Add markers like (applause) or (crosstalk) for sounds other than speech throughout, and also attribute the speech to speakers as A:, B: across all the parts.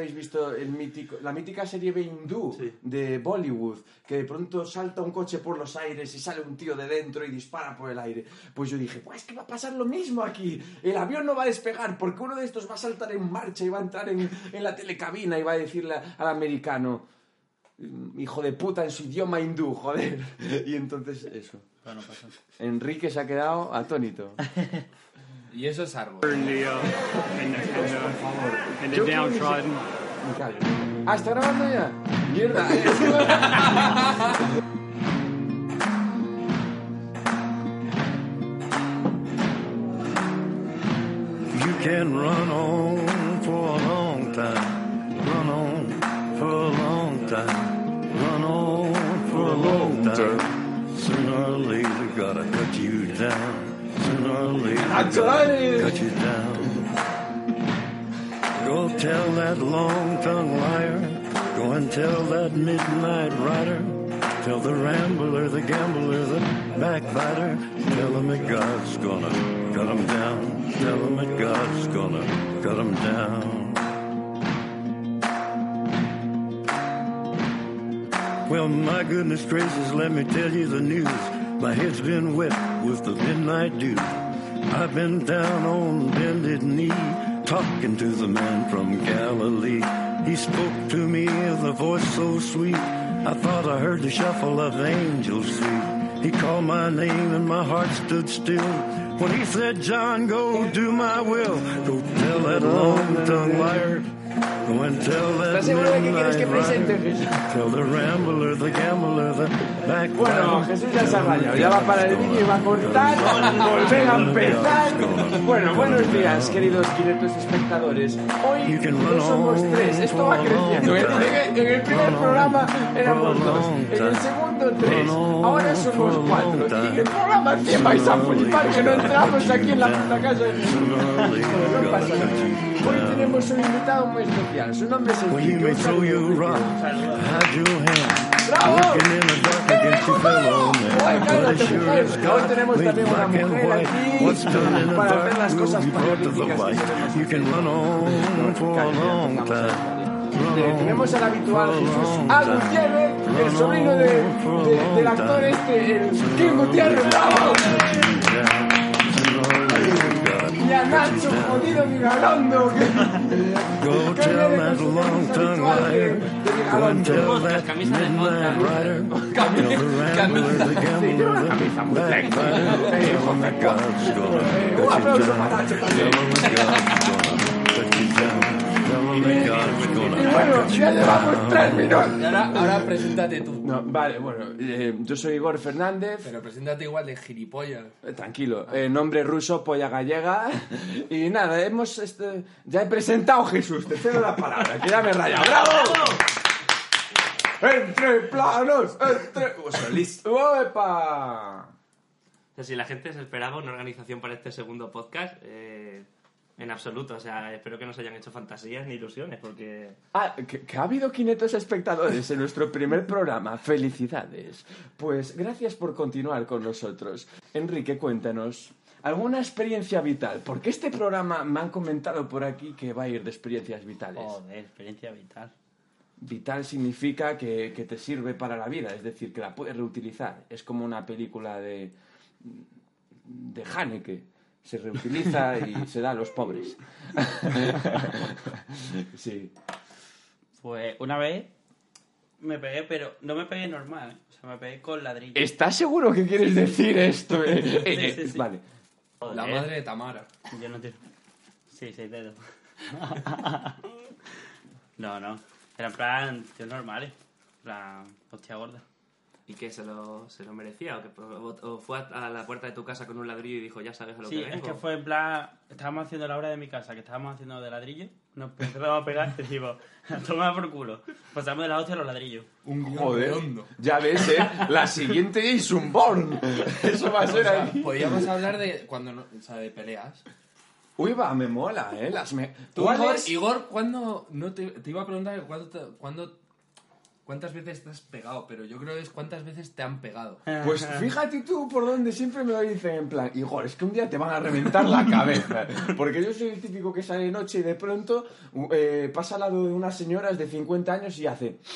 A: habéis visto el mítico, la mítica serie B hindú
B: Sí.
A: de Bollywood, que de pronto salta un coche por los aires y sale un tío de dentro y dispara por el aire. Pues yo dije, pues es que va a pasar lo mismo aquí. El avión no va a despegar porque uno de estos va a saltar en marcha y va a entrar en, en la telecabina y va a decirle al americano, hijo de puta en su idioma hindú, joder. (laughs) Y entonces eso.
B: Pasa.
A: Enrique se ha quedado atónito. (laughs)
C: Y eso es
D: downtrodden.
A: Ah, ¿está grabando ya? Mierda.
E: You can run on for a long time. Run on for a long time. Run on for a long time. Sooner or later, gotta cut you down. Later,
A: Nacho,
E: gotta cut you down. Go tell that long-tongued liar. Go and tell that midnight rider. Tell the rambler, the gambler, the backbiter. Tell him that God's gonna cut him down. Tell him that God's gonna cut him down. Well, my goodness gracious, let me tell you the news. My head's been wet with the midnight dew. I've been down on bended knee, talking to the man from Galilee. He spoke to me with a voice so sweet. I thought I heard the shuffle of angels' feet. He called my name and my heart stood still. When he said, John, go do my will. Go tell that long-tongued liar.
A: ¿Estás seguro de que quieres que presente. Jesús?
E: Tell the rambler, the gambler, the backbiter.
A: Bueno, Jesús ya se ha rayado, ya va para el vídeo y va a cortar, volver a empezar. Bueno, buenos días, queridos 500 espectadores. Hoy no somos tres, esto va creciendo. En el primer programa éramos dos, en el segundo tres, ahora somos cuatro. Y en el programa 100 vais a flipar que no entramos aquí en la puta casa de Jesús. No pasa nada. Hoy tenemos un invitado muy especial, su nombre es Enrique. ¡Bravo! Hoy tenemos también una mujer aquí para
E: dark
A: las cosas tenemos
E: You can run on for a long time. Run on
A: tenemos al habitual Jesús A. Gutiérrez, el sobrino de, de- del actor este, el King Gutiérrez, bravo. Y a Nacho, jodido Vigalondo,
E: Go tell that long tongue liar. Go and tell that midnight rider. Tell the rambler, the gambler, the backbiter. Tell him that God's gonna
A: Un
E: cut you
A: aplauso para
E: down. Tell him that God's gonna cut you down.
A: Bueno, ya llevamos
E: down.
A: tres minutos.
C: Y ahora, ahora preséntate tú.
A: No, vale, bueno, eh, yo soy Igor Fernández.
C: Pero preséntate igual de gilipollas.
A: Eh, Tranquilo, eh, nombre ruso, polla gallega. (laughs) Y nada, hemos. este, ya he presentado a Jesús, te cedo la palabra, que ya me raya. ¡Bravo! ¡Entre planos! ¡Entre. O sea, listo. ¡Epa!
B: O sea, si la gente se esperaba una organización para este segundo podcast, eh, en absoluto. O sea, espero que no se hayan hecho fantasías ni ilusiones, porque...
A: Ah, que, que ha habido 500 espectadores en nuestro primer programa. ¡Felicidades! Pues gracias por continuar con nosotros. Enrique, cuéntanos. ¿Alguna experiencia vital? Porque este programa me han comentado por aquí que va a ir de experiencias vitales.
B: Joder, experiencia vital.
A: Vital significa que, que te sirve para la vida, es decir, que la puedes reutilizar. Es como una película de, de Haneke. Se reutiliza y se da a los pobres. (laughs) sí.
F: Pues una vez me pegué, pero no me pegué normal, ¿eh? o sea, me pegué con ladrillo.
A: ¿Estás seguro que quieres decir esto? Eh, eh, eh,
F: sí, sí. (laughs)
A: Vale.
C: La madre de Tamara.
F: Yo no tengo... Sí, seis (laughs) dedos. no, no. Era en plan, tíos normales. En plan, hostia gorda.
B: ¿Y que se lo, se lo merecía? ¿O, que, o, o fue a, a la puerta de tu casa con un ladrillo y dijo, ya sabes a lo
F: Sí,
B: que
F: es
B: vengo?
F: que fue en plan, estábamos haciendo la obra de mi casa, que estábamos haciendo de ladrillo, nos empezamos a pegar y decimos, toma por culo. Pasamos de la hostia a los ladrillos.
C: Un
A: Joder.
C: redondo.
A: Ya ves, ¿eh? La siguiente es un born. (laughs) Eso va a
C: O
A: ser
C: sea,
A: ahí.
C: podríamos hablar de cuando no, o sea, de peleas.
A: Uy, va, me mola, ¿eh? Las me...
C: Tú,
A: ¿Cuál
C: Igor,
A: es?
C: Igor, ¿cuándo no te, te iba a preguntar cuándo, te- cuándo, cuántas veces te has pegado, pero yo creo que es cuántas veces te han pegado. (laughs)
A: Pues fíjate tú por donde siempre me lo dicen en plan, Igor, es que un día te van a reventar la cabeza. (laughs) Porque yo soy el típico que sale de noche y de pronto eh, pasa al lado de unas señoras de 50 años y hace... (laughs)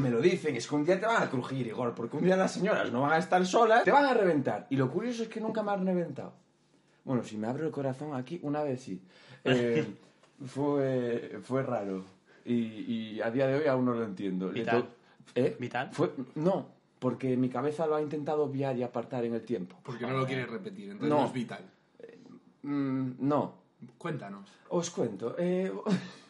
A: Me lo dicen, es que un día te van a crujir, Igor, porque un día las señoras no van a estar solas, te van a reventar. Y lo curioso es que nunca me han reventado. Bueno, si me abro el corazón aquí, una vez sí. Eh, fue, fue raro. Y, y a día de hoy aún no lo entiendo.
F: ¿Vital?
A: ¿Eh?
F: ¿Vital?
A: Fue, no, porque mi cabeza lo ha intentado obviar y apartar en el tiempo.
C: Porque no lo quieres repetir, entonces
A: No.
C: no, es vital.
A: Mm, no,
C: Cuéntanos.
A: os cuento. eh, (laughs)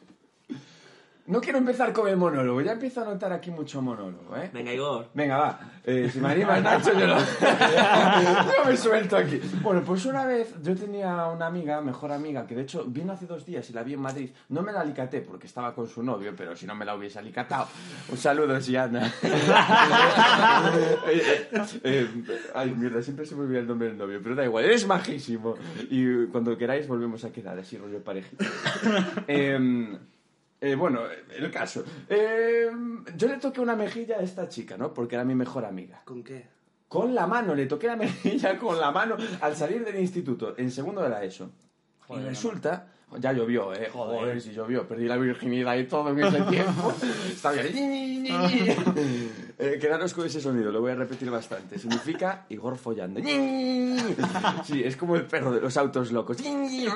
A: no quiero empezar con el monólogo, ya empiezo a notar aquí mucho monólogo, ¿eh?
B: Venga, Igor.
A: Venga, va. Eh, si (laughs) me animas, Nacho, yo, lo... (laughs) yo me suelto aquí. Bueno, pues una vez yo tenía una amiga, mejor amiga, que de hecho vino hace dos días y la vi en Madrid. No me la alicaté porque estaba con su novio, pero si no me la hubiese alicatado. Un saludo, Siana. (laughs) Eh, eh, ay, mierda, siempre se me olvida el nombre del novio, pero da igual, eres majísimo. Y cuando queráis volvemos a quedar así, rollo parejita. Em, eh, bueno, el caso. Eh, yo le toqué una mejilla a esta chica, ¿no? Porque era mi mejor amiga.
B: ¿Con qué?
A: Con la mano, le toqué la (laughs) mejilla con la mano al salir del instituto, en segundo de la ESO. y resulta, ya llovió, ¿eh? Joder. si llovió, perdí la virginidad y todo en ese (laughs) tiempo. Está bien. (laughs) Eh, quedaros con ese sonido, lo voy a repetir bastante. Significa Igor follando. Sí, es como el perro de los autos locos. Venga,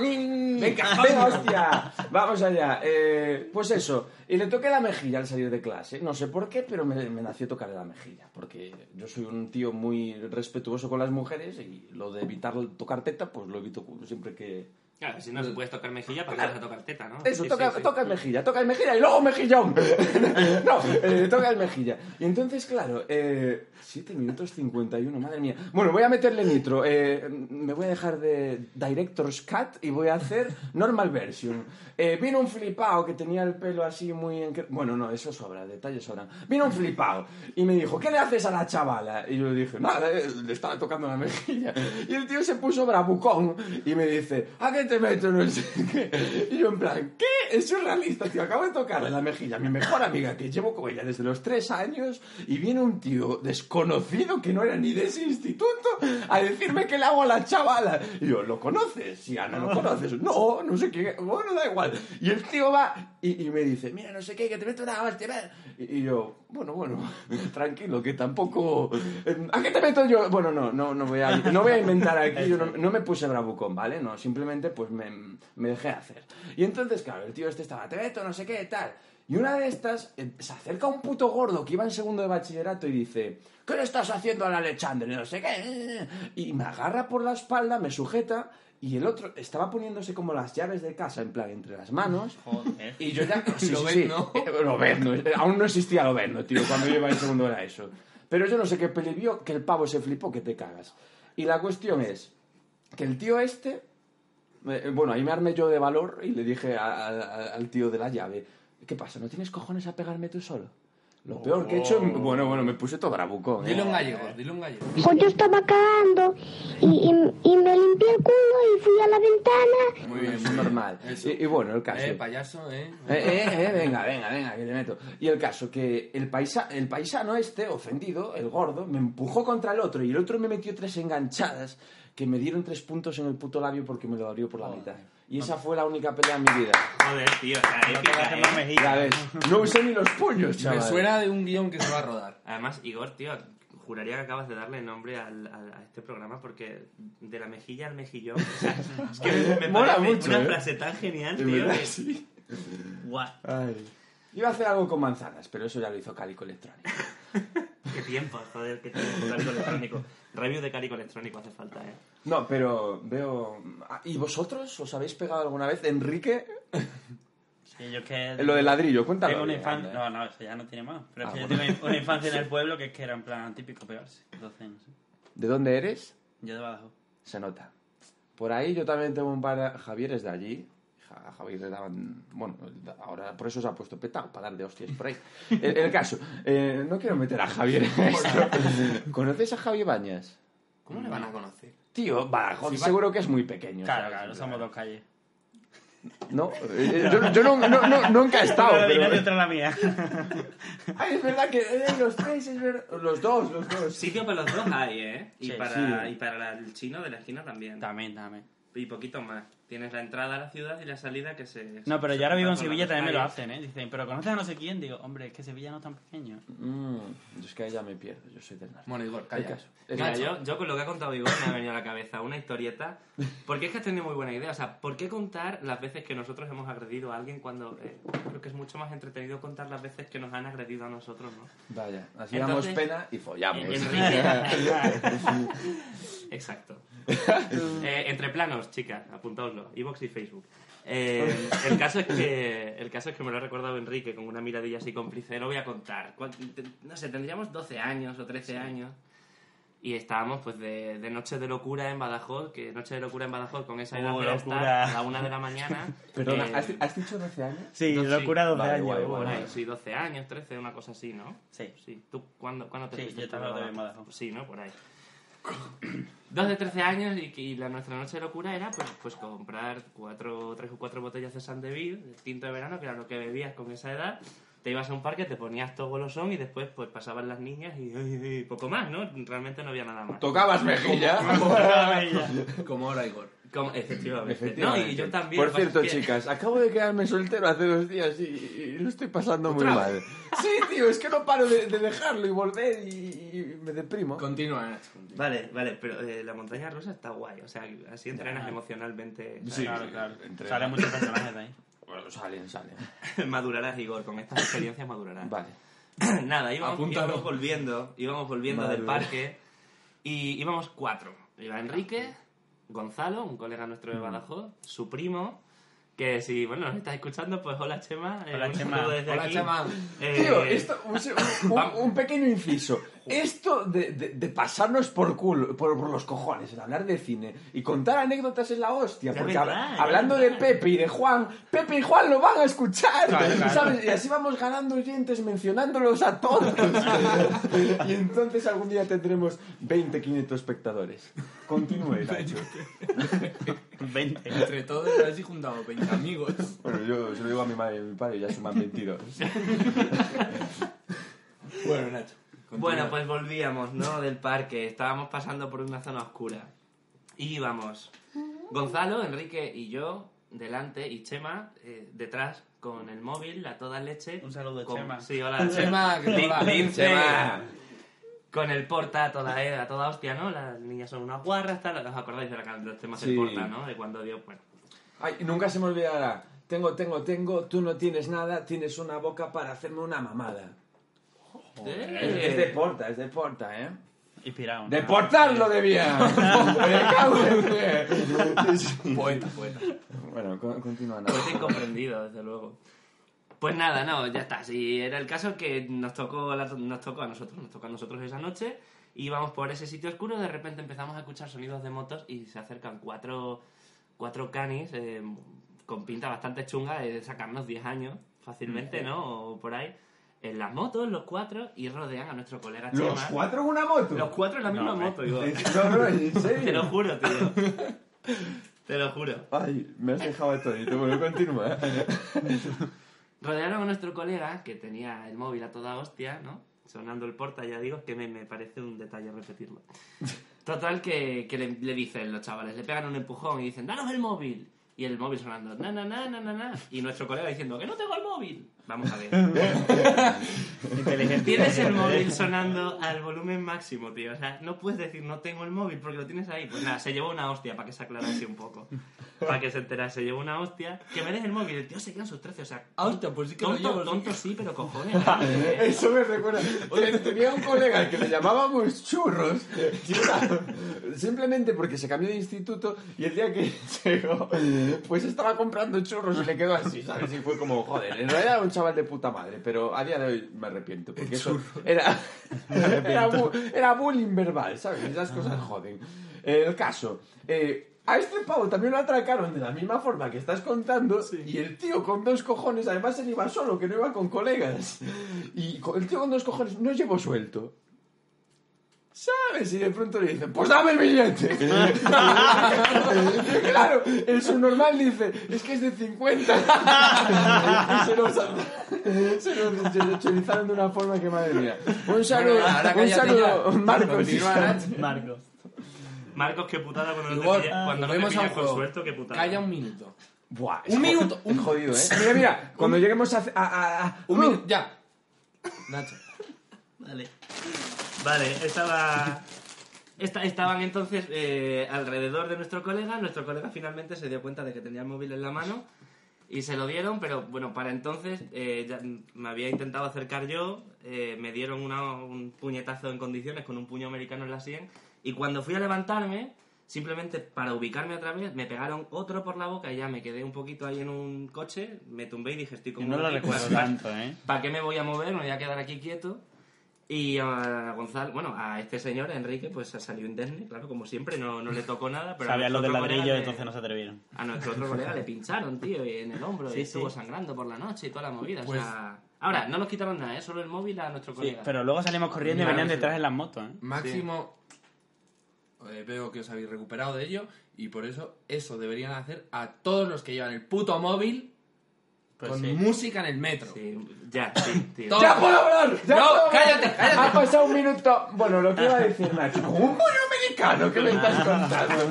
A: venga, hostia. Vamos allá. Eh, pues eso, y le toqué la mejilla al salir de clase. No sé por qué, pero me, me nació tocarle la mejilla. Porque yo soy un tío muy respetuoso con las mujeres y lo de evitar tocar teta, pues lo evito siempre que,
B: Claro, si no se puedes tocar mejilla, ¿para qué vas a tocar teta, no?
A: eso,
B: Sí,
A: toca,
B: sí, sí.
A: toca el mejilla, toca el mejilla y luego mejillón. (laughs) no, eh, toca el mejilla. Y entonces, claro, eh, 7 minutos 51, madre mía. Bueno, voy a meterle nitro. eh, me voy a dejar de Director's Cut y voy a hacer Normal Version. Eh, vino un flipao que tenía el pelo así muy... encre- Bueno, no, eso sobra, detalles sobran. Vino un flipao y me dijo, ¿qué le haces a la chavala? Y yo le dije, nada, eh, le estaba tocando la mejilla. Y el tío se puso bravucón y me dice, ¿a qué meto? No sé qué. Y yo en plan, ¿qué? Es surrealista, tío. Acabo de tocarle la mejilla a mi mejor amiga que llevo con ella desde los tres años y viene un tío desconocido que no era ni de ese instituto a decirme que le hago a la chavala. Y yo, ¿lo conoces? Sí, Ana, ¿lo conoces? No, no sé qué. Bueno, da igual. Y el tío va y, y me dice, mira, no sé qué, que te meto una hostia. ven". Y, y yo, bueno, bueno, (laughs) tranquilo, que tampoco... eh, ¿A qué te meto yo? Bueno, no, no, no voy a, no voy a inventar aquí. Yo no, me puse bravucón, ¿vale? No, simplemente pues me, dejé hacer. Y entonces, claro, el tío este estaba, te meto, no sé qué, tal. Y una de estas eh, se acerca un puto gordo que iba en segundo de bachillerato y dice, ¿qué le estás haciendo a la Alexandre? No sé qué. Y me agarra por la espalda, me sujeta y el otro estaba poniéndose como las llaves de casa, en plan, entre las manos.
F: Joder.
A: Y yo ya... Sí,
C: Lo
A: sí,
C: ves,
A: sí.
C: ¿no?
A: Eh, Lo ¿no? Eh, Aún no existía lo ves, ¿no, tío? Cuando yo iba en segundo era eso. Pero yo no sé qué peli vio, que el pavo se flipó, que te cagas. Y la cuestión es que el tío este... eh, Bueno, ahí me armé yo de valor y le dije a- a- al tío de la llave, ¿qué pasa? ¿No tienes cojones a pegarme tú solo? Lo peor que he hecho... Bueno, bueno, me puse todo bravucón. ¿eh?
C: Dilo en gallego, dilo en gallego.
G: Pues yo estaba cagando y, y, y me limpié el culo y fui a la ventana.
A: Muy bien, muy normal. Y bueno, el caso...
C: Eh, payaso, eh.
A: Eh, eh, eh, venga, venga, venga, que te meto. Y el caso, que el, paisa, el paisano este, ofendido, el gordo, me empujó contra el otro y el otro me metió tres enganchadas que me dieron tres puntos en el puto labio porque me lo abrió por la mitad. Y esa fue la única pelea en mi vida.
B: Joder, tío, o sea, épica, ¿eh?
F: más mejilla.
A: Ya ves, no usé ni los puños,
C: Me
A: chaval.
C: suena de un guion que se va a rodar.
B: Además, Igor, tío, juraría que acabas de darle nombre al, al- a este programa porque de la mejilla al mejillón. (laughs) O sea, es que me
A: Mola
B: parece
A: mucho,
B: una
A: ¿eh?
B: frase tan genial,
A: De
B: tío.
A: verdad,
B: que-
A: sí.
B: Guau,
A: Ay. Iba a hacer algo con manzanas, pero eso ya lo hizo Cálico Electrónico. (laughs) (laughs)
B: qué tiempo, joder, qué tiempo. Cálico electrónico. Review de cálico electrónico hace falta, eh.
A: No, pero veo... Ah, ¿Y vosotros os habéis pegado alguna vez? Enrique, (laughs)
F: Sí, yo es que... (laughs)
A: en lo del ladrillo, cuéntalo.
F: Tengo una infancia...
A: anda.
F: No, no, eso ya no tiene más. Pero es
A: Ah,
F: que
A: bueno.
F: yo tengo una infancia en el pueblo que es que era en plan típico pegarse. 12 años. ¿sí?
A: ¿De dónde eres?
F: Yo de Badajoz.
A: Se nota. Por ahí yo también tengo un par de Javieres de allí. A Javier le daban. Bueno, ahora por eso se ha puesto petado, para dar de hostias por ahí. (laughs) El, el caso, eh, no quiero meter a Javier en esto. (laughs) ¿Conoces a Javi Bañas?
C: ¿Cómo le van a conocer?
A: Tío, Badajoz,
C: Sí, va-
A: seguro que es muy pequeño.
F: Claro,
A: ¿sabes?
F: claro, somos dos calles.
A: No, eh, yo, yo no, no, no- nunca he estado. (laughs)
F: Pero
A: pero-
F: dentro de la mía.
A: Ay, es verdad que eran los tres, es verdad. Los dos, los dos.
B: Sitio para los dos hay, ¿eh? Y
F: Sí,
B: para,
A: sí.
B: y para el chino de la esquina también.
F: También, también.
B: Y poquito más. Tienes la entrada a la ciudad y la salida que se...
F: No, pero
B: se
F: yo ahora vivo en Sevilla también me lo hacen, ¿eh? Dicen, pero conoces a no sé quién. Digo, hombre, es que Sevilla no es tan pequeño.
A: Mm, yo es que ahí ya me pierdo, yo soy del norte.
C: Bueno, Igor, calla.
A: caso.
B: Mira, yo, yo con lo que ha contado Igor me ha venido a la cabeza una historieta. Porque es que has tenido muy buena idea. O sea, ¿por qué contar las veces que nosotros hemos agredido a alguien cuando eh, creo que es mucho más entretenido contar las veces que nos han agredido a nosotros, ¿no?
A: Vaya, así
B: Entonces-
A: damos pena y follamos.
B: Enrique. (laughs) (laughs) Exacto. (laughs) Eh, entre planos, chicas, apuntaoslo. Evox y Facebook. Eh, el, caso es que, el caso es que me lo ha recordado Enrique con una miradilla así cómplice. Lo voy a contar. ¿Cuán- te- No sé, tendríamos 12 años o 13 años. Y estábamos pues de, de noche de locura en Badajoz, que noche de locura en Badajoz con esa edad
F: Oh,
B: de
F: locura.
B: estar a la una de la mañana. (laughs)
A: Perdona,
B: eh,
A: ¿has, has dicho 12 años?
F: Sí,
B: sí.
F: locura 12
A: Vale,
F: años.
A: guay, guay.
B: ahí, sí, 12 años, 13, una cosa así, ¿no?
F: Sí.
B: Sí. ¿Tú cuándo, cuándo te
F: Sí, yo todavía en?
B: Badajoz. Sí, ¿no? Por ahí. Dos de 13 años y, que- y la, nuestra noche de locura era pues, pues comprar cuatro, tres o cuatro botellas de Sandeville, de tinto de verano, que era lo que bebías con esa edad. Te ibas a un parque, te ponías todo golosón y después pues pasaban las niñas y, y- y poco más, ¿no? Realmente no había nada más.
A: Tocabas mejilla.
C: Como ahora, Igor.
B: Como- efectivamente.
A: Efectivamente.
B: No, y yo también.
A: Por cierto,
B: que-
A: chicas, acabo de quedarme soltero hace dos días y, y lo estoy pasando muy mal. Sí, tío, es que no paro de, de dejarlo y volver y, y me deprimo.
C: Continúa.
B: Vale, vale, pero eh, la montaña rusa está guay. O sea, así entrenas emocionalmente.
A: Sí,
F: Claro, claro. Salen muchos personajes de ahí. (laughs)
A: Bueno, salen, salen. (laughs)
B: madurarás, Igor. Con estas experiencias madurarás.
A: Vale. (clears throat)
B: Nada, íbamos, íbamos volviendo, íbamos volviendo del
A: Madre.
B: parque y íbamos cuatro. Iba Enrique, Gonzalo, un colega nuestro de
A: Mm.
B: Badajoz, su primo, que si, bueno, nos estás escuchando, pues hola Chema. eh,
F: Hola, Chema.
B: saludo desde
C: Hola,
B: aquí.
C: Chema.
B: Eh,
A: Tío, esto, un, se- un- un pequeño inciso. Esto de, de- de pasarnos por culo, por, por los cojones, el hablar de cine y contar anécdotas es la hostia. Porque hablando de. Pepe y de Juan, Pepe y Juan lo van a escuchar.
F: Claro, claro.
A: ¿sabes? Y así vamos ganando oyentes mencionándolos a todos. (laughs) y entonces algún día tendremos 20, 500 espectadores. Continúe, Nacho.
F: 20.
C: Entre todos, así juntado 20 amigos.
A: Bueno, yo se lo digo a mi madre y a mi padre ya suman 22. (laughs)
C: Bueno, Nacho. Continúa.
B: Bueno, pues volvíamos, ¿no? Del parque. Estábamos pasando por una zona oscura. Y íbamos Gonzalo, Enrique y yo delante y Chema eh, detrás con el móvil a toda leche.
F: Un saludo,
B: con-
F: Chema.
B: Sí, hola,
C: Chema, que.
B: Lince.
A: Chema.
B: Con el porta a toda, eh, a toda hostia, ¿no? Las niñas son unas guarras, tal. ¿Os acordáis de la canción del tema
A: Sí.
B: del porta, no? De cuando dio, bueno.
A: Ay, nunca se me olvidará. Tengo, tengo, tengo, tú no tienes nada, tienes una boca para hacerme una mamada. Es de Porta, es de Porta, ¿eh?
F: Inspirado. ¿no?
A: ¡Deportarlo debía! (laughs) Me cago en-
C: Poeta, poeta.
A: bueno, con- continúa. nada.
B: Pues incomprendido, desde luego. Pues nada, no, ya está. Si era el caso que nos tocó, la- nos tocó a nosotros, nos tocó a nosotros esa noche. Íbamos por ese sitio oscuro, de repente empezamos a escuchar sonidos de motos y se acercan cuatro, cuatro canis eh, con pinta bastante chunga de sacarnos 10 años fácilmente, ¿no? O por ahí. En las motos, los cuatro, y rodean a nuestro colega Chema.
A: ¿Los cuatro en una moto?
B: Los cuatro en la misma
F: No,
B: moto, digo.
A: No, no, en
B: Te
A: serio.
B: lo juro, tío. Te lo juro.
A: Ay, me has dejado todito. Bueno, continúa.
B: Rodearon a nuestro colega, que tenía el móvil a toda hostia, ¿no? Sonando el porta, ya digo, que me, me parece un detalle repetirlo. Total, que, que le, le dicen los chavales, le pegan un empujón y dicen, ¡danos el móvil! Y el móvil sonando, na, na, na, na, na, na. Y nuestro colega diciendo, ¡que no tengo el móvil! Vamos a ver. (laughs) Tienes el móvil sonando al volumen máximo, tío. O sea, no puedes decir no tengo el móvil porque lo tienes ahí. Pues nada, se llevó una hostia para que se aclarase un poco. Para que se enterase. Se llevó una hostia. Que me des el móvil. El tío se queda en sus 13. O sea,
C: Ah, hostia, pues sí que lo
B: tonto,
C: llevo, sí.
B: tonto sí, pero cojones. ¿no? (laughs)
A: Eso me recuerda. Oye, tenía un colega al que le llamábamos churros. simplemente porque se cambió de instituto y el día que (laughs) llegó, pues estaba comprando churros y le quedó así, ¿sabes? Y fue como, joder, en realidad era un chaval de puta madre, pero a día de hoy me arrepiento. Porque eso era, (laughs) era, bu- era bullying verbal, ¿sabes? Esas cosas joden. Eh, el caso. eh, a este pavo también lo atracaron de la misma forma que estás contando y el tío con dos cojones, además él iba solo, que no iba con colegas. Y el tío con dos cojones no llevó suelto. ¿sabes? Y de pronto le dice, pues dame el billete. (laughs) Claro, el subnormal dice, es que es de 50. (laughs) y se nos, se de una forma que madre mía. Un saludo,
C: Bueno,
A: un saludo. Marcos.
F: Marcos.
B: Marcos, qué putada cuando no te pilla- cuando no te
C: a
B: pillas
C: un
B: con
C: juego.
B: suelto, qué putada.
C: Calla un minuto.
A: Buah, es
C: Un
A: jo-
C: minuto, un-
A: Es jodido, ¿eh? Mira, mira, (laughs) cuando lleguemos a... a, a- a-
C: Un minuto, ya. Nacho.
B: Vale. Vale, estaba... esta- estaban entonces eh, alrededor de nuestro colega. Nuestro colega finalmente se dio cuenta de que tenía el móvil en la mano y se lo dieron, pero bueno, para entonces eh, ya me había intentado acercar yo, eh, me dieron una- un puñetazo en condiciones con un puño americano en la sien y cuando fui a levantarme, simplemente para ubicarme otra vez, me pegaron otro por la boca y ya me quedé un poquito ahí en un coche, me tumbé y dije, estoy como
F: no lo recuerdo (laughs) tanto, ¿eh?
B: ¿Para qué me voy a mover? Me voy a quedar aquí quieto. Y a Gonzalo, bueno, a este señor, a Enrique, pues ha salido indemne, claro, como siempre, no, no le tocó nada. Pero
F: Sabían lo del ladrillo,
B: le-
F: entonces no se atrevieron.
B: A nuestro otro colega le pincharon, tío, y en el hombro,
F: Sí,
B: y estuvo
F: sí.
B: sangrando por la noche y toda la movida.
C: Pues-
B: o sea... Ahora, no nos quitaron nada, ¿eh? solo el móvil a nuestro
F: Sí,
B: colega.
F: pero luego salimos corriendo y venían
B: sí.
F: detrás en las motos, ¿eh?
C: Máximo. Eh, veo que os habéis recuperado de ello. Y por eso, eso deberían hacer a todos los que llevan el puto móvil
F: Pues
C: con
F: sí.
C: música en el metro.
B: Sí, ya, sí, tío. (laughs)
A: ¡Ya puedo hablar! ¡Ya
C: No,
A: puedo hablar!
C: cállate, cállate.
A: Ha pasado un minuto. Bueno, lo que iba a decir, Nacho. (laughs) Un pollo americano que me estás contando.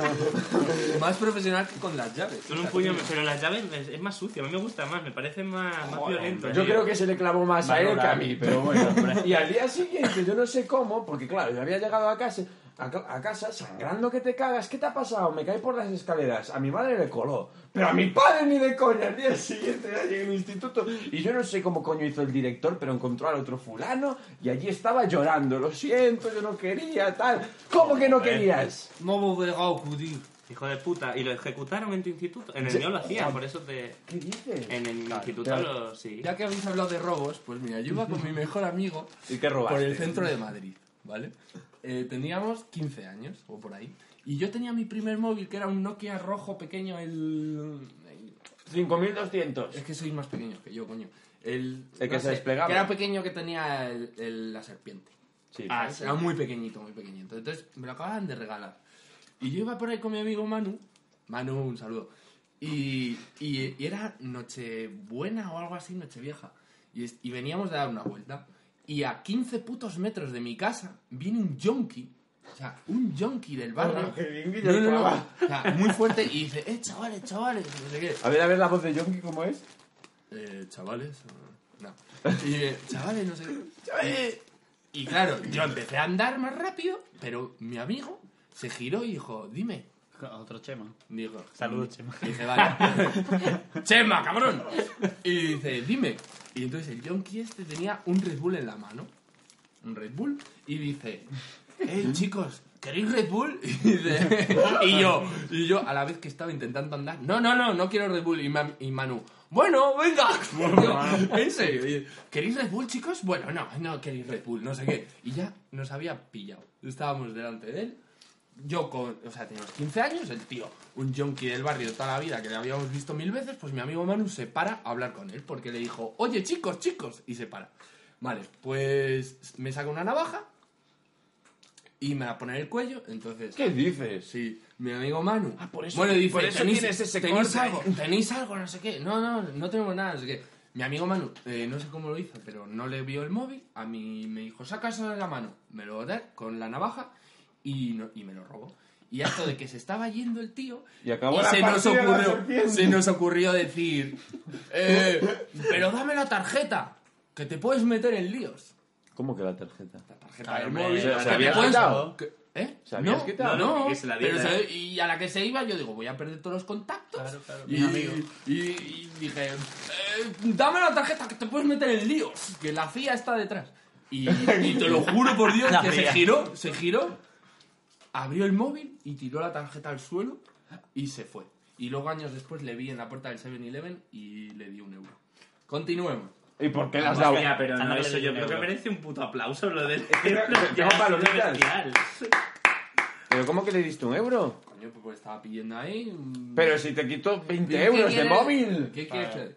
A: (laughs)
C: Más profesional que con las llaves.
B: Son un puño, pero las llaves es, más sucio, a mí me gusta más, me parece más, más violento.
A: Yo
B: tío.
A: creo que se le clavó más a él que a mí, pero bueno. Y al día siguiente, yo no sé cómo, porque claro, yo había llegado a casa, a, a casa sangrando que te cagas. ¿Qué te ha pasado? Me caí por las escaleras. A mi madre le coló. Pero a mi padre ni de coña. Al día siguiente ya llegué al instituto. Y yo no sé cómo coño hizo el director, pero encontró al otro fulano y allí estaba llorando. Lo siento, yo no quería, tal. ¿Cómo que no querías?
C: No volverá a ocurrir.
B: Hijo de puta, ¿y lo ejecutaron en tu instituto? En el mío lo hacían, por eso te...
A: ¿Qué dices?
B: En el instituto
A: pero-
B: lo... Sí.
C: Ya que habéis hablado de robos, pues mira, yo iba con mi mejor amigo (laughs)
A: ¿Y qué robaste?
C: por el centro de Madrid, ¿vale? Eh, teníamos 15 años, o por ahí. Y yo tenía mi primer móvil, que era un Nokia rojo pequeño, el... el-
A: 5200.
C: Es que sois más pequeños que yo, coño. El,
A: El que
C: no
A: se desplegaba.
C: Que era pequeño que tenía el- el- la serpiente.
A: Sí.
B: Ah.
C: Era muy pequeñito, muy pequeñito. Entonces me lo acababan de regalar. Y yo iba por ahí con mi amigo Manu. Manu, un saludo. Y, y, y era Nochebuena o algo así, Nochevieja. Y, y veníamos de dar una vuelta. Y a 15 putos metros de mi casa viene un yonki. O sea, un yonki del barrio.
A: Qué bien que yo
C: No, no, no. O sea, muy fuerte. Y dice, eh, chavales, chavales. No sé qué.
A: A ver, a ver la voz de Yonki, ¿cómo es?
C: Eh, chavales. No. Y, eh, chavales, no sé qué. Chavales. Y claro, yo empecé a andar más rápido, pero mi amigo se giró y dijo, dime.
F: Otro chema.
C: Dijo,
F: Saludos, Chema.
C: Y dije, vale. ¡Chema, cabrón! Y dice, dime. Y entonces el yonki este tenía un Red Bull en la mano. Un Red Bull. Y dice, hey chicos, ¿queréis Red Bull? (laughs) Y, dice, (laughs) y yo, y yo a la vez que estaba intentando andar, no, no, no, no quiero Red Bull. Y, Ma- y Manu, bueno, venga. (laughs) en serio. ¿Queréis Red Bull, chicos? Bueno, no, no queréis Red Bull, no sé qué. Y ya nos había pillado. Estábamos delante de él yo con, o sea, teníamos 15 años, el tío, un junkie del barrio toda la vida que le habíamos visto mil veces, pues mi amigo Manu se para a hablar con él porque le dijo, oye chicos, chicos, y se para. Vale, pues me saca una navaja y me la pone en el cuello, entonces...
A: ¿Qué dices?
C: Sí, mi amigo Manu.
A: Ah, por eso-
C: bueno, dice,
A: por eso
C: ¿tenéis,
A: tienes ese
C: ¿tenéis
A: corte.
C: algo? ¿Tenéis algo? No sé qué. No, no, no tenemos nada, no sé qué. Mi amigo Manu, eh, no sé cómo lo hizo, pero no le vio el móvil. A mí me dijo, saca eso de la mano. Me lo da con la navaja y, no- y me lo robó. Y esto de que se estaba yendo el tío,
A: Y acabó la
C: se, nos ocurrió, se nos ocurrió decir, eh, pero dame la tarjeta, que te puedes meter en líos.
A: ¿Cómo que la tarjeta?
C: La tarjeta
F: Claro,
C: del móvil.
F: ¿se-
C: que
F: se
C: puedes-
A: quitado?
C: que- ¿Eh?
A: ¿Se habías
C: no,
A: quitado?
C: No,
B: que se la
C: pero
B: diera,
C: se- y a la que se iba yo digo, voy a perder todos los contactos.
F: Claro, claro,
C: y,
F: mis amigos.
C: y, y dije, eh, dame la tarjeta que te puedes meter en líos, que la CIA está detrás. Y, y te lo juro por Dios
F: La
C: que se giró, se giró, abrió el móvil y tiró la tarjeta al suelo y se fue. Y luego años después le vi en la puerta del 7-Eleven y le di un euro. Continuemos.
A: ¿Y por qué le has dado?
B: Hostia, pero no,
F: Dándole
B: eso yo creo que merece un puto aplauso lo del... (laughs) (laughs)
A: tengo palomitas. ¿Pero cómo que le diste un euro?
C: Coño, pues estaba pidiendo ahí.
A: Pero si te quito 20
C: ¿Qué
A: euros de
C: quieres?
A: móvil.
C: ¿Qué quieres que-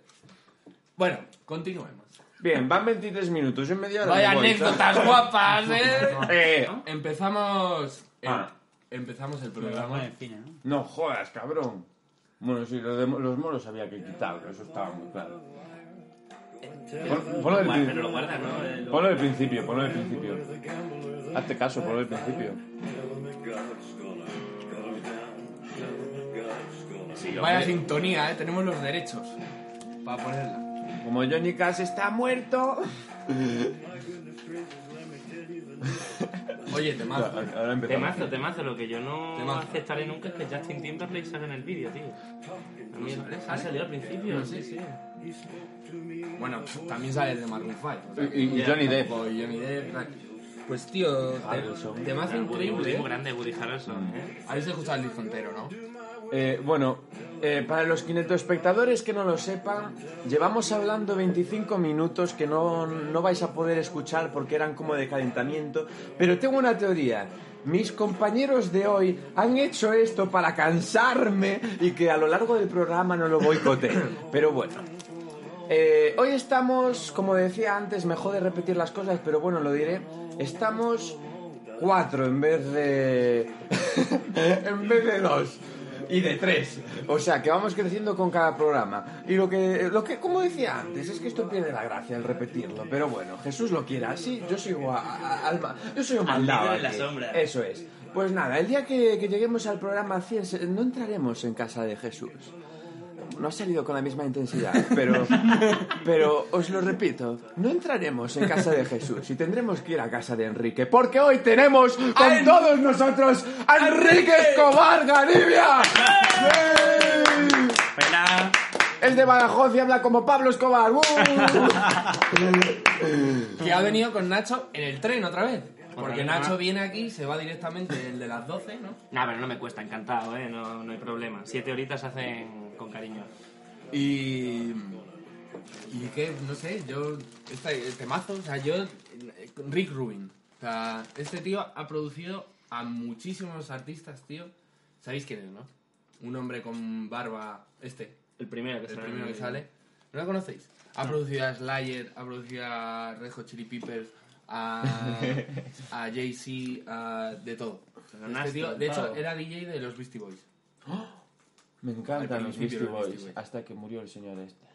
C: Bueno, continuemos.
A: Bien, van 23 minutos, yo en media hora
C: Vaya
A: me voy,
C: anécdotas guapas, ¿eh?
A: Eh,
C: Empezamos. Em-
A: Ah.
C: Empezamos el
F: Programa
C: programa.
F: de cine, ¿no?
A: no jodas, cabrón. Bueno, sí, lo de los moros había que quitarlo, eso estaba muy claro. Pon- Ponlo del,
B: Guarda,
A: pri-
B: pero lo guarda, ¿no? El-
A: ponlo del principio, ponlo del principio. Hazte caso, ponlo del principio.
B: Sí,
C: Vaya
B: hombre.
C: sintonía, ¿eh? Tenemos los derechos para ponerla.
A: Como Johnny Cash está muerto. (laughs)
C: Oye, temazo.
A: Ahora empezamos.
B: Temazo, temazo. Lo que yo no
C: Temazo.
B: aceptaré nunca es que Justin Timberlake salga en el vídeo, tío. A mí
C: sale,
B: ha
C: sale.
B: salido al principio,
C: No
B: sí,
C: sé.
B: sí.
C: Bueno, también sale el de Maroon 5. o sea,
A: Y, y Johnny Depp.
C: Johnny Depp. tal. Pues tío, te- temazo increíble.
B: Woody
C: ¿eh?
B: muy grande, Woody Harrelson, ¿eh?
C: Habéis escuchado el disco entero, ¿no?
A: Eh, bueno, eh, para los espectadores que no lo sepan, llevamos hablando 25 minutos que no, no vais a poder escuchar porque eran como de calentamiento, pero tengo una teoría. Mis compañeros de hoy han hecho esto para cansarme y que a lo largo del programa no lo boicoteen. Pero bueno. Eh, hoy estamos, como decía antes, me jode repetir las cosas, pero bueno, lo diré. Estamos cuatro en vez de. (laughs) en vez de dos. Y de tres. O sea, que vamos creciendo con cada programa. Y lo que, lo que, como decía antes, es que esto pierde la gracia el repetirlo. Pero bueno, Jesús lo quiera así. Yo sigo a, a- alma. Yo soy un
B: Al
A: mandado
B: en la sombra.
A: Eso es. Pues nada, el día que, que lleguemos al programa 100, se- no entraremos en casa de Jesús. No ha salido con la misma intensidad, pero, (laughs) pero os lo repito, no entraremos en casa de Jesús y tendremos que ir a casa de Enrique, porque hoy tenemos con todos nosotros a Enrique Escobar Garibia.
F: Pela.
A: Es de Badajoz y habla como Pablo Escobar. ¡Uh!
C: Que ha venido con Nacho en el tren otra vez. Porque Nacho viene aquí, se va directamente el de las 12, ¿no?
B: No, pero no me cuesta, encantado, ¿eh? No, no hay problema. Siete horitas hacen con cariño.
C: Y. Y que, no sé, yo. Este el temazo, o sea, yo. Rick Rubin. O sea, este tío ha producido a muchísimos artistas, tío. ¿Sabéis quién es, no? Un hombre con barba. Este,
B: El primero que
C: el
B: sale.
C: primero que sale. ¿No lo conocéis? Ha producido a Slayer, ha producido a Red Hot Chili Peppers, a, (laughs) a Jay-Z, a- de todo. Este tío, de hecho, era DJ de los Beastie Boys.
A: Me encantan los Beastie Boys,
C: Boys.
A: hasta que murió el señor este.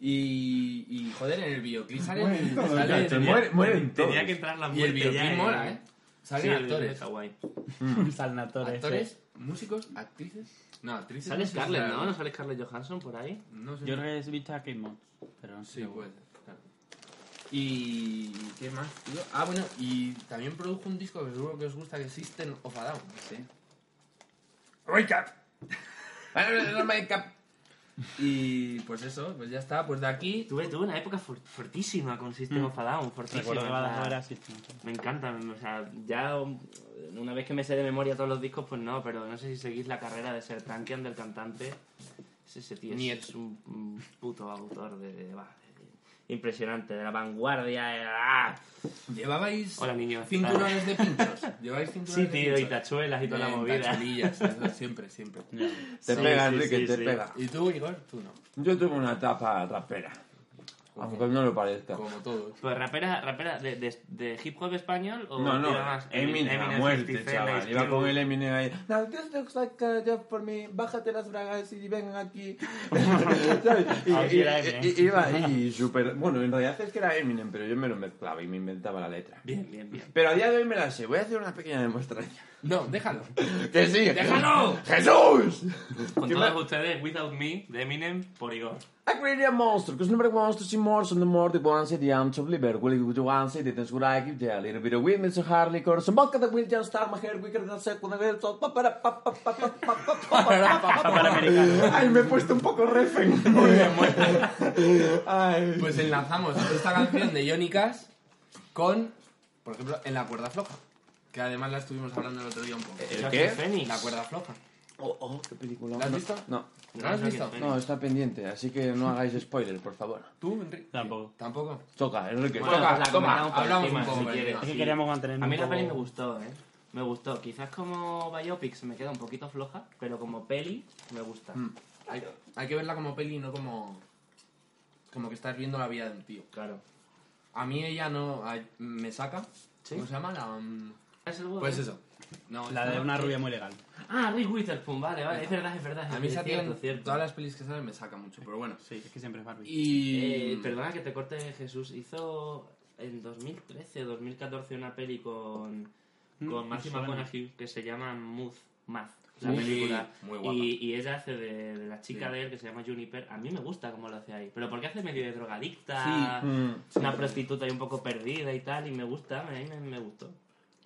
C: Y, y joder, en el videoclip sale,
A: Mueren todos,
C: sale- tenía-
A: mueren- mueren
B: Tenía
A: todos.
B: que entrar la
C: y el
B: muerte
C: videoclip mola, ¿eh? Salen
B: Sí, el
C: actores.
B: está guay.
F: Salnatores.
C: Actores, músicos, actrices. No, actrices.
B: Sale Scarlett, ¿no? ¿No sale Scarlett Johansson por ahí?
C: No sé.
F: Yo creo que he visto a Kate Moss, pero no
C: Sí,
F: sé.
C: puede ser, claro. Y. ¿Qué más, tío? Ah, bueno, y también produjo un disco que seguro que os gusta, que es System of a Down. Sí. Wake up. Y pues eso, pues ya está. Pues de aquí.
B: Tuve, tuve una época for- fortísima con System of a Down, fortísima.
F: Que
B: o sea. Me encanta, o sea, ya una vez que me sé de memoria todos los discos, pues no, pero no sé si seguís la carrera de ser Tankian del cantante. Es ese tío, es, un, puto autor de, de- de- impresionante, de la vanguardia. eh, ¡ah!
C: ¿Llevabais
B: Hola, niño.
C: cinturones de pinchos? ¿Lleváis cinturones
B: Sí,
C: de
B: tío, y tachuelas y toda la movida.
C: eso, siempre, siempre.
A: Te
B: Sí,
A: pega,
B: sí,
A: Enrique,
B: sí,
A: te
B: sí.
A: pega.
C: ¿Y tú, Igor? Tú no.
A: Yo tuve una etapa rapera, aunque no lo parezca.
C: Como todos.
B: Pues rapera, rapera de, de, de hip hop español o
A: No, no,
B: más
A: Eminem, a
B: 50
A: muerte, chaval. Iba con el Eminem ahí. Now this looks like a job for me. Bájate las bragas y vengan aquí. (laughs) ¿Sabes? Y,
F: Ah,
A: y-
F: era Eminem.
A: y- iba ahí súper... Bueno, en realidad es que era Eminem, pero yo me lo mezclaba y me inventaba la letra.
B: Bien, bien, bien.
A: Pero a día de hoy me la sé. Voy a hacer una pequeña demostración.
C: No, déjalo. (laughs)
A: ¡Que sí!
C: ¡Déjalo!
A: ¡Jesús!
B: Con todos ustedes, Without Me, de Eminem, por Igor.
A: I created a monster because nobody wants to see more, so the more they want to the arms of Liverpool. If you want to see the things would I give you a little bit of women, so hardly core, some vodka that will just start my hair quicker than second of
F: it, so
A: Ay, me he puesto un poco refen.
C: Muy bien, muy bien. Pues enlazamos esta canción de Johnny con, por ejemplo, En la cuerda floja. Que además la estuvimos hablando el otro día un poco.
A: ¿El, qué?
C: La cuerda floja.
A: Oh, oh, qué película.
C: ¿La has visto?
A: No.
C: ¿No la has visto?
A: No, está pendiente, así que no hagáis spoiler, por favor.
C: ¿Tú, Enrique?
F: Tampoco.
C: Tampoco.
A: Toca, Enrique.
B: Bueno,
C: Toca,
B: pues la
C: toma, hablamos
B: encima,
C: un poco,
B: si quieres.
F: Es que
B: Sí.
F: queríamos mantener
B: A mí la
F: poco-
B: peli me gustó, ¿eh? Me gustó. Quizás como biopic se me queda un poquito floja, pero como peli me gusta.
C: Mm. Hay, hay que verla como peli y no como... como que estás viendo la vida de un tío.
B: Claro.
C: A mí ella no a- me saca.
B: ¿Sí?
C: ¿Cómo se llama? La, um,
B: ¿Es el
C: pues eso. No,
F: La de una rubia muy legal.
B: Ah, Reese Witherspoon, vale, vale. Es verdad, es verdad.
C: A mí
B: es
C: esa
B: cierto, cierto.
C: todas las pelis que salen me saca mucho, pero bueno.
F: Sí, es que siempre es Barbie.
C: Y...
B: Eh, perdona que te corte, Jesús. Hizo en 2013 o 2014 una peli con, con
F: Mm,
B: Matthew
F: suena.
B: McConaughey que se llama Muth, Math, la
C: Sí,
B: película.
C: muy guapa.
B: Y, y ella hace de, de la chica
C: Sí.
B: de él que se llama Juniper. A mí me gusta cómo lo hace ahí. Pero porque hace medio de drogadicta,
C: Mm.
B: una prostituta y un poco perdida y tal. Y me gusta, a mí me, me gustó.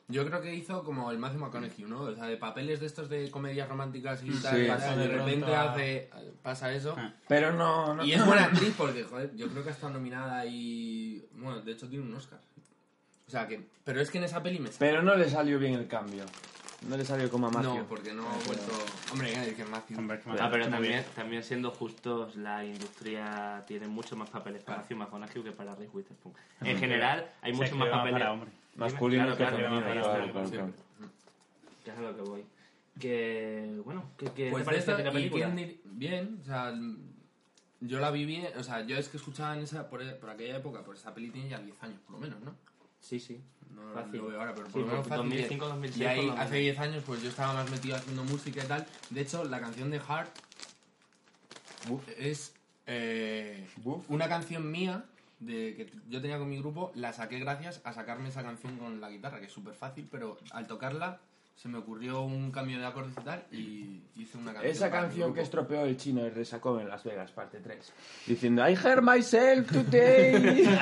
C: Yo creo que hizo como el Matthew McConaughey, ¿no? O sea, de papeles de estos de comedias románticas y
A: Sí,
C: tal,
A: pasa
C: de
F: de
C: repente
F: a-
C: hace, pasa eso.
F: Ah.
A: Pero no, no.
C: Y es buena actriz porque, joder, yo creo que ha estado nominada y... Bueno, de hecho tiene un Oscar. O sea que... Pero es que en esa peli me.
A: Pero no le salió bien el cambio. No le salió como a Matthew.
C: No, porque no ha vuelto... Hombre, es que Matthew...
B: Ah, pero también, también siendo justos, la industria tiene mucho más papeles para Matthew McConaughey que para Reese Witherspoon. En general, hay mucho más papeles
F: para hombre.
A: Masculino
B: Claro,
A: que
B: claro,
A: femenino.
F: claro,
A: claro,
F: claro,
A: claro,
C: siempre.
A: claro.
B: Que es a lo que voy. Que, bueno, ¿qué, qué
C: Pues
B: te
C: de
B: parece
C: esta,
B: la película?
C: dir- bien, o sea, yo la vi bien, o sea, yo es que escuchaba en esa, por, por aquella época, pues esa peli tiene ya 10 años, por lo menos, ¿no?
B: Sí, sí.
C: No
B: Fácil.
C: lo veo ahora, pero por
B: Sí,
C: lo menos
B: por
C: fácil
B: 2005,
C: 10.
B: 2006
C: Y ahí,
B: por
C: hace
B: menos.
C: 10 años, pues yo estaba más metido haciendo música y tal. De hecho, la canción de Heart es eh, una canción mía de que yo tenía con mi grupo, la saqué gracias a sacarme esa canción con la guitarra, que es súper fácil, pero al tocarla se me ocurrió un cambio de acordes y tal, y hice una canción.
A: Esa canción que estropeó el chino y resacó en Las Vegas, parte 3. Diciendo, I heard myself today. (laughs)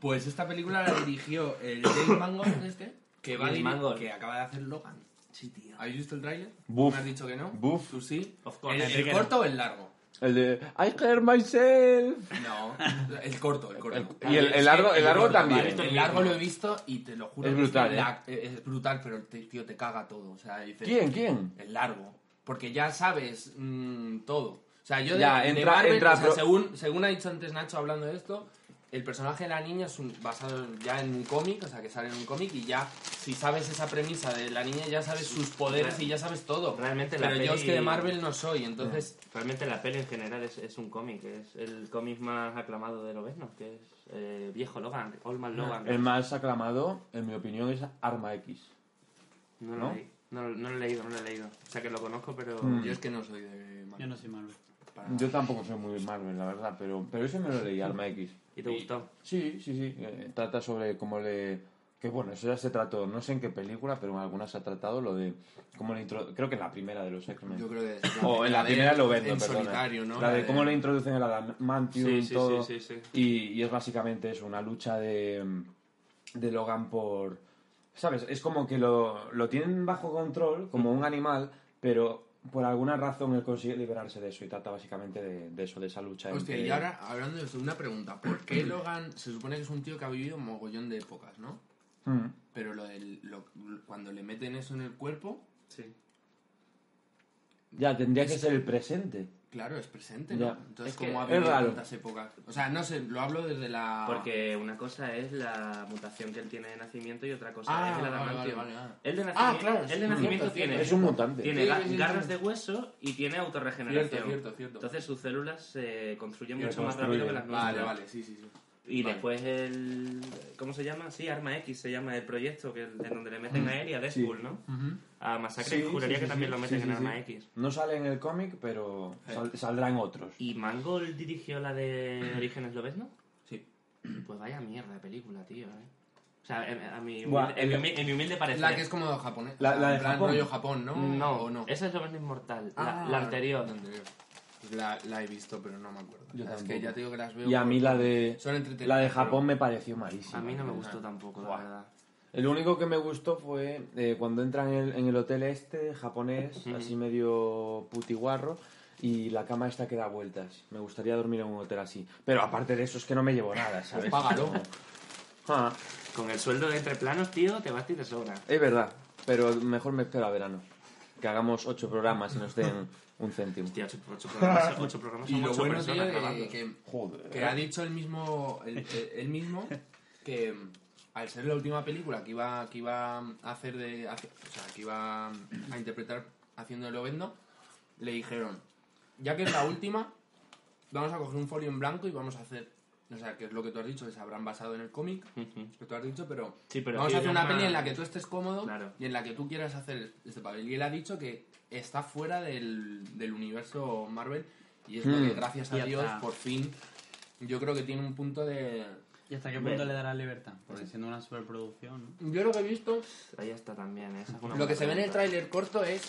C: Pues esta película la dirigió el James Mangold este, que va a que acaba de hacer Logan.
B: Sí, tío.
C: ¿Habéis visto el tráiler?
A: Buf.
C: Me has dicho que no.
A: Buf.
C: Tú sí.
B: Of course.
C: ¿El, el corto
F: no.
C: o el largo?
A: El de, I heard myself.
C: No, el corto, el corto.
A: El- y el- el largo- el largo también.
C: El largo lo he visto y te lo juro.
A: Es brutal,
C: que
A: ¿eh?
C: la- es brutal, pero te- tío, te caga todo. O sea, dices,
A: ¿Quién? ¿Quién?
C: El largo. Porque ya sabes mm, todo. O sea, yo de,
A: Ya,
C: de
A: entra-
C: Marvel,
A: entra
C: o sea, según, según ha dicho antes Nacho hablando de esto, el personaje de la niña es un- basado ya en un cómic, o sea, que sale en un cómic y ya, si sabes esa premisa de la niña, ya sabes sus poderes y ya sabes todo.
B: Realmente la
C: Pero yo es que de Marvel no soy, entonces...
B: Realmente la peli en general es, es un cómic, es el cómic más aclamado de Lobezno, que es eh, Viejo Logan, Old Man Logan.
A: El más aclamado, en mi opinión, es Arma X.
B: No,
A: ¿no?
B: lo leí. No, no lo he leído, no lo he leído. O sea que lo conozco, pero...
A: Mm.
C: Yo es que no soy de Marvel.
F: Yo no soy Marvel.
C: para
A: Yo tampoco soy muy Marvel, la verdad, pero, pero eso me lo leí, Arma X.
B: ¿Y te gustó?
A: Sí, sí, sí. eh, trata sobre cómo le... Que bueno, eso ya se trató, no sé en qué película, pero en algunas se ha tratado lo de cómo le intro... Creo que en la primera de los X-Men.
C: Yo creo que es
A: O en la
C: de-
A: primera lo vendo,
C: En
A: perdona.
C: solitario, ¿no?
A: La de cómo le introducen el adamantium
B: Sí,
A: y
B: sí,
A: todo.
B: sí, sí, sí.
A: Y, y es básicamente eso, una lucha de, de Logan por... ¿Sabes? Es como que lo, lo tienen bajo control, como un animal, pero por alguna razón él consigue liberarse de eso y trata básicamente de, de eso, de esa lucha.
C: Hostia,
A: entre-
C: y ahora, hablando de eso, una pregunta. ¿Por qué (clears throat) Logan se supone que es un tío que ha vivido un mogollón de épocas, no?
A: Mm.
C: Pero lo del, lo- cuando le meten eso en el cuerpo,
B: Sí.
A: Ya, tendría que ser el presente.
C: Claro, es presente,
A: Ya.
C: ¿no? Entonces,
B: Es
C: ¿cómo ha vivido tantas épocas? O sea, no sé, lo hablo desde la...
B: Porque una cosa es la mutación que él tiene de nacimiento y otra cosa
C: Ah,
B: es el
C: vale,
B: adamantium.
C: vale, vale, ah.
B: Él de
C: Ah,
B: nacimiento,
C: claro,
B: él
C: sí,
B: de nacimiento tiene,
A: Es un mutante.
B: tiene
C: Sí,
B: ga-
C: sí, sí,
B: garras
C: sí.
B: de hueso y tiene autorregeneración.
C: Cierto, cierto, cierto.
B: Entonces sus células se construyen mucho más rápido que las nuestras.
C: Vale, vale, sí, sí, sí.
B: Y
C: Vale.
B: después el... ¿Cómo se llama? Sí, Arma X se llama el proyecto que, en donde le meten a él y a Deadpool, ¿no? A Masacre
A: Sí,
B: juraría
A: sí,
B: que
A: sí,
B: también
A: sí.
B: lo meten
A: Sí,
B: en
A: sí,
B: Arma
A: sí.
B: X.
A: No sale en el cómic, pero sal- saldrá en otros.
B: ¿Y Mangold dirigió la de (clears throat) Orígenes Lobezno?
C: Sí.
B: Pues vaya mierda de película, tío, ¿eh? O sea, en, a mi
A: Buah,
B: humilde, en, mi, humilde- en mi humilde parecer...
C: La que es como japonés.
A: La- la de Japón.
C: rollo Japón, ¿no?
B: No,
C: ¿O no?
B: esa es Lobezno Inmortal,
C: Ah,
B: la, la anterior.
C: La anterior. La, la he visto, pero no me acuerdo.
A: Yo
C: es que ya te digo que las veo.
A: Y a mí la de la de
C: pero-
A: Japón me pareció malísima.
B: A mí no me
A: tío.
B: gustó tampoco, la verdad.
A: El único que me gustó fue eh, cuando entran en el, en el hotel este, japonés, así medio putiguarro, y la cama esta que da vueltas. Me gustaría dormir en un hotel así. Pero aparte de eso es que no me llevo nada, ¿sabes?
C: Págalo. (laughs)
A: Ah,
B: Con el sueldo de entre planos, tío, te vas y te sobra.
A: es verdad, pero mejor me espero a verano. Que hagamos ocho programas y nos den (laughs) un céntimo.
B: Hostia, ocho, ocho programas, ocho programas
C: Y lo
B: ocho
C: bueno, tío,
B: personas grabando.
C: que,
A: Joder.
C: que ha dicho el mismo, el, mismo, que mm, al ser la última película que iba, que iba a hacer de, o sea, que iba a interpretar haciendo el Lobezno, le dijeron, ya que es la última, vamos a coger un folio en blanco y vamos a hacer, o sea, que es lo que tú has dicho, que se habrán basado en el cómic, que tú has dicho, pero,
B: Sí, pero
C: vamos a hacer una peli en la que tú estés cómodo
B: Claro.
C: y en la que tú quieras hacer este papel. Y él ha dicho que está fuera del, del universo Marvel y es lo
A: Hmm.
C: que, gracias a Dios,
F: está.
C: por fin, yo creo que tiene un punto de...
F: ¿Y hasta qué punto le dará libertad? Porque siendo una superproducción, ¿no?
C: Yo lo que he visto
B: Ahí está también, esa es una
C: Lo que se ve en el tráiler corto es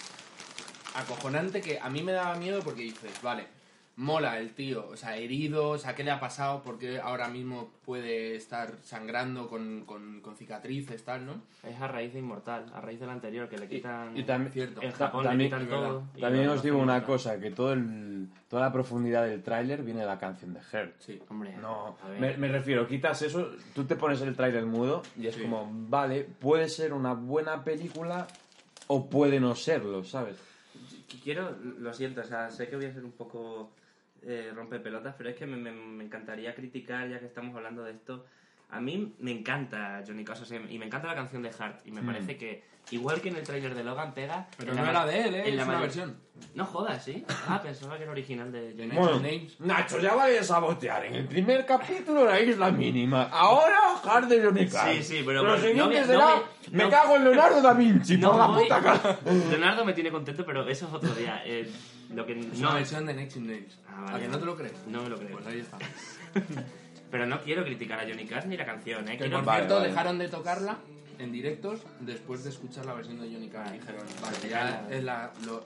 C: acojonante que a mí me daba miedo porque dices, vale, mola el tío, o sea, herido, o sea, ¿qué le ha pasado? Porque ahora mismo puede estar sangrando con, con, con cicatrices, tal, ¿no?
B: Es a raíz de Inmortal, a raíz del anterior, que le quitan...
A: Y también,
C: Cierto.
B: Japón
A: también,
B: le quitan todo. y
A: también os digo una cosa, que todo el, toda la profundidad del tráiler viene de la canción de Her.
C: Sí.
B: Hombre,
A: No, me, me refiero, quitas eso, tú te pones el tráiler mudo y es
C: Sí.
A: como, vale, puede ser una buena película o puede no serlo, ¿sabes?
B: Qu- Quiero, lo siento, o sea, sé que voy a ser un poco eh, rompepelotas, pero es que me, me- me encantaría criticar, ya que estamos hablando de esto. A mí me encanta Johnny sea, y me encanta la canción de Heart. Y me parece que, igual que en el tráiler de Logan, pega.
C: Pero
B: en
C: no
B: la
C: era de él, ¿eh?
B: en
C: Es
B: la
C: una
B: mayor-
C: versión.
B: No jodas, ¿sí? Ah, pensaba que era original de Johnny
C: Bueno.
B: Cash.
C: Names.
A: Nacho, ya vayas a sabotear. En el primer capítulo la isla mínima. Ahora, Hard de Johnny Cash.
B: Sí, sí, pero
A: Lo
B: bueno,
A: siguiente
B: no me-
A: será,
B: no me-
A: me
B: no-
A: cago en Leonardo (laughs) da Vinci,
B: No
A: por la
B: voy-
A: puta cara. (laughs)
B: Leonardo me tiene contento, pero eso es otro día. Eh, lo que
C: Es
B: no,
C: una versión de Next in Names.
B: Ah,
C: ¿A
B: vale,
C: que no te lo crees?
B: No me lo creo.
C: Pues ahí está. (laughs)
B: Pero no quiero criticar a Johnny Cash ni la canción, ¿eh?
C: Que
B: Quiero-
C: por
A: Vale,
C: cierto
A: vale.
C: dejaron de tocarla en directos después de escuchar la versión de Johnny Cash. Dijeron, vale, ya es la, lo-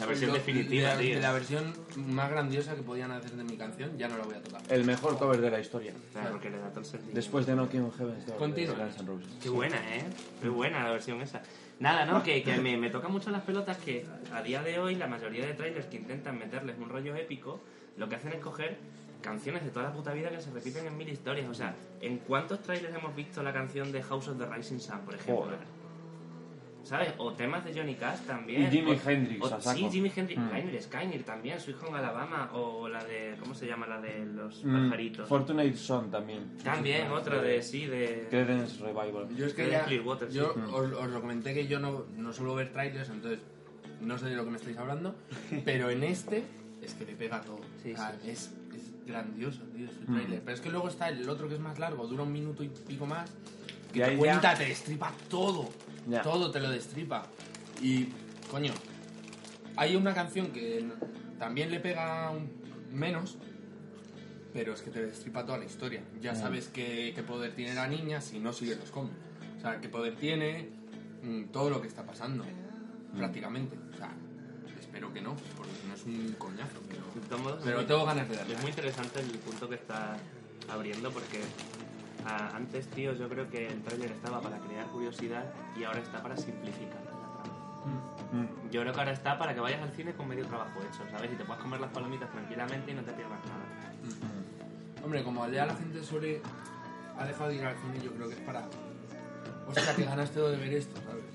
B: La versión
C: lo-
B: definitiva,
C: de la,
B: tío.
C: de la versión más grandiosa que podían hacer de mi canción, ya no la voy a tocar.
A: El mejor cover de la historia.
B: Claro, porque le da todo el sentido.
A: Después de Knocking on Heaven's Door. de
C: Continúa.
B: Qué buena, ¿eh? Qué buena la versión esa. Nada, ¿no? Que, que me, me toca mucho las pelotas que a día de hoy la mayoría de trailers que intentan meterles un rollo épico, lo que hacen es coger canciones de toda la puta vida que se repiten en mil historias. O sea, ¿en cuántos trailers hemos visto la canción de House of the Rising Sun, por ejemplo?
A: Joder.
B: ¿Sabes? O temas de Johnny Cash también.
A: Y Jimi
B: O-
A: Hendrix,
B: o-
A: a saco.
B: Sí, Jimi Hendrix.
A: Mm.
B: Skyner, Skyner también. Sweet Home Alabama. O la de... ¿Cómo se llama? La de los
A: Mm,
B: pajaritos.
A: Fortunate Son también.
B: También, otra de... Sí, de...
A: Credence Revival.
C: Yo es que
B: De
C: ya,
B: Clearwater, sí.
C: yo os, os lo comenté que yo no, no suelo ver trailers, entonces no sé de lo que me estáis hablando, (laughs) pero en este es que le pega todo.
B: Sí,
C: sea,
B: sí.
C: Es, es grandioso, tío, ese trailer. Pero es que luego está el otro que es más largo, dura un minuto y pico más, que
A: Y
C: te cuenta,
A: ya-
C: te destripa todo.
A: Ya.
C: Todo te lo destripa. Y, coño, hay una canción que también le pega menos, pero es que te destripa toda la historia. Ya sabes qué, qué poder tiene la niña si no sigues los cómics. O sea, qué poder tiene, mm, todo lo que está pasando, prácticamente. Espero que no, porque no es un coñazo. Pero,
B: modos,
C: pero tengo ganas de darle.
B: Es muy interesante el punto que está abriendo porque ah, antes, tío, yo creo que el tráiler estaba para crear curiosidad y ahora está para simplificar la trama.
A: Mm.
B: Yo creo que ahora está para que vayas al cine con medio trabajo hecho, ¿sabes? Y te puedas comer las palomitas tranquilamente y no te pierdas nada.
C: Hombre, como ya la gente suele. ha dejado de ir al cine, yo creo que es para. Hostia, que ganas tengo de ver esto, ¿sabes?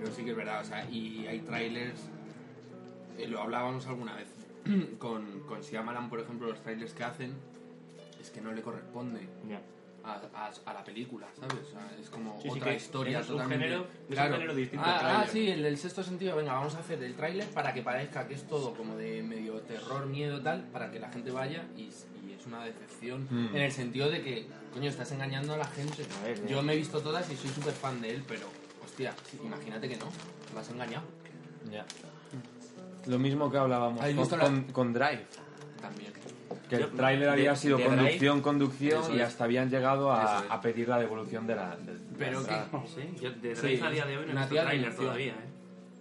C: Pero sí que es verdad, o sea, y hay trailers. eh, lo hablábamos alguna vez. (clears throat) con, con Shyamalan, por ejemplo, los trailers que hacen. Es que no le corresponde
B: Ya.
C: a, a- a la película, ¿sabes? O sea, es como
B: Sí, sí,
C: otra
B: que
C: historia
B: es un
C: totalmente.
B: género- es un género distinto
C: Ah, ah, sí, el del sexto sentido. Venga, vamos a hacer el tráiler para que parezca que es todo como de medio terror, miedo, tal, para que la gente vaya y, y es una decepción
A: Mm.
C: en el sentido de que, coño, estás engañando a la gente.
B: A ver,
C: Yo
B: eh.
C: me he visto todas y soy súper fan de él, pero, hostia, imagínate que no, me has engañado
A: Ya. Lo mismo que hablábamos
C: ¿Habéis
A: con,
C: la-
A: con- con Drive.
C: también.
A: Que el tráiler había sido
B: de
A: conducción, conducción
C: Eso
A: y
C: es.
A: hasta habían llegado a,
C: es.
A: a pedir la devolución de la. de- de la
C: Pero que-. (laughs)
B: Sí, yo de
C: Sí,
B: Drive a día de hoy no he visto tráiler todavía, ¿eh?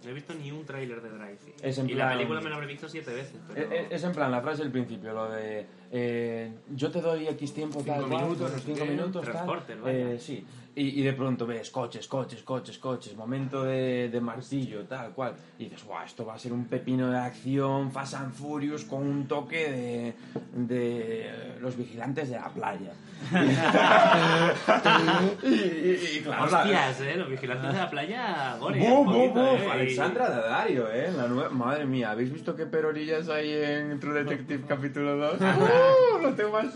B: No he visto ni un tráiler de Drive.
A: Es en
B: y la
A: plan-
B: película me la habré visto siete veces, pero...
A: Es, es en plan la frase del principio, lo de eh, yo te doy X tiempo,
C: Cinco
A: tal,
C: minutos,
A: cinco minutos, tal. Eh, sí. Y, y de pronto ves coches, coches, coches, coches, momento de, de martillo, tal cual. Y dices, guau, esto va a ser un pepino de acción, Fast and Furious con un toque de, de los vigilantes de la playa. (laughs) (laughs) y, y- y claro, la-
B: Hostias, ¿eh? Los vigilantes de la playa, gore,
A: ¡Buf, buf, buf!
B: ¿eh?
A: Alexandra Daddario, ¿eh? La nueva... Madre mía, ¿habéis visto qué perorillas hay en True Detective (laughs) capítulo 2? ¡Uh! Lo tengo más.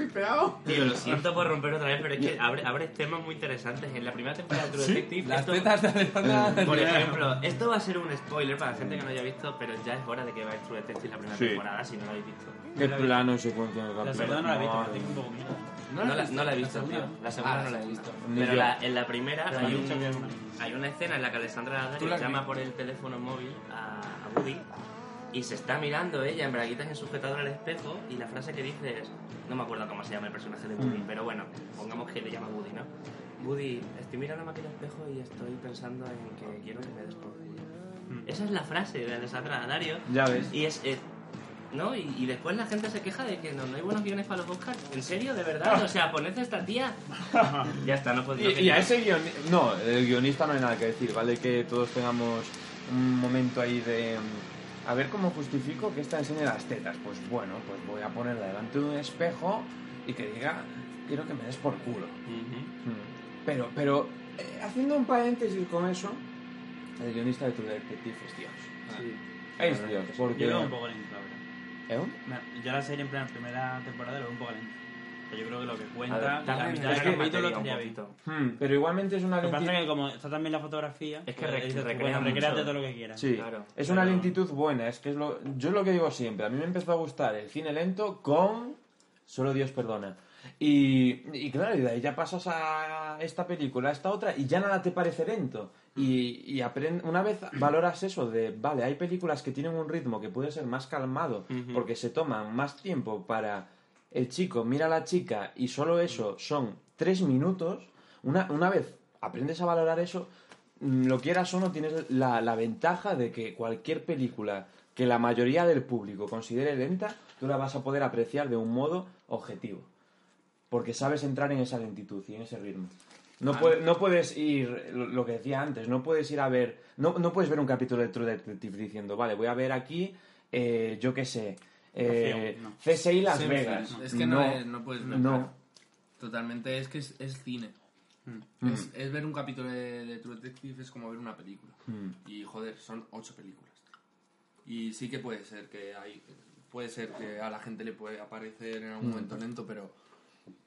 B: Tío, lo siento por romper otra vez, pero es que abre, abres temas muy interesantes es en la primera temporada de True Detective.
C: Las
B: esto-
C: tetas de Alejandra.
B: Por ejemplo, esto va a ser un spoiler para la gente que no haya visto, pero ya es hora de que veáis True Detective la primera
A: Sí.
B: temporada si no lo habéis visto.
A: Qué plano secuencia de
F: La segunda no la he visto, pero tengo un poco miedo.
B: No, la, no la he visto, tío. La segunda
C: Ah,
B: no la he visto. Pero la- en la primera hay, un- hay una escena en la que Alessandra
C: ¿Tú
B: Daddario llama por el teléfono móvil a, a Woody y se está mirando ella en braguitas en sujetador al espejo y la frase que dice es... No me acuerdo cómo se llama el personaje de Woody, pero bueno, pongamos que le llama Woody, ¿no? Woody, estoy mirándome aquí al espejo y estoy pensando en que quiero que me des por culo". Esa es la frase de Alessandra Daddario.
A: Ya ves.
B: Y es... es- ¿No? Y, y después la gente se queja de que no, no hay buenos guiones para los Oscars. ¿En serio? ¿De verdad? O sea, poned a esta tía. (laughs) ya está, no puedo...
A: Y, y a ese guionista... No, el guionista no hay nada que decir, ¿vale? Que todos tengamos un momento ahí de... mm, A ver cómo justifico que esta enseñe las tetas. Pues bueno, pues voy a ponerla delante de un espejo y que diga, quiero que me des por culo. Mm. Pero, pero, eh, haciendo un paréntesis con eso, el guionista de True Detective es Dios.
B: Sí.
A: Es Dios, porque...
F: Yo lo veo un poco lento, la verdad.
A: ¿Eh?
F: Yo la serie en plan primera temporada lo veo un poco lento. Pero yo creo que lo que cuenta,
B: ver,
F: la mitad
B: es
F: del
B: que
F: capítulo
B: poquito.
A: Hmm, pero igualmente es una
F: Lo que pasa
A: lentitud...
F: es que como está también la fotografía,
B: Es que re-
F: tú,
B: recrea
F: bueno, recréate todo lo que quieras.
A: Sí,
B: Claro,
A: es una
F: pero-
A: lentitud buena, es que es lo, yo es lo que digo siempre, a mí me empezó a gustar el cine lento con Solo Dios perdona. Y, y claro, y de ahí ya pasas a esta película, a esta otra, y ya nada te parece lento. Y, y aprend- una vez valoras eso de, vale, hay películas que tienen un ritmo que puede ser más calmado, porque se toman más tiempo para el chico, mira a la chica, y solo eso son tres minutos, una, una vez aprendes a valorar eso, mm, lo quieras o no, tienes la, la ventaja de que cualquier película que la mayoría del público considere lenta, tú la vas a poder apreciar de un modo objetivo. Porque sabes entrar en esa lentitud y en ese ritmo. No, puede- no puedes ir, lo que decía antes, no puedes ir a ver, no, no puedes ver un capítulo de True Detective diciendo, vale, voy a ver aquí, eh, yo qué sé, eh,
F: No.
A: CSI Las
C: Seinfeld.
A: Vegas.
C: Es que no, es- no puedes ver.
A: No.
C: Totalmente, es que es, es cine.
A: Mm.
C: Es, es ver un capítulo de, de True Detective es como ver una película.
A: Mm.
C: Y joder, son ocho películas. Y sí que puede ser que hay. Puede ser que a la gente le puede aparecer en algún
A: Mm.
C: momento lento, pero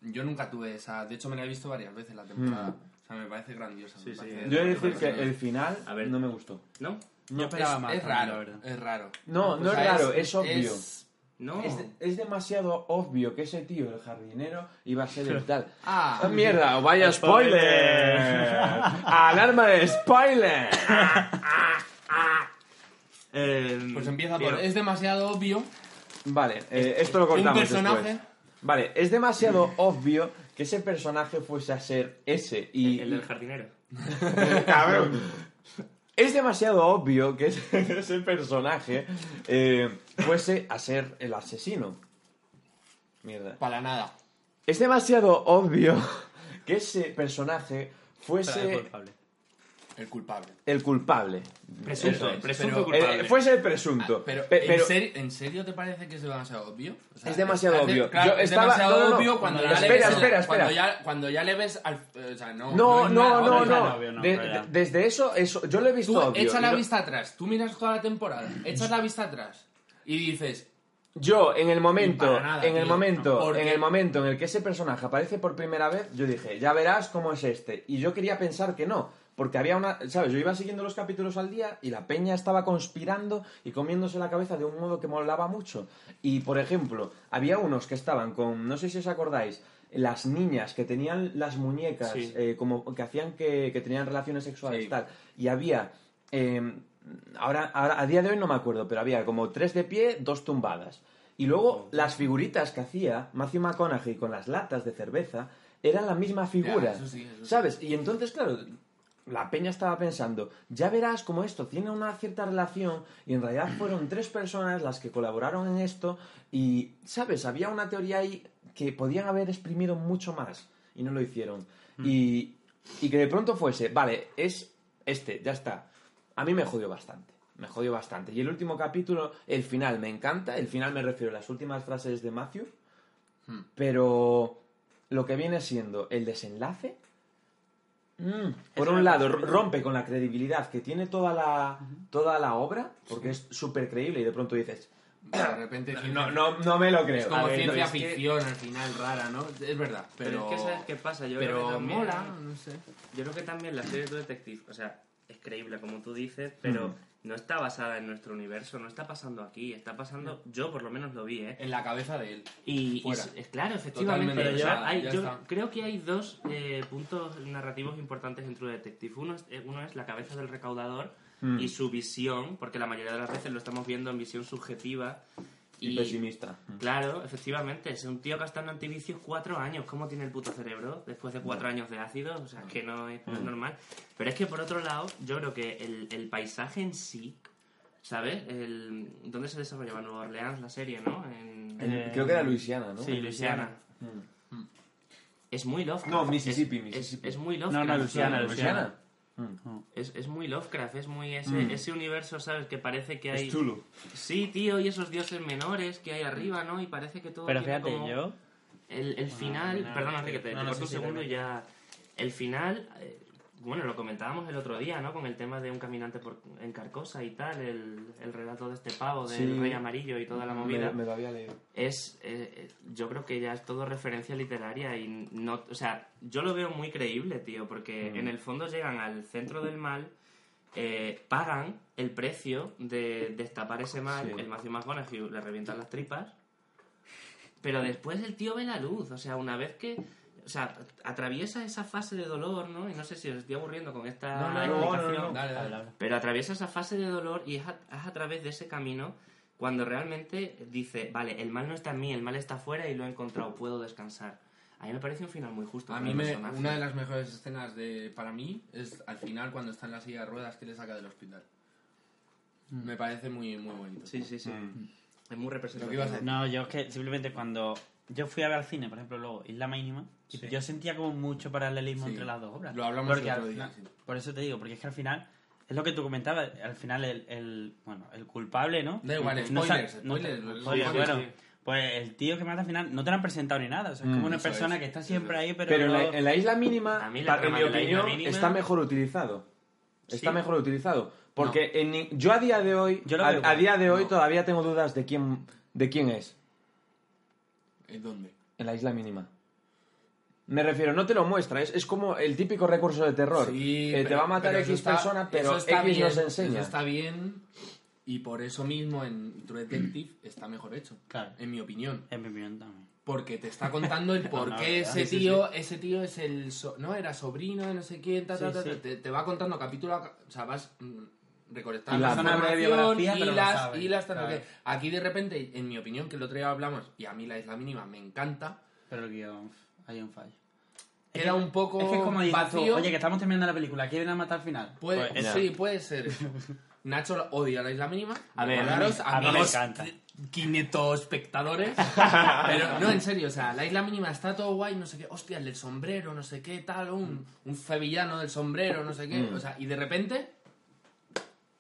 C: yo nunca tuve esa. De hecho, me la he visto varias veces la temporada.
A: Mm.
C: O sea, me parece grandiosa. me
B: Sí, sí.
C: parece-
A: Yo he de decir que el final
B: A ver.
A: no me gustó.
B: ¿No?
F: Yo esperaba
C: es,
F: más.
C: es
F: también,
C: raro, es raro.
A: No, no es raro, es, obvio.
C: es-
B: No.
A: Es, es demasiado obvio que ese tío, el jardinero, iba a ser el (laughs) tal.
C: Ah.
A: ¡Ah, mierda! ¡Vaya (laughs) spoiler! ¡Alarma de spoiler! (laughs)
B: Eh,
C: Pues empieza por. Es demasiado obvio.
A: Vale, eh, esto lo cortamos
C: Un personaje.
A: después. Vale, es demasiado (laughs) obvio que ese personaje fuese a ser ese y...
B: El del jardinero. (laughs)
A: ¡Cabrón! Es demasiado obvio que ese, (laughs) ese personaje eh, fuese a ser el asesino. Mierda.
C: Para nada.
A: Es demasiado obvio que ese personaje fuese
F: culpable.
C: El culpable.
A: el culpable.
B: Presunto, presunto
C: pero-
B: culpable.
A: Eh, fuese el presunto.
C: Ah, Pero,
A: Pe-
C: ¿en,
A: pero
C: serio, ¿en serio te parece que es demasiado obvio? O sea,
A: Es demasiado
C: de-
A: obvio.
C: claro,
A: Yo
C: es
A: estaba-
C: demasiado
A: no, no, no.
C: obvio cuando ya
A: Espera,
C: le ves. el-
A: espera, espera.
C: Cuando ya, cuando ya le ves al. O sea, no.
A: no, no, no,
C: obvio.
A: no.
F: tan obvio, no,
A: De-
F: pero ya.
A: de- desde eso, eso, yo lo he visto
C: Tú
A: obvio.
C: echa la vista atrás. Tú miras toda la temporada. Echas la vista atrás. Y dices.
A: Yo, en el momento,
C: nada,
A: en el momento,
C: Porque-
A: en el momento en el que ese personaje aparece por primera vez, yo dije, ya verás cómo es este. Y yo quería pensar que no, porque había una, ¿sabes? Yo iba siguiendo los capítulos al día y la peña estaba conspirando y comiéndose la cabeza de un modo que molaba mucho. Y, por ejemplo, había unos que estaban con, no sé si os acordáis, las niñas que tenían las muñecas,
B: Sí.
A: eh, como que hacían que, que tenían relaciones sexuales
C: Sí.
A: tal. Y había... eh, ahora, ahora, a día de hoy no me acuerdo, pero había como tres de pie, dos tumbadas. Y luego las figuritas que hacía Matthew McConaughey con las latas de cerveza eran la misma figura.
C: eso sí, eso sí.
A: ¿Sabes? Y entonces, claro, la peña estaba pensando, ya verás cómo esto tiene una cierta relación y en realidad fueron (clears throat) tres personas las que colaboraron en esto y, ¿sabes? Había una teoría ahí que podían haber exprimido mucho más y no lo hicieron. Y, y que de pronto fuese, vale, es este, ya está. A mí me jodió bastante. Me jodió bastante. Y el último capítulo, el final me encanta. El final me refiero a las últimas frases de Matthew.
C: Hmm.
A: Pero lo que viene siendo el desenlace. Mm, por un lado, rompe con la credibilidad que tiene toda la, toda la obra, porque es súper creíble y de pronto dices,
C: De repente
A: No, no, no me lo creo.
C: es como
B: ver,
C: ciencia
B: es que-
C: ficción al final rara, ¿no? Es verdad, pero...
B: Pero, es que ¿sabes qué pasa? Yo creo que
C: pero
B: también-
C: mola, no sé.
B: Yo creo que también la serie True Detective, o sea, es creíble como tú dices, pero no está basada en nuestro universo, no está pasando aquí, está pasando, yo por lo menos lo vi, ¿eh?
C: En la cabeza de él.
B: Y,
C: Fuera.
B: es claro, efectivamente.
C: Totalmente,
B: o sea,
C: ya-
B: hay- yo creo que hay dos eh, puntos narrativos importantes en True Detective. Uno es, eh, uno es la cabeza del recaudador
A: Mm.
B: y su visión, porque la mayoría de las veces lo estamos viendo en visión subjetiva.
A: Y pesimista.
B: Claro, efectivamente, es un tío en antivicios cuatro años. ¿Cómo tiene el puto cerebro después de cuatro años de ácido? O sea, es que no es, no es normal. Pero es que por otro lado, yo creo que el, el paisaje en sí, ¿sabes? El, ¿Dónde se desarrollaba? Nueva Orleans, la serie, ¿no? En,
A: En- creo que era Luisiana, ¿no?
F: sí,
B: en Luisiana. Es muy Lovecraft.
A: No, Mississippi,
B: Es- es-
A: Mississippi.
B: Es, muy
F: No,
B: Lovecraft.
F: no, Luisiana,
B: ¿sabes?
F: Luisiana.
B: Es, es muy Lovecraft, es muy ese,
A: Mm.
B: ese universo, ¿sabes? Que parece que hay...
A: Es chulo.
B: Sí, tío, y esos dioses menores que hay arriba, ¿no? Y parece que todo
F: Pero
B: tiene
F: fíjate,
B: como-
F: yo...
B: El, el final...
F: no,
B: te,
F: no,
B: te
F: no,
B: corto un segundo y ya... El final... eh, bueno, lo comentábamos el otro día, ¿no? Con el tema de un caminante por, en Carcosa y tal, el, el relato de este pavo, del
A: Sí.
B: rey amarillo y toda la movida
A: Me, me lo había leído.
B: es eh, eh, yo creo que ya es todo referencia literaria y no o sea yo lo veo muy creíble tío porque
A: Mm.
B: en el fondo llegan al centro del mal eh, pagan el precio de destapar ese mal
A: Sí.
B: el Matthew McConaughey le revientan las tripas pero después el tío ve la luz o sea una vez que o sea atraviesa esa fase de dolor no y no sé si os estoy aburriendo con esta
C: No, no, no,
B: explicación,
C: no, no. Dale, dale.
F: Habla.
B: pero atraviesa esa fase de dolor y es a, es a través de ese camino cuando realmente dice, vale, el mal no está en mí, el mal está afuera y lo he encontrado, puedo descansar. A mí me parece un final muy justo.
C: A mí me, una de las mejores escenas de para mí es al final cuando está en la silla de ruedas que le saca del hospital. Me parece muy muy bonito.
B: Sí, sí, sí.
A: Mm.
B: Es muy representativo.
F: No, yo es que simplemente cuando yo fui a ver al cine, por ejemplo, luego Isla Mínima, y
C: Sí.
F: yo sentía como mucho paralelismo
C: Sí.
F: entre las dos obras.
C: Lo hablamos
F: Porque
C: el otro día,
F: final-
C: sí.
F: Por eso te digo, porque es que al final, es lo que tú comentabas, al final el, el- bueno, el culpable, ¿no?
C: Da igual,
F: No
C: spoilers,
F: no-
C: spoilers,
F: spoilers,
C: spoilers,
F: bueno,
B: sí.
F: pues el tío que mata al final no te lo han presentado ni nada, o sea, es como una
C: eso
F: persona
C: es.
F: que está siempre ahí, pero,
A: Pero en
F: luego-
A: la, en la isla mínima,
B: A mí la
A: para- en mi opinión,
B: mínima-
A: está mejor utilizado. Está
B: Sí.
A: mejor utilizado. Porque en ni- yo a día de hoy, a, a día de hoy
C: No.
A: todavía tengo dudas de quién, de quién es
C: ¿En dónde?
A: en la isla mínima. Me refiero, no te lo muestra, es, es como el típico recurso de terror.
C: Sí,
A: Eh, te va a matar X
C: está-
A: persona, pero X
C: bien,
A: nos enseña.
C: Eso está bien y por eso mismo en True Detective está mejor hecho.
F: Claro.
C: En mi opinión.
F: En mi opinión también.
C: Porque te está contando el (laughs) por
F: no,
C: qué ese
F: Sí, sí,
C: tío, ese tío es el so- no era sobrino de no sé quién, ta, ta,
F: Sí,
C: ta,
F: sí.
C: ta, Te, te va contando capítulo a o sea, vas
F: Una breve
C: información,
F: biografía, sabes.
C: hilas, tal, no
F: Claro.
C: qué. Aquí de repente, en mi opinión, que el otro día hablamos, y a mí la isla mínima me encanta,
F: Pero el guion, hay un fallo.
C: queda un poco
F: Es que es como dices tú,
C: vacío.
F: oye, que estamos terminando la película, ¿quieren a matar al final?
C: Puede,
F: Pues,
C: sí, puede ser. (laughs) Nacho odia la isla mínima.
B: A ver,
C: Recordaros,
F: a mí me encanta.
C: 500 espectadores. (laughs) Pero no, en serio, o sea, la isla mínima está todo guay, no sé qué. Hostia, el del sombrero, no sé qué, tal, un, un fevillano del sombrero, no sé qué.
A: Mm.
C: O sea, y de repente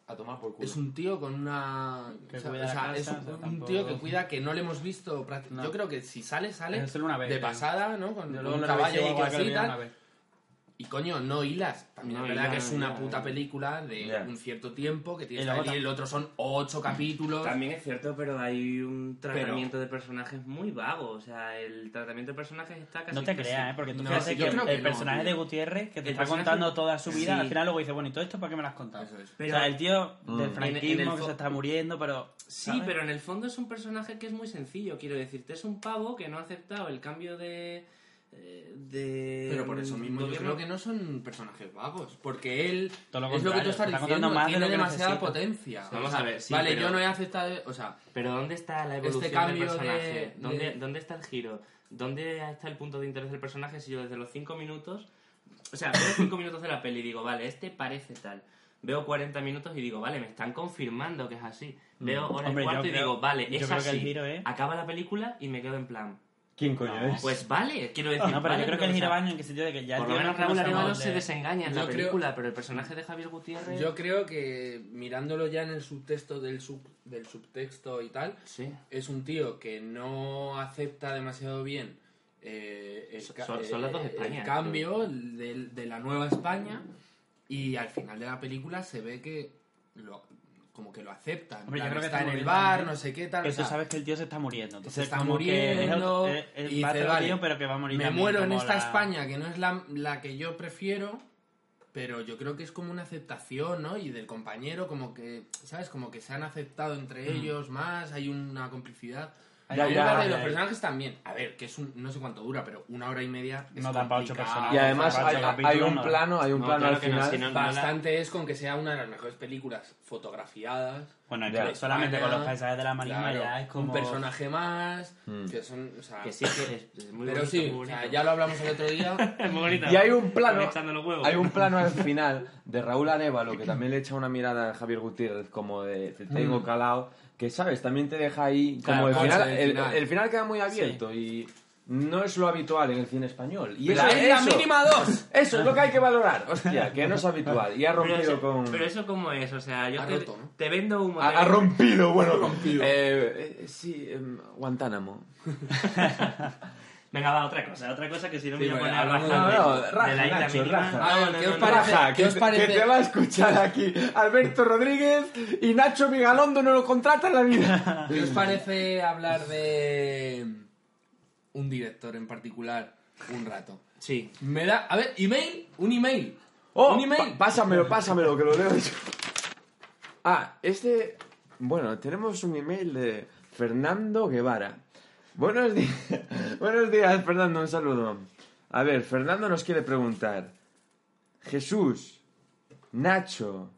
A: A tomar por culo.
C: es un tío con una.
F: Que
C: o sea,
F: cuida
C: o sea,
F: la
C: es
F: casa,
C: un,
F: o sea,
C: un
F: tampoco-
C: tío que cuida que no le hemos visto. prácti-
F: No.
C: Yo creo que si sale, sale
F: vez,
C: de pasada, ¿no? Con, con un
F: lo
C: caballo y que Y coño, no hilas. También
B: No
C: es verdad que es una
B: ya,
C: puta
B: ya.
C: película de un cierto tiempo que tienes
F: Y
C: el otro son ocho capítulos.
B: También es cierto, pero hay un tratamiento de personajes muy vago. O sea, el tratamiento de personajes está casi...
F: No te creas, ¿eh? Porque tú
C: No,
F: fíjate
C: sí,
F: que el,
C: que no,
F: personaje
C: tío.
F: de Gutiérrez, que te
B: El
F: está
B: personaje-
F: contando toda su vida,
B: Sí.
F: al final luego dice, bueno, ¿y todo esto para qué me lo has contado?
C: Eso es.
B: Pero-
F: o sea, el tío del
A: Mm.
B: En- en
F: franquismo
B: el
F: que
B: fo-
F: se está muriendo, pero...
B: Sí,
F: ¿sabes?
B: pero en el fondo es un personaje que es muy sencillo, quiero decirte. Es un pavo que no ha aceptado el cambio de... eh, de
C: Pero por eso mismo yo creo que no son personajes vagos. Porque él,
F: Todo lo
C: es lo que tú estás
F: está
C: diciendo,
F: más de
C: tiene
F: que
C: demasiada
F: necesita.
C: potencia.
B: Vamos
C: O sea,
B: a ver, sí,
C: vale,
B: pero-
C: yo no he aceptado... O sea,
B: Pero ¿dónde está la
C: Este
B: evolución
C: cambio
B: del
C: de-
B: personaje? ¿Dónde,
C: de-
B: ¿Dónde está el giro? ¿Dónde está el punto de interés del personaje si yo desde los 5 minutos... O sea, veo 5 minutos de la peli y digo, vale, este parece tal. Veo 40 minutos y digo, vale, me están confirmando que es así. Veo hora y cuarto y
F: creo-
B: digo, vale, es así.
F: el giro es-
B: Acaba la película y me quedo en plan...
A: ¿Quién coño
F: No,
A: es?
B: Pues vale, quiero decir...
F: No, pero
B: vale,
F: yo creo que el
B: o
F: giro
B: sea,
F: va en el sentido de que ya
B: Por lo menos
F: no
B: Raúl
F: conocemos
B: Arevalo
F: de-
B: se desengaña en la
C: Yo creo-
B: película, pero el personaje de Javier Gutiérrez...
C: yo creo que mirándolo ya en el subtexto del, sub, del subtexto y tal,
B: Sí.
C: es un tío que no acepta demasiado bien eh, el,
B: Son- son las dos
C: eh,
B: Españas,
C: el cambio de, de la nueva España y al final de la película se ve que lo- como que lo acepta. en
F: Hombre, yo
C: plan,
F: creo que
C: está
F: está
C: en el bar,
F: bien,
C: no sé qué tal.
F: Que
C: o
F: tú
C: sea,
F: sabes que el tío se está muriendo. Entonces,
C: se está
F: como que es
C: muriendo
F: es-
C: y
F: va a
C: dice, vale,
F: tío, pero que va a morir
C: me
F: también,
C: muero en esta
F: la-
C: España que no es la, la que yo prefiero pero yo creo que es como una aceptación no y del compañero como que sabes como que se han aceptado entre ellos más hay una complicidad la
A: ya,
C: vida de
A: ya,
C: los
A: ya.
C: personajes también a ver que es un no sé cuánto dura pero una hora y media es
F: No dan pa' ocho personajes.
A: Y además
F: Para
A: hay, hay un
F: no.
A: plano, hay un
B: No,
A: plano
B: claro
A: al
B: no,
A: final.
B: si no-
C: bastante es con que sea una de las mejores películas fotografiadas
F: Bueno,
A: Ya.
F: solamente con los paisajes de la marisma
C: claro,
F: ya es como...
C: un personaje más
A: Mm.
C: que son o sea,
B: Que sí, que es, es muy
C: pero
B: bonito,
C: sí
B: muy
C: o sea, ya lo hablamos el otro día (laughs)
B: Es muy bonito.
A: Y hay un plano, hay un plano al (laughs) final de Raúl Arevalo que también le echa una mirada a Javier Gutiérrez como de te tengo calado, que sabes, también te deja ahí como
C: Claro,
A: el final, el,
C: final.
A: el final queda muy abierto y no es lo habitual en el cine español. Y
C: la
A: eso,
C: isla
A: eso-
C: mínima 2 (laughs)
A: Eso es lo que hay que valorar, hostia, que no es habitual. Y ha
B: Pero
A: rompido
B: eso,
A: con...
B: pero eso cómo es, o sea, yo te,
C: roto, ¿no?
B: te vendo un
A: Ha, ha rompido, bueno, (laughs)
C: rompido.
A: Eh, eh, sí, em, Guantánamo. (laughs)
B: Venga, va, otra cosa, otra cosa que si no me voy a poner a
C: hablamos
B: rajar
C: de-
B: de,
A: no,
B: de
A: raja,
B: la isla
A: Nacho, raja.
B: No,
C: ¿qué
B: no,
C: os
B: no,
C: parece?
A: Raja,
C: ¿Qué
A: que,
C: os
A: te-
C: parece?
A: que te va a escuchar aquí Alberto Rodríguez y Nacho Vigalondo no lo contrata en la vida. (laughs)
C: ¿Qué os parece hablar de un director en particular un rato?
B: Sí.
C: Me da, a ver, email, un email.
A: Oh,
C: un email.
A: pásamelo, pásamelo, que lo leo yo. Ah, este... Bueno, tenemos un email de Fernando Guevara. Buenos días, (laughs) buenos días, Fernando, un saludo. A ver, Fernando nos quiere preguntar. Jesús, Nacho,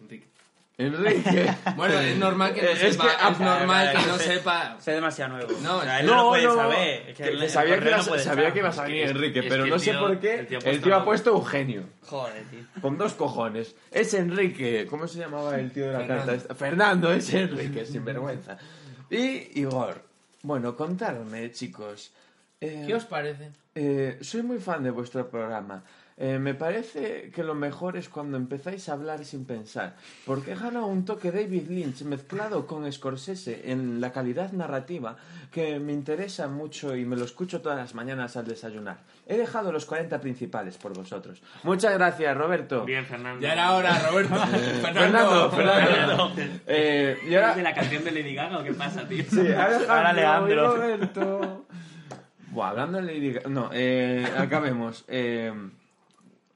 C: Enrique.
A: Enrique... (laughs)
C: Bueno, es normal que no
A: Es que-
C: sepa,
A: ah,
C: es normal que no (laughs)
F: sé-
C: sepa.
F: Sé demasiado nuevo.
C: No,
F: o sea, él
A: No,
F: no, lo puede
A: no,
F: saber. Es
A: que-
F: que,
A: que
F: el
A: sabía, que,
F: no puede
A: sabía que ibas a venir, Enrique, pero
B: que
A: no sé
B: tío-
A: por qué.
B: el tío ha
A: El
B: puesto
A: tío ha
B: algo.
A: puesto Eugenio.
F: Joder, tío.
A: Con dos cojones. Es Enrique. ¿Cómo se llamaba el tío de la
C: Fernando.
A: carta? Fernando, es Enrique, sin vergüenza. Y Igor. Bueno, contadme, chicos. Eh,
C: ¿Qué os parece?
A: eh, soy muy fan de vuestro programa. Eh, me parece que lo mejor es cuando empezáis a hablar sin pensar, porque gana un toque David Lynch mezclado con Scorsese en la calidad narrativa que me interesa mucho y me lo escucho todas las mañanas al desayunar. He dejado los 40 principales por vosotros. Muchas gracias, Roberto.
B: Bien, Fernando.
C: Ya era hora, Roberto. (laughs)
A: Fernando, Fernando. Eh, y ahora,
B: ¿Es de la canción de Lady Gaga o qué pasa, tío?
A: Sí, Alejandro
F: Ahora Alejandro.
A: Roberto. Buah, hablando de Lady Gaga- No, eh, acabemos. Eh,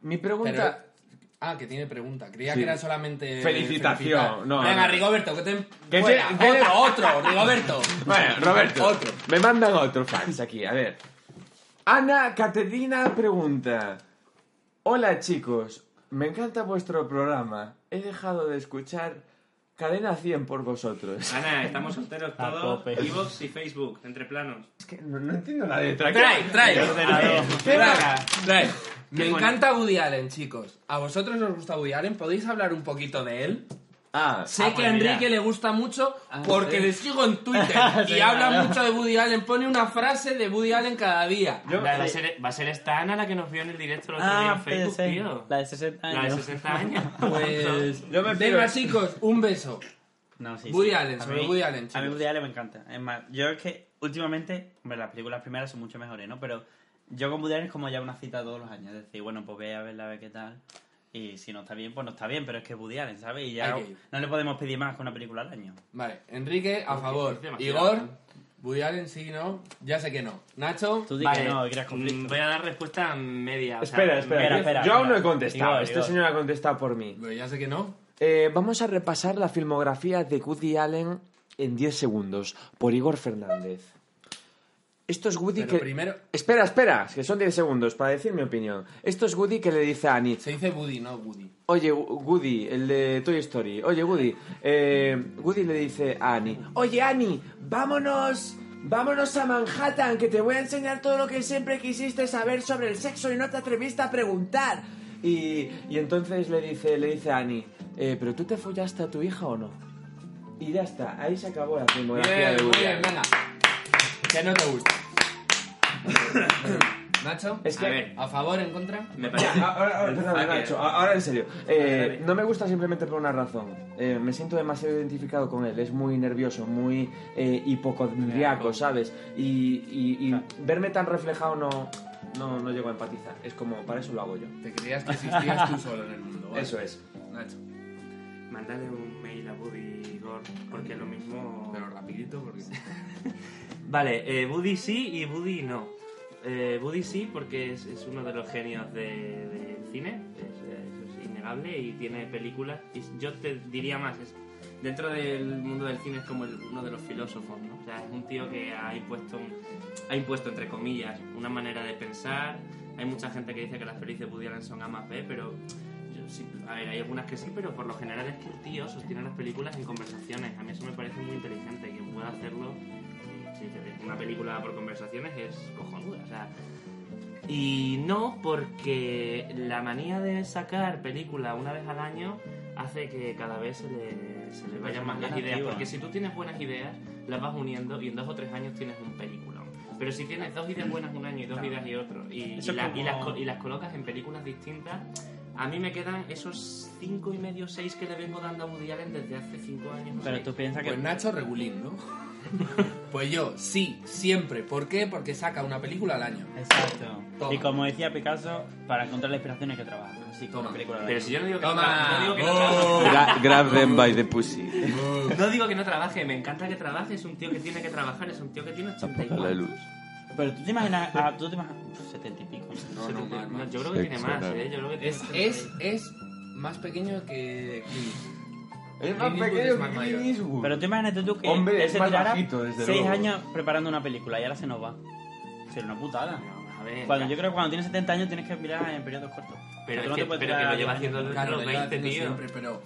A: mi pregunta...
C: Pero- ah, que tiene pregunta. Creía
A: Sí.
C: que era solamente.
A: Felicitación.
C: felicitar.
A: No,
C: Venga,
A: no.
C: Rigoberto, que te.
A: Que
C: Fuera. Otro, otro, Rigoberto. (laughs)
A: Bueno, Roberto,
C: Otro.
A: me mandan otro fans aquí, a ver. Ana Caterina pregunta: Hola chicos, me encanta vuestro programa. He dejado de escuchar Cadena 100 por vosotros.
B: Ana, estamos solteros (laughs)
F: A
B: todos.
F: tope.
B: Evox y Facebook, entre planos.
A: Es que no, no entiendo la letra.
C: Trae, trae.
F: ordenador.
C: Trae, trae. Me encanta Woody Allen, chicos. ¿A vosotros os gusta Woody Allen? ¿Podéis hablar un poquito de él?
A: Ah,
C: Sé
F: Ah,
C: que a Enrique
F: mira.
C: le gusta mucho porque le sigo en Twitter (laughs) y
F: Sí,
C: habla
F: claro.
C: mucho de Woody Allen. Pone una frase de Woody Allen cada día.
A: yo-
B: Va, va a ser, va a ser esta Ana la que nos vio en el directo el otro día
F: Ah,
B: en
F: puede
B: Facebook,
F: ser.
B: tío.
F: La de 60
B: La
F: años.
B: de 60 años. (laughs)
C: Pues.
A: Yo me
C: Venga, chicos, un beso.
F: No, sí,
C: Woody
F: sí.
C: Allen,
F: A
C: sobre
F: mí-
C: Woody Allen,
F: A mí
C: chicos.
F: Woody Allen me encanta. Es más, yo es que últimamente, hombre, las películas primeras son mucho mejores, ¿no? Pero yo con Woody Allen es como ya una cita todos los años. Es decir, bueno, pues ve a verla, a ver qué tal. Y si no está bien, pues no está bien, pero es que es Woody Allen, ¿sabes? Y ya no le podemos pedir más que una película al año.
C: Vale, Enrique, a favor. Igor, Woody Allen, sí, no. Ya sé que no. Nacho,
F: Tú
B: Vale,
F: que no, que
B: mm,
F: conflicto.
B: voy a dar respuesta media. o sea,
A: espera, espera.
F: espera,
A: yo aún no he contestado.
F: Igor,
A: este
F: Igor.
A: señor ha contestado por mí.
C: pues ya sé que no.
A: Eh, vamos a repasar la filmografía de Woody Allen en 10 segundos por Igor Fernández. Esto es Woody
C: Pero
A: que...
C: primero,
A: Espera, espera, que son 10 segundos para decir mi opinión. Esto es Woody que le dice a Annie,
C: se dice Woody, no Woody.
A: oye, Woody, el de Toy Story, oye, Woody, eh, Woody le dice a Annie, oye, Annie, vámonos, vámonos a Manhattan, que te voy a enseñar todo lo que siempre quisiste saber sobre el sexo y no te atreviste a preguntar. Y, y entonces le dice, le dice a Annie, "Eh, ¿pero tú te follaste a tu hija o no? Y ya está, ahí se acabó la filmografía de Woody
C: bien, venga. Que no te gusta. (coughs) Nacho,
A: Es que-
B: A ver,
C: a favor, en contra.
B: me parece.
A: Ya, ahora, ahora, perdón,
B: Ah,
A: Nacho, ahora en serio. Eh, no me gusta simplemente por una razón. Eh, me siento demasiado identificado con él. Es muy nervioso, muy eh, hipocondriaco, ¿sabes? Y, y- y verme tan reflejado no, no, no llego a empatizar. Es como, para eso lo hago yo.
C: Te creías que existías tú solo en el mundo. ¿vale?
A: Eso es.
C: Nacho.
B: Mándale un mail a Buddy Igor, porque lo mismo...
C: Pero rapidito porque... (laughs)
B: Vale, eh, Buddy sí y Buddy no. Eh, Buddy sí porque es, es uno de los genios de- del cine, es, es innegable, y tiene películas. Y yo te diría más, es, dentro del mundo del cine es como el- uno de los filósofos, ¿no? O sea, es un tío que ha impuesto, ha impuesto entre comillas, una manera de pensar. Hay mucha gente que dice que las pelis de Allen son A más B, pero sí- a ver, hay algunas que sí, pero por lo general es que el tío sostiene las películas en conversaciones. A mí eso me parece muy inteligente, que pueda hacerlo. Sí, una película por conversaciones es cojonuda, o sea. Y no porque la manía de sacar película una vez al año hace que cada vez se le, se le vayan más las ideas. Porque si tú tienes buenas ideas, las vas uniendo y en dos o tres años tienes un película. Pero si tienes dos ideas buenas un año y dos ideas y otro, y, y la-
F: como-
B: y las, co- y las colocas en películas distintas, a mí me quedan esos cinco y medio, seis que le vengo dando a Woody Allen desde hace cinco años.
F: Pero
B: seis.
F: tú piensas que...
C: Pues Nacho Regulín, ¿no? (laughs) pues yo, sí, siempre. ¿Por qué? Porque saca una película al año.
F: Exacto.
C: Toma.
F: Y como decía Picasso, para encontrar la inspiración hay que trabajar. Película
B: Pero
F: año.
B: si yo no digo que no,
C: Toma.
B: tra- no digo que no
C: Oh.
B: trabaje.
H: Gra- grab them by the pussy. (laughs)
B: No digo que no trabaje, me encanta que trabaje, es un tío que tiene que trabajar, es un tío que tiene 80 y
H: Apaga la luz.
F: Pero tú te imaginas... Ah, tú te imaginas... Setenta y pico.
C: No, no, más,
B: No,
C: más.
B: yo creo que tiene más. ¿eh? Yo creo que tiene
C: Es,
B: 80
C: es, es más pequeño que Clint.
A: Es más
C: Clint
A: pequeño
C: es más
A: que. Clint Eastwood.
F: Pero tú imagínate tú que
A: Hombre,
F: él
A: es
F: se
A: más
F: tirara
A: bajito, desde
F: seis
A: luego.
F: años preparando una película y ahora se nos va. Sería una putada.
B: No, a ver,
F: Cuando yo creo que cuando tienes 70 años tienes que mirar en periodos cortos.
B: Pero,
F: Tú
B: es
F: no
B: que,
F: te puedes
B: pero que
F: tirar
B: lo lleva haciendo desde
C: Claro,
B: los
C: lo lleva
B: 20,
C: haciendo
B: tío.
C: siempre, pero...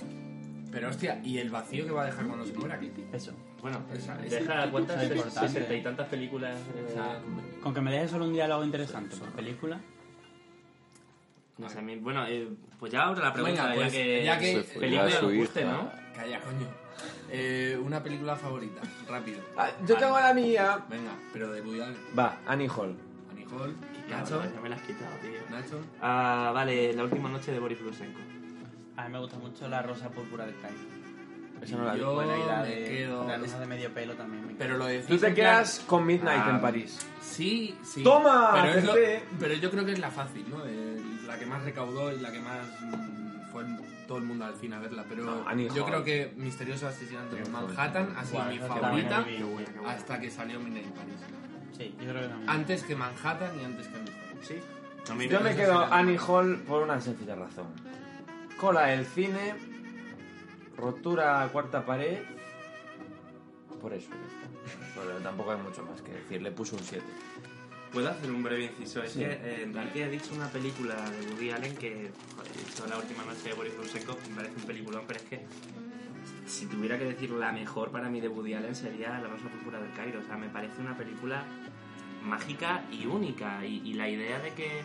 C: Pero hostia, ¿y el vacío que va a dejar cuando se muera? ¿Qué?
F: Eso.
B: Bueno,
C: Esa- esa-
B: deja cuántas,
F: importante.
B: sesenta y tantas películas. eh,
C: O sea,
F: Con que me dejes solo un diálogo interesante por película.
B: No sé, a mí- bueno, eh, pues ya ahora la pregunta,
C: Venga, pues,
B: ya que,
C: ya que-
B: película nos guste. ¿no?
C: Calla, coño. Eh, una película favorita, rápido.
A: Ah, yo tengo la mía.
C: Venga, pero de Woody Allen.
A: Va, Annie Hall.
C: Annie Hall,
B: Nacho, ya me la has quitado, tío.
C: Nacho.
B: Ah, vale, la última noche de Boris Blusenko.
F: A mí me gusta mucho la rosa púrpura del Cairo.
A: Esa no la.
C: Yo
F: Bueno, y la
C: me
F: de
C: quedo...
F: la rosa de medio pelo también. me
C: Pero lo decís
A: Tú te quedas con Midnight
C: Ah,
A: en París.
C: Sí, sí.
A: ¡Toma!
C: Pero, es lo- pero yo creo que es la fácil, ¿no? La que más recaudó y la que más mm, fue todo el mundo al cine a verla. Pero
A: No, Annie
C: yo
A: Hall.
C: creo que Misterioso Asesinato en
A: Annie Hall.
C: Manhattan ha sido mi
F: esa
C: favorita
F: también la vi, qué buena,
C: hasta que salió Midnight in Paris.
F: Sí, yo creo que también.
C: Antes que Manhattan y antes que Annie Hall.
B: Sí. A mí
A: Yo me
B: no
A: quedo Annie Hall por una sencilla razón. Cola el cine, rotura a cuarta pared. Por eso ya está. Pero tampoco hay mucho más que decir. Le puso un 7.
B: ¿Puedo hacer un breve inciso? Es
A: Sí.
B: que eh, Enrique ha dicho una película de Woody Allen que, joder, he La última noche de Boris Blusenko, me parece un peliculón, pero es que si tuviera que decir la mejor para mí de Woody Allen sería La Rosa Púrpura del Cairo. O sea, me parece una película mágica y única. Y, y la idea de que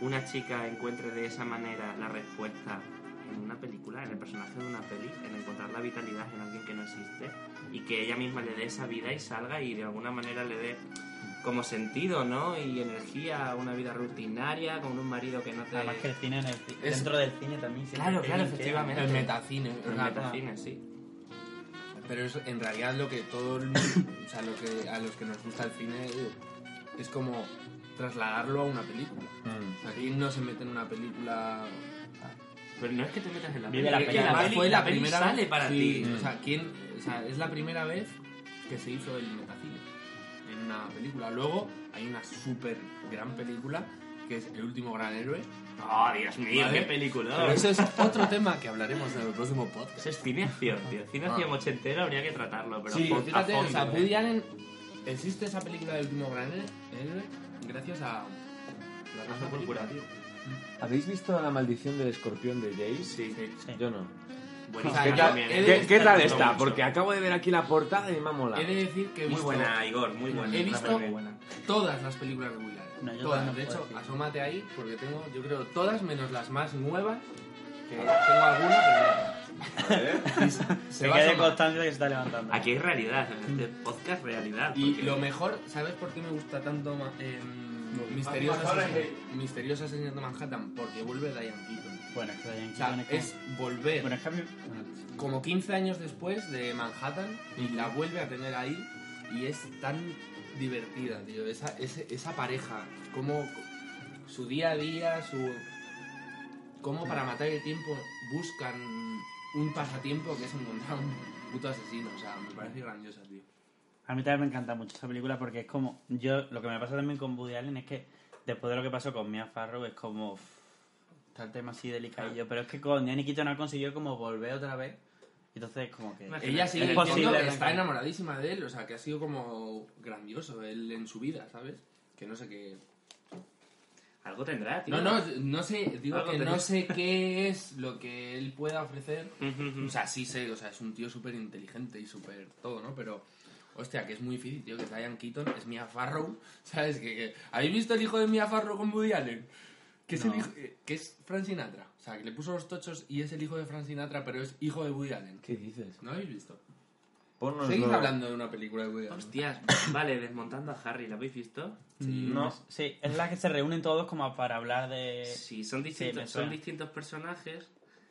B: una chica encuentre de esa manera la respuesta en una película, en el personaje de una peli, en encontrar la vitalidad en alguien que no existe y que ella misma le dé esa vida y salga y de alguna manera le dé como sentido, ¿no? Y energía a una vida rutinaria con un marido que no te...
F: Además que el cine en el ci-
C: Es-
F: dentro del cine también.
B: Claro, claro, efectivamente.
C: El metacine.
B: El metacine, sí.
C: Pero es en realidad lo que todo el, o sea, lo que a los que nos gusta el cine eh, es como trasladarlo a una película. Sea, ¿quién no se mete en una película
B: Pero no es que te metas en la
F: Vive
B: peli,
F: la
B: es que
F: peli.
B: la peli,
C: fue la, primera
B: sale
C: vez
B: para
C: sí,
B: ti.
C: O sea, ¿quién, o sea, es la primera vez que se hizo el metacine una película. Luego hay una súper gran película que es El último gran héroe.
B: Oh, Dios mío,
C: Vale.
B: qué película.
C: Pero eso es otro tema que hablaremos en el próximo podcast.
B: Eso es cine acción, tío. Cine
C: Ah.
B: acción ochentero habría que tratarlo, pero
C: Sí, fíjate, o sea. Woody Allen existe esa película del último gran héroe gracias a
B: La rosa púrpura, tío.
A: ¿Habéis visto La maldición del escorpión de Jace?
B: Sí, sí.
A: Yo no.
B: Buenísima
C: ¿Qué
A: ¿Qué
C: tal-
B: también, ¿eh?
A: ¿Qué, qué tal
B: Me
A: está?
B: mucho.
A: Porque acabo de ver aquí la portada y me ha molado.
C: He de decir que he
B: Muy
C: visto
B: buena, Igor, muy buena.
C: He visto-
B: muy buena.
C: todas las películas de Woody.
F: No, yo
C: todas.
F: no
C: de hecho,
F: decir.
C: asómate ahí porque tengo, yo creo, todas menos las más nuevas. Que tengo alguna, pero no.
F: Se
C: va a
F: quede constancia que se está levantando.
B: Aquí hay realidad, en este podcast realidad.
C: Y
B: porque-
C: lo mejor, ¿sabes por qué me gusta tanto Asesinato, Misterioso Asesinato de Manhattan? Porque vuelve Diane Keaton.
F: Bueno, es que Diane
C: O sea,
F: es
C: es volver
F: Bueno, es que a mí... bueno,
C: como 15 años después de Manhattan y la vuelve a tener ahí y es tan divertida, tío. Esa, ese- esa pareja, como su día a día, su... Cómo para matar el tiempo buscan un pasatiempo que es encontrar un puto asesino. O sea, me parece grandiosa, tío.
F: A mí también me encanta mucho esta película porque es como. Yo, lo que me pasa también con Woody Allen es que después de lo que pasó con Mia Farrow es como. Está el tema así delicadillo. Pero es que con Danny Keaton ha conseguido como volver otra vez. Entonces, como que.
C: Ella sigue
F: es posible,
C: que está enamoradísima de él, o sea, que ha sido como grandioso él en su vida, ¿sabes? Que no sé qué...
B: Algo tendrá, tío.
C: No, no, no sé, digo que
B: tendrá.
C: no sé qué es lo que él pueda ofrecer. (laughs) O sea, sí sé, o sea, es un tío súper inteligente y súper todo, ¿no? Pero, hostia, que es muy difícil, tío, que Diane Keaton es Mia Farrow, (laughs) ¿sabes? Que, que- ¿Habéis visto el hijo de Mia Farrow con Woody Allen? Que es, el hijo, eh, que es Frank Sinatra. O sea, que le puso los tochos y es el hijo de Frank Sinatra, pero es hijo de Woody Allen.
A: ¿Qué dices?
C: ¿No habéis visto? Seguid hablando de una película de Woody Allen.
B: Hostias, vale, desmontando a Harry, ¿la habéis visto?
F: No. Sí, es la que se reúnen todos como para hablar de.
B: Sí, son distintos, son distintos personajes.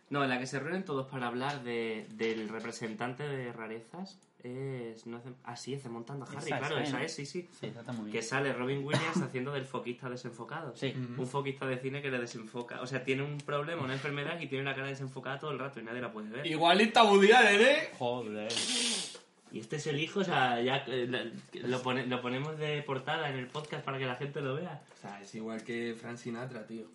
B: No, en la que se reúnen todos para hablar de, del representante de rarezas es... No es de- ah, sí, es de Montando a Harry,
F: Esa
B: claro,
F: ¿eh?
B: esa es, sí, sí.
F: Sí, esa está muy
B: Que sale Robin Williams haciendo del foquista desenfocado.
F: Sí.
B: Un foquista de cine que le desenfoca. O sea, tiene un problema, una enfermedad y tiene la cara desenfocada todo el rato y nadie la puede ver.
C: Igualita Allen, ¿eh?
F: Joder.
B: Y este es el hijo, o sea, ya eh, la- lo, pone- lo ponemos de portada en el podcast para que la gente lo vea.
C: O sea, es igual que Frank Sinatra, tío.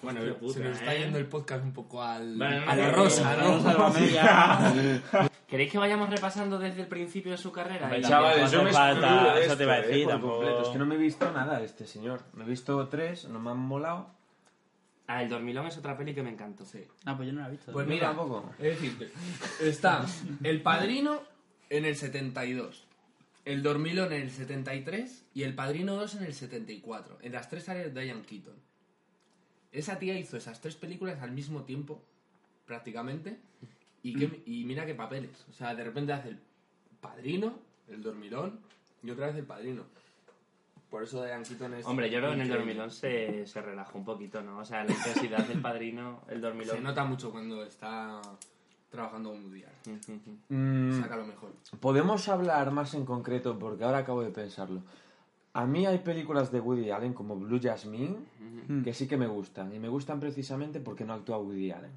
B: Bueno,
C: Se nos está
B: ¿eh?
C: yendo el podcast un poco al,
B: no,
C: a la
B: no,
C: rosa,
B: no,
C: ¿no?
F: Salvamedia.
B: ¿Queréis que vayamos repasando desde el principio de su carrera?
F: Hombre,
A: Chavales, yo me
F: falta, eso te iba a decir,
A: eh,
F: tampoco-
A: completo. Es que no me he visto nada de este señor. Me he visto tres, no me han molado.
B: Ah, El Dormilón es otra peli que me encantó.
C: Sí.
F: Ah, pues yo no la he visto.
C: Pues mira,
A: tampoco.
C: es decir, está El Padrino en el 72, El Dormilón en el 73 y El Padrino 2 en el 74. En las tres áreas de Diane Keaton. Esa tía hizo esas tres películas al mismo tiempo, prácticamente, y, qué- y mira qué papeles. O sea, de repente hace El Padrino, El Dormilón y otra vez El Padrino. Por eso Diane Keaton es...
B: Hombre, yo creo que en el. Dormilón se, se relajó un poquito, ¿no? O sea, la intensidad del padrino, el Dormilón.
C: Se nota mucho cuando está trabajando con Woody Allen.
A: Mm,
C: Saca lo mejor.
A: Podemos hablar más en concreto porque ahora acabo de pensarlo. A mí hay películas de Woody Allen como Blue Jasmine que sí que me gustan y me gustan precisamente porque no actúa Woody Allen.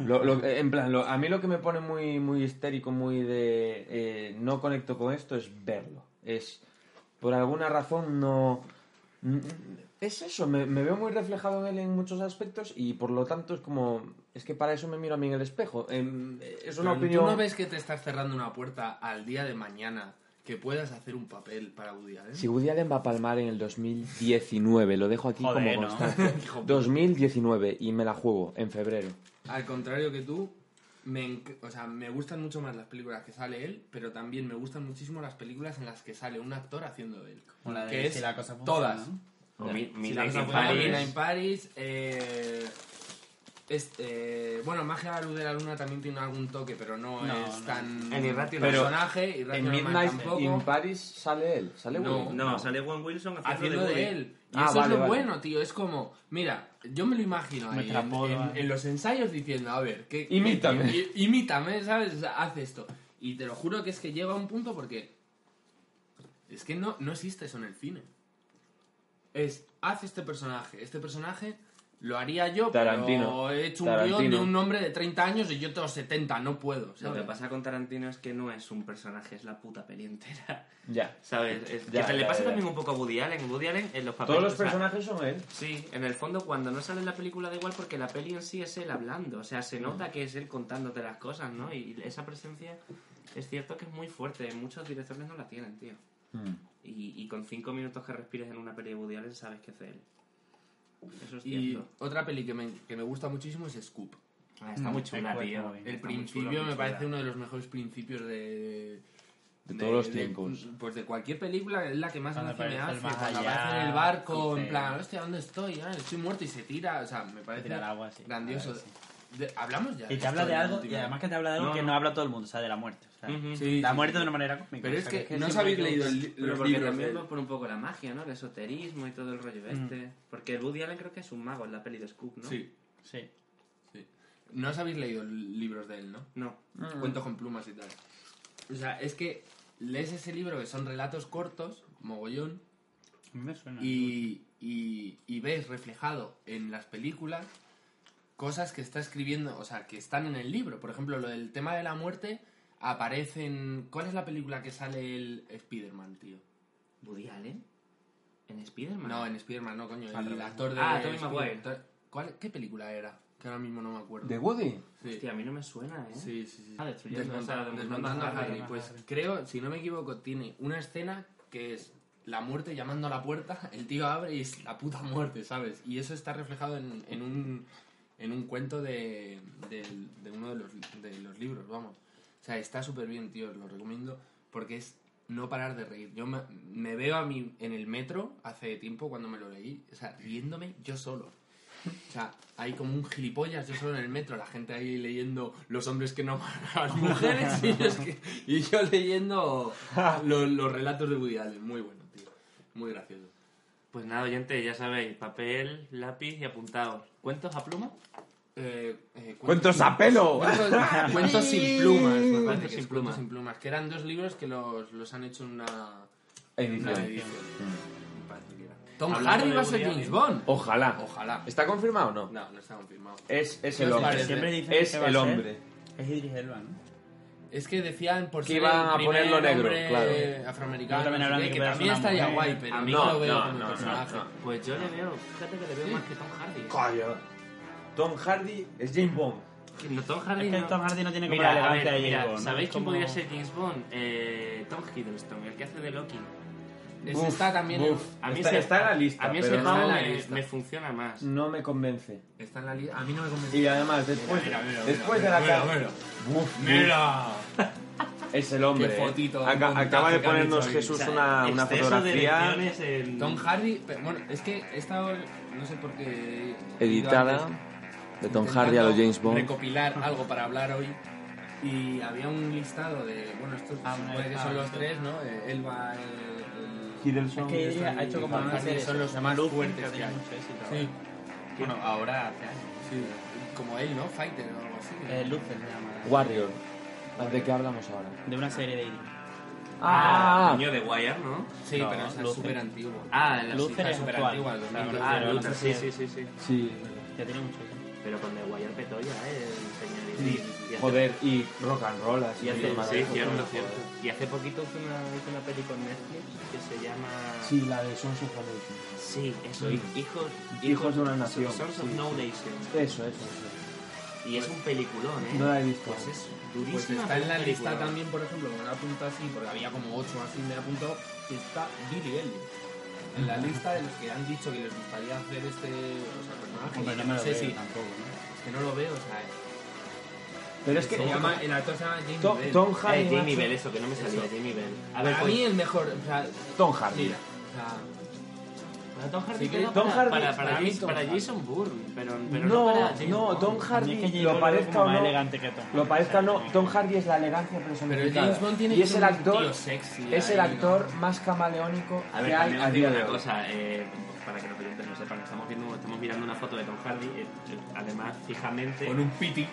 A: Lo- lo- en plan, lo- a mí lo que me pone muy, muy histérico, muy de eh, no conecto con esto es verlo. Es por alguna razón no es eso, me, me veo muy reflejado en él en muchos aspectos y por lo tanto es como es que para eso me miro a mí en el espejo. Em, es una
C: Pero
A: opinión.
C: ¿Tú no ves que te estás cerrando una puerta al día de mañana que puedas hacer un papel para Woody Allen?
A: Si Woody Allen va a palmar en el 2019, lo dejo aquí
F: Joder,
A: como
F: ¿no?
A: constancia. (laughs) 2019 y me la juego en febrero.
C: Al contrario que tú, me, o sea, me gustan mucho más las películas que sale él, pero también me gustan muchísimo las películas en las que sale un actor haciendo de él.
F: Como la de
C: que es
F: Si la cosa funciona,
C: todas.
F: ¿no?
B: O Mi-
C: Si la cosa funciona,
B: Paris.
C: Eh, es, eh, bueno, Magia a la luz de la luna también tiene algún toque, pero no,
F: No,
C: es
F: no.
C: tan
B: En Irrational.
C: personaje.
A: En
C: Irrational Man
A: Midnight
C: tampoco.
A: in Paris sale él, sale
C: No.
B: No, sale Juan Wilson haciendo,
C: haciendo
B: de,
C: él. Y
A: Ah,
C: eso
A: vale,
C: es lo
A: vale.
C: bueno, tío. Es como, mira, yo me lo imagino ahí
F: Me
C: en, en- los ensayos diciendo, a ver, ¿qué,
A: Imítame.
C: imítame, ¿sabes? O sea, haz esto. Y te lo juro que es que llega a un punto porque es que no, no existe eso en el cine. Es, haz este personaje. Este personaje lo haría yo,
A: Tarantino.
C: pero he hecho un
A: Tarantino.
C: guion de un hombre de 30 años y yo tengo 70, no puedo.
B: Lo que pasa con Tarantino es que no es un personaje, es la puta peli entera. (laughs)
A: Ya.
B: ¿Sabes? Es-
A: Ya,
B: que se le pasa
A: ya.
B: también un poco a Woody Allen. Woody Allen en los papeles.
A: Todos los
B: o sea,
A: personajes son él.
B: Sí, en el fondo cuando no sale en la película da igual porque la peli en sí es él hablando, o sea, se nota que es él contándote las cosas, ¿no? Y esa presencia es cierto que es muy fuerte, muchos directores no la tienen, tío.
A: Hmm.
B: Y, y con cinco minutos que respires en una peli de Woody Allen sabes que es de él. Eso es
C: Y
B: cierto.
C: otra peli que me, que me gusta muchísimo es Scoop.
B: Ah, está muy
F: Mm,
B: chula,
F: está
B: tío.
F: muy bien.
C: El
B: Está muy
C: principio
B: chula,
C: me
B: chula.
C: parece uno de los mejores principios de...
A: De todos los tiempos.
C: pues de cualquier película es la que más
F: Cuando
C: me hace.
F: el más
C: Cuando
F: allá,
C: aparece en el barco, en plan, hostia, ¿dónde estoy? Ah, estoy muerto y se tira. O sea, me parece
F: tira al agua, sí.
C: grandioso. De- Hablamos ya.
F: Y te habla de
C: el
F: algo, y además que te habla de algo
B: No,
F: que
B: no.
F: no habla todo el mundo, o sea, de la muerte.
C: Sí,
F: la muerte
C: sí.
F: de una manera cómica.
C: Pero
F: o
C: es que no sabéis
F: que-
C: leído el, los
B: porque
C: libros
B: también va por un poco la magia, ¿no? El esoterismo y todo el rollo este. Porque Woody Allen creo que es un mago en la peli de Scoop, ¿no?
C: Sí,
F: Sí.
C: sí. No os habéis leído libros de él, ¿no?
B: No.
C: Cuentos con plumas y tal. O sea, es que lees ese libro que son relatos cortos, mogollón,
F: me suena.
C: y, y, y ves reflejado en las películas cosas que está escribiendo, o sea, que están en el libro. Por ejemplo, lo del tema de la muerte aparece en... ¿Cuál es la película que sale el Spider-Man, tío?
B: Woody Allen. En Spider-Man.
C: No, en Spider-Man no, coño. El actor de...
B: Ah, Tobey Maguire.
C: To- ¿Cuál, ¿Qué película era? Que ahora mismo no me acuerdo.
A: ¿De Woody?
C: Sí.
B: Hostia, a mí no me suena, ¿eh?
C: Sí, sí, sí.
B: Ah, destruyendo,
C: Desmonta- desmontando a Harry.
B: Harry.
C: Pues creo, si no me equivoco, tiene una escena que es la muerte llamando a la puerta, (laughs) el tío abre y es la puta muerte, ¿sabes? Y eso está reflejado en, en un, en un cuento de, del- de uno de los, de los libros, vamos. O sea, está súper bien, tío, os lo recomiendo porque es no parar de reír. Yo me, me veo a mí en el metro hace tiempo cuando me lo leí, o sea, riéndome yo solo. O sea, hay como un gilipollas yo solo en el metro, la gente ahí leyendo los hombres que no aman a las mujeres y yo, es que- y yo leyendo los, los relatos de Woody Allen. Muy bueno, tío. Muy gracioso.
B: Pues nada, oyente, ya sabéis, papel, lápiz y apuntados. ¿Cuentos a pluma?
C: Eh, eh,
A: ¡Cuentos a pelo!
C: Cuentos, (laughs) cuentos sin plumas, me parece
B: Cuentos
C: que
B: sin
C: es,
B: plumas.
C: Cuentos sin plumas. Que eran dos libros que los, los han hecho en una,
A: Edición.
C: una edición. Tom
B: Hablando
C: Hardy va a ser James. Bond.
A: Ojalá.
C: Ojalá.
A: ¿Está confirmado o no?
C: No, no está confirmado.
A: Es, es
C: ¿Qué
A: el hombre.
F: Siempre dicen
A: Es
F: que va
A: el hombre.
F: Es Idris Elba, ¿no?
C: Es que decían por
A: Que
C: el
A: a ponerlo negro, claro.
C: afroamericano,
F: también
C: no sé
F: hablando
C: que
F: que
C: también estaría guay, pero
B: A
C: no,
B: mí
C: lo veo
A: no,
C: como
A: no,
C: personaje.
A: no,
B: Pues yo le veo, fíjate que le veo
C: Sí.
B: más que Tom Hardy. ¿eh?
A: Tom Hardy es James Bond.
B: No, Tom Hardy
F: Es que
B: no-
F: Tom Hardy no tiene como
B: Mira,
F: la
B: a
F: elegancia
B: ver,
F: de
B: mira,
F: James Bond, ¿no?
B: ¿Sabéis quién
F: como-
B: podría ser James Bond? Eh, Tom Hiddleston, el que hace de Loki.
C: Está también
B: A mí
A: Está-
B: ese-
A: está en la lista,
B: A mí ese pavo me, funciona más.
A: No me convence.
C: está en la lista. A mí no me convence.
A: Y además, después,
C: Mira, mira, mira,
A: después
C: mira,
A: de la
C: mira,
A: ca-
C: mira.
A: Buf, buf.
C: ¡Mira!
A: Es el hombre.
C: Qué
A: ¿eh?
C: fotito,
A: Aca- acaba de ponernos. Jesús
B: O sea,
A: una, una fotografía
B: en-
C: Tom Hardy, pero bueno, es que he estado, no sé por qué...
A: editada
C: antes
A: de Tom Hardy a los James Bond.
C: recopilar algo para hablar hoy y había un listado de, bueno, estos
F: Ah,
C: que son los
F: sí.
C: tres, ¿no? Eh, Elba, el... el-
A: Hiddleston.
F: Es que ha hecho como una serie.
C: son los más fuertes
F: que
C: hay.
F: mucho éxito.
C: Sí,
F: Bueno, ahora hace años.
C: sí, como él, ¿no? Fighter o algo así.
F: Eh, Luther se llama.
A: Warrior. ¿De qué hablamos ahora?
F: De una serie de.
B: Ah,
A: Ah,
B: coño de Wire, ¿no?
C: Sí,
F: No,
C: pero esa es súper antigua.
B: Ah, la
F: Luther es
C: súper antigua, el
F: Claro,
C: 2000.
B: Ah, Luther, sí, sí, sí, sí.
A: sí.
F: Que tiene mucho éxito.
B: Pero con The Wire petó ya, ¿eh? El señor Idris. Hace-
A: Joder, y rock and roll así.
B: Y hace,
A: madre,
B: sí,
A: joder.
B: cierto, cierto. Y hace poquito hizo una, hizo una peli con Netflix que se llama...
A: Sí, la de Sons of Anarchy.
B: Sí, eso,
A: Mm.
B: hijos,
A: Hijos de una nación,
B: Sons of
A: sí,
B: No
A: sí.
B: Nation.
A: Eso, eso, eso.
B: Y es un peliculón, ¿eh?
A: No la he visto.
B: Pues es
C: Pues
B: durísima.
C: está en la lista también, por ejemplo, me lo apunto así, porque había como ocho así, me lo apuntado, que está Billy Elliot. En la lista de los que han dicho que les gustaría hacer este o sea, personaje,
F: Hombre, no me lo
C: sé
F: veo
C: si...
F: tampoco, ¿no?
C: Es que no lo veo, o sea...
A: Pero es que
C: se llama, el actor se llama Jamie
A: Tom,
C: Bell.
A: Tom Hardy.
B: Eh, Jamie Bell, eso, que no me salía. Jamie Bell. A ver, pues,
C: mí el mejor, o sea...
A: Tom Hardy.
C: Mira, o sea...
B: para Tom Hardy,
C: Sí,
A: Tom
B: para,
A: Hardy-
B: para, para,
C: para Tom
B: para
C: Hardy.
B: Jason Bourne, pero, pero no,
A: No,
B: para James
A: no,
B: Bond.
A: Tom
F: mí es
A: Hardy,
F: que
A: lo parezca o no,
F: elegante que Tom
A: lo
F: Hardy,
A: parezca o no. Tom Hardy es la elegancia
C: Pero
A: personificada.
C: James Bond tiene
A: y es
C: que
A: el
C: ser un
A: actor,
C: tío sexy
A: es el
C: ahí, ¿no?
A: actor más camaleónico
B: A ver,
A: que hay a día de
B: una
A: hoy.
B: cosa, eh, para que los oyentes lo sepan, estamos, viendo, estamos mirando una foto de Tom Hardy, eh, eh, además, fijamente,
C: Con un piti.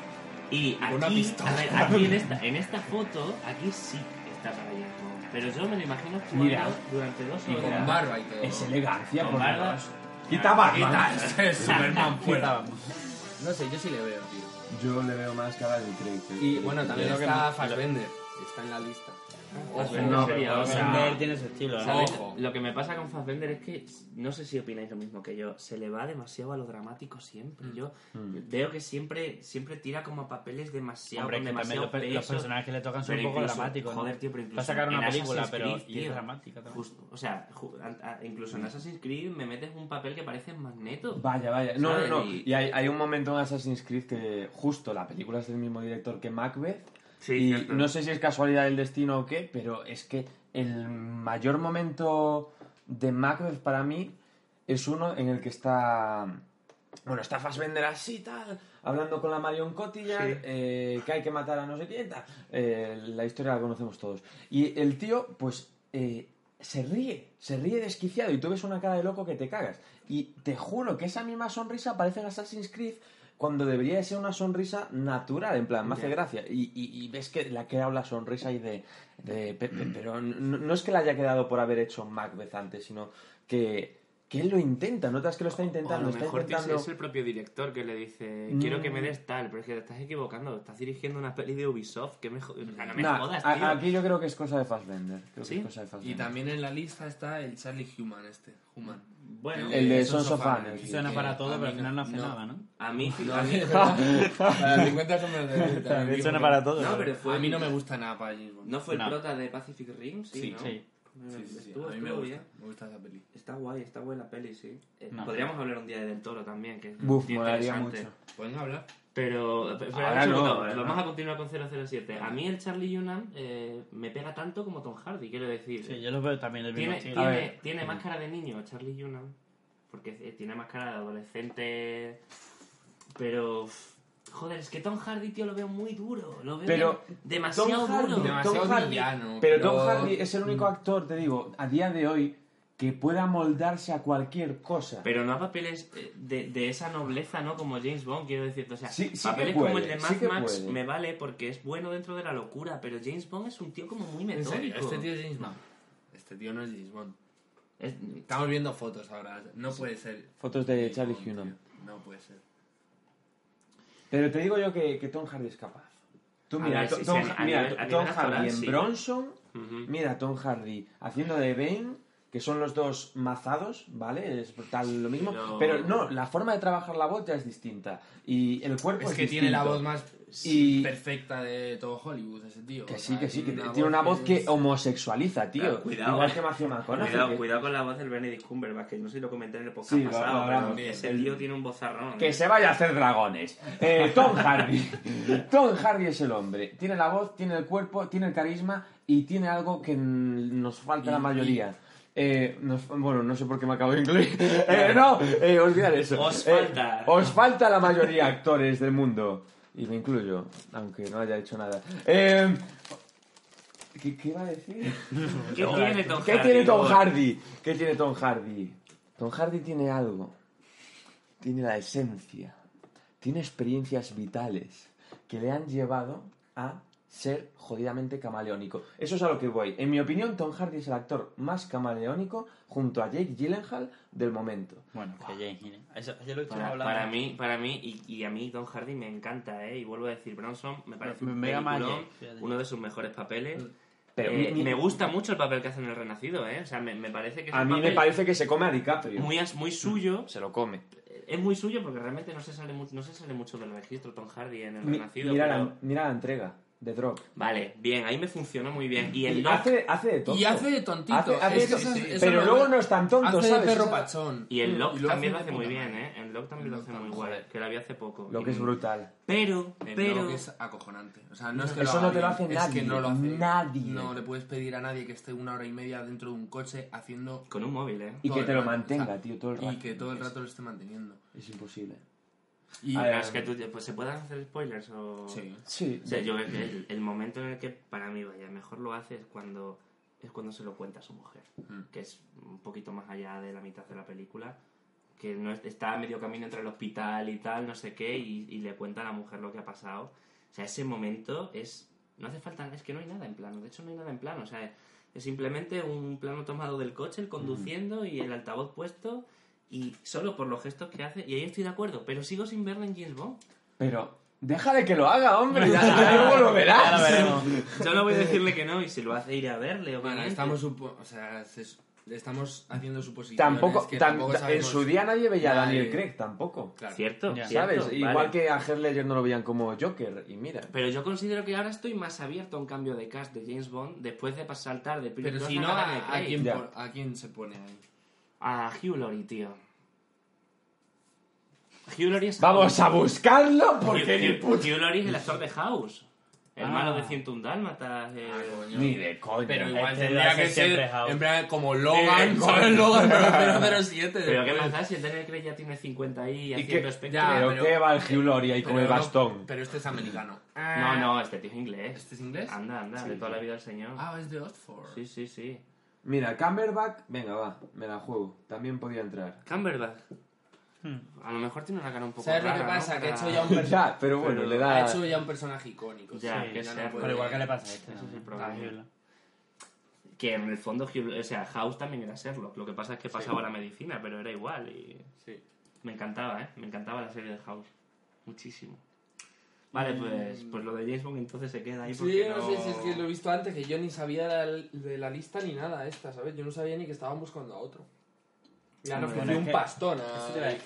B: y
C: una
B: aquí,
C: pistola.
B: a ver, aquí en esta, en esta foto, aquí sí está para James pero yo me lo imagino actuando
A: Mira.
B: durante dos
C: Y
B: horas.
C: con barba y todo.
A: Es elegancia,
B: Con
A: por
B: barba.
A: Dios. Quita Batman. (laughs)
C: Es Superman (laughs) fuera.
F: Vamos.
C: No sé, yo sí le veo, tío.
A: Yo le veo más cara de que-
C: Y bueno, también
F: Lo que
C: está Fassbender. Está en la lista.
B: No, sería, o sea,
F: Fassbender tiene su estilo. ¿no?
B: ¿Sabes? Lo que me pasa con Fassbender es que no sé si opináis lo mismo que yo. Se le va demasiado a lo dramático siempre. Yo veo que siempre siempre tira como a papeles demasiado
F: Hombre,
B: con demasiado
F: los, pe- los
B: peso.
F: personajes que le tocan son un poco
B: incluso-
F: dramáticos. ¿no?
B: Joder, tío, pero
F: Va a
B: incluso
F: sacar una película,
B: Assassin's
F: pero
B: Creed,
F: y es
B: tío,
F: dramática también.
B: Justo, o sea, ju- a- a- incluso en Assassin's Creed me metes un papel que parece Magneto.
A: Vaya, vaya. No, no,
B: ¿Sabes?
A: no.
B: Y-
A: Y hay, hay un momento en Assassin's Creed que justo la película es del mismo director que Macbeth.
B: Sí,
A: y
B: cierto.
A: no sé si es casualidad del destino o qué, pero es que el mayor momento de Macbeth para mí es uno en el que está. Bueno, está Fassbender así, tal, hablando con la Marion Cotillard,
B: Sí.
A: eh, que hay que matar a no sé quién, tal. Eh, la historia la conocemos todos. Y el tío, pues, eh, se ríe, se ríe desquiciado y tú ves una cara de loco que te cagas. Y te juro que esa misma sonrisa aparece en Assassin's Creed cuando debería de ser una sonrisa natural, en plan, me hace gracia. Y, y- y ves que le ha quedado la sonrisa y de... de- pe- pe- (clears throat) pero no, no es que le haya quedado por haber hecho Macbeth antes, sino que que él lo intenta, notas que lo está
B: O a
A: intentando,
B: lo
A: está
B: mejor que es-
A: intentando...
B: es el propio director que le dice, quiero que me des tal, pero es que te estás equivocando, estás dirigiendo una peli de Ubisoft, que me, o sea, no me
A: Nah,
B: jodas, tío.
A: aquí yo creo que es cosa de Fassbender. Creo
B: ¿Sí?
A: que es cosa de
C: Y también en la lista está el Charlie Human este. Human.
B: Bueno,
A: El de
C: Sons
A: Sons of
C: Anarchy.
F: Suena para todo, pero al final no hace
C: no.
F: nada, ¿no?
B: a mí,
C: No,
B: a mí, (laughs)
C: para 50 sombras de
F: Suena para todo.
B: no,
F: ¿no?
B: pero fue,
C: A mí no me gusta nada para Bond.
B: ¿no fue el prota de Pacific Rim, sí,
C: Sí, A mí me
B: estuvo
C: gusta,
B: bien.
C: me gusta esa peli.
B: Está guay, está guay la peli, sí. Eh,
F: No.
B: Podríamos hablar un día de Del Toro también, que es
A: Buf,
B: muy
A: molaría
B: interesante.
A: mucho.
C: ¿Pueden hablar?
B: Pero, pero
A: Ahora no, ahora
B: vamos a continuar con 007. A mí el Charlie Hunnam eh, me pega tanto como Tom Hardy, quiero decir.
F: Sí, yo lo veo también del mismo
B: tiene, tiene, tiene más cara de niño Charlie Hunnam, porque eh, tiene más cara de adolescente, pero... Joder, es que Tom Hardy, tío, lo veo muy duro. Lo veo
A: Pero
B: demasiado
A: Tom Hardy,
B: duro.
C: Demasiado
A: Tom Hardy-
C: villano,
A: Pero
C: pero-
A: Tom Hardy es el único actor, te digo, a día de hoy que pueda moldarse a cualquier cosa.
B: Pero no a papeles eh, de, de esa nobleza, ¿no? Como James Bond, quiero decirte. O sea,
A: Sí- sí
B: papeles
A: puede,
B: como el de Mad
A: sí
B: Max
A: puede.
B: me vale porque es bueno dentro de la locura, pero James Bond es un tío como muy
C: ¿En
B: metódico.
C: serio? ¿Este tío es James Bond? Este tío no es James Bond.
B: Es-
C: Estamos viendo fotos ahora. No puede ser.
A: Fotos de
C: James
A: Charlie Hunnam.
C: No puede ser.
A: Pero te digo yo que, que Tom Hardy es capaz. Tú mira,
B: ver,
A: Tom, mira,
B: nivel-
A: Hardy en
B: sí.
A: Bronson, mira Tom Hardy haciendo de Bane, que son los dos mazados, ¿vale? Es tal lo mismo.
B: Pero-
A: Pero... no, la forma de trabajar la voz ya es distinta. Y el cuerpo es,
C: Es que tiene la voz más
A: Y-
C: perfecta de todo Hollywood, ese tío.
A: Que sí, que sí, que tiene una voz que homosexualiza, tío.
B: Cuidado.
A: Igual que Matthew McConaughey.
B: Cuidado, con la voz del Benedict Cumberbatch, que no sé si lo comenté en el podcast pasado, pero ese tío tiene un vozarrón.
A: Que
B: ¿eh?
A: se vaya a hacer dragones. Eh, Tom Hardy. (laughs) Tom Hardy es el hombre. Tiene la voz, tiene el cuerpo, tiene el carisma y tiene algo que nos falta la mayoría. Eh, nos- bueno, no sé por qué me acabo de incluir. Eh, no, eh, olvidar eso.
B: Os
A: Eh,
B: falta.
A: os falta la mayoría actores del mundo. Y me incluyo, aunque no haya hecho nada. Eh, ¿qué, ¿Qué iba a decir?
B: ¿Qué (laughs) tiene Tom
A: ¿Qué
B: Hardy?
A: tiene Tom? Hardy? ¿Qué tiene Tom Hardy? Tom Hardy tiene algo. Tiene la esencia. Tiene experiencias vitales que le han llevado a ser jodidamente camaleónico. Eso es a lo que voy. En mi opinión, Tom Hardy es el actor más camaleónico junto a Jake Gyllenhaal del momento.
F: Bueno, que. Eso, yo lo he
B: Para, para mí, para mí y, y a mí Tom Hardy me encanta, ¿eh? Y vuelvo a decir, Bronson me parece
F: Me-
B: un
F: me
B: peliculón,
F: Jake, fíjate.
B: uno de sus mejores papeles.
A: Pero
B: Eh,
A: mi-
B: me gusta mucho el papel que hace en El Renacido, ¿eh? O sea, me, me parece que es
A: A mí me parece que se come a DiCaprio.
B: muy, muy suyo. (laughs)
A: Se lo come.
B: Es muy suyo porque realmente no se sale, mu- no se sale mucho del registro Tom Hardy en El
A: Mi-
B: Renacido.
A: mira,
B: pero-
A: la, mira la entrega de Drop.
B: Vale, bien, ahí me funcionó muy bien. Y el
A: Y
B: Lock-
A: hace, hace de tonto.
C: Y hace de tontito.
A: Hace- hace
C: Es
A: de
C: que
A: to-
C: eso- eso
A: pero
C: lo-
A: luego no es tan tonto,
C: Hace
A: ¿sabes?
C: de perro pachón.
B: y el Lock
C: Y lo
B: también lo
C: de
B: hace muy bien. ¿eh? El Lock también
C: El
B: lo
C: Lock
B: hace muy guay, que lo vi hace poco.
A: Lo que es brutal.
B: Pero,
C: El
B: pero...
C: Log es acojonante. O sea, no es que
A: Eso
C: lo haga
A: no te lo
C: bien,
A: hace
C: es
A: nadie,
C: que no lo hace.
A: nadie.
C: No le puedes pedir a nadie que esté una hora y media dentro de un coche haciendo.
B: Con un móvil, ¿eh?
A: Y
C: todo
A: que
C: el
A: te lo
C: rato.
A: mantenga, tío, todo el rato.
C: Y que todo el rato lo esté manteniendo.
A: Es imposible.
C: Y
A: A ver,
B: es que tú, pues, ¿se pueden hacer spoilers o...?
C: Sí.
A: Sí.
B: O sea, yo creo que el, el momento en el que para mí vaya mejor lo hace es cuando es cuando se lo cuenta a su mujer,
C: Mm.
B: que es un poquito más allá de la mitad de la película, que no es- está a medio camino entre el hospital y tal, no sé qué, y, y le cuenta a la mujer lo que ha pasado. O sea, ese momento es no hace falta, es que no hay nada en plano, de hecho no hay nada en plano, o sea, es simplemente un plano tomado del coche, el conduciendo y el altavoz puesto y solo por los gestos que hace, y ahí estoy de acuerdo, pero sigo sin verlo en James Bond.
A: Pero deja de que lo haga, hombre. Ya, (laughs) ya luego lo verás.
F: Ya lo veremos.
B: Yo no voy a decirle que no, y si lo hace ir a verle,
C: Bueno,
B: obviamente.
C: estamos, supo- o sea, se- estamos haciendo suposiciones.
A: Tampoco,
C: que
A: tam-
C: tampoco
A: en su día nadie veía a. Daniel Craig, tampoco.
C: Claro.
B: Cierto,
F: Ya.
B: cierto,
A: ¿Sabes?
B: vale.
A: Igual que a Heath Ledger no lo veían como Joker, y mira.
B: Pero yo considero que ahora estoy más abierto a un cambio de cast de James Bond después de pasar saltar de
C: Pero si no,
B: a
C: ¿a, a quién, por- ¿a quién se pone ahí?
B: A Hugh Laurie, tío. Hugh Laurie es
A: Vamos a buscarlo
B: Hugh,
A: porque ni
B: Hugh-
A: puta-
B: Hugh Laurie es el actor de House. El
F: Ah.
B: malo de 101 Dálmatas. eh,
A: Ni de coña.
C: Pero igual
F: Este
C: tendría que ser en plan, como Logan, ¿sabes? Logan 007.
B: Pero ¿qué pasa si el Daniel Craig ya tiene 50 ahí
A: ¿Y
B: haciendo espectro?
C: Ya,
A: Pero
C: pero-
A: qué va el Hugh Laurie ahí con
C: Pero
A: el bastón.
C: pero este es americano.
B: No, no, este tío es inglés.
C: ¿Este es inglés?
B: Anda, anda, de toda la vida el señor.
C: Ah, es de Oxford.
B: Sí, sí, sí.
A: Mira, Camberback, venga, va, me la juego. También podía entrar.
B: Cumberbatch. A lo mejor tiene una cara un poco
C: ¿Sabes lo que pasa? Que ha hecho ya un personaje. (laughs)
A: Ya, pero bueno,
B: Pero
A: le
C: Ha
A: da.
C: hecho ya un personaje icónico.
B: Ya,
C: sí,
B: que
C: ya
B: sea,
C: no puede-
F: Pero igual que le pasa a este.
B: Ese es el problema. Que en el fondo, o sea, House también era Sherlock. Lo que pasa es que pasaba la medicina, pero era igual. Y
C: Sí.
B: me encantaba, ¿eh? Me encantaba la serie de House. Muchísimo. Vale, pues, pues lo de James Bond entonces se queda ahí
C: Sí,
B: porque
C: no, sé si es que lo he visto antes, que yo ni sabía de la, de la lista ni nada esta, ¿sabes? Yo no sabía ni que estaban buscando a otro.
B: Hombre,
C: ofrecido
F: Bueno,
C: un
F: que-
C: pastón a...
F: Eso te a decir,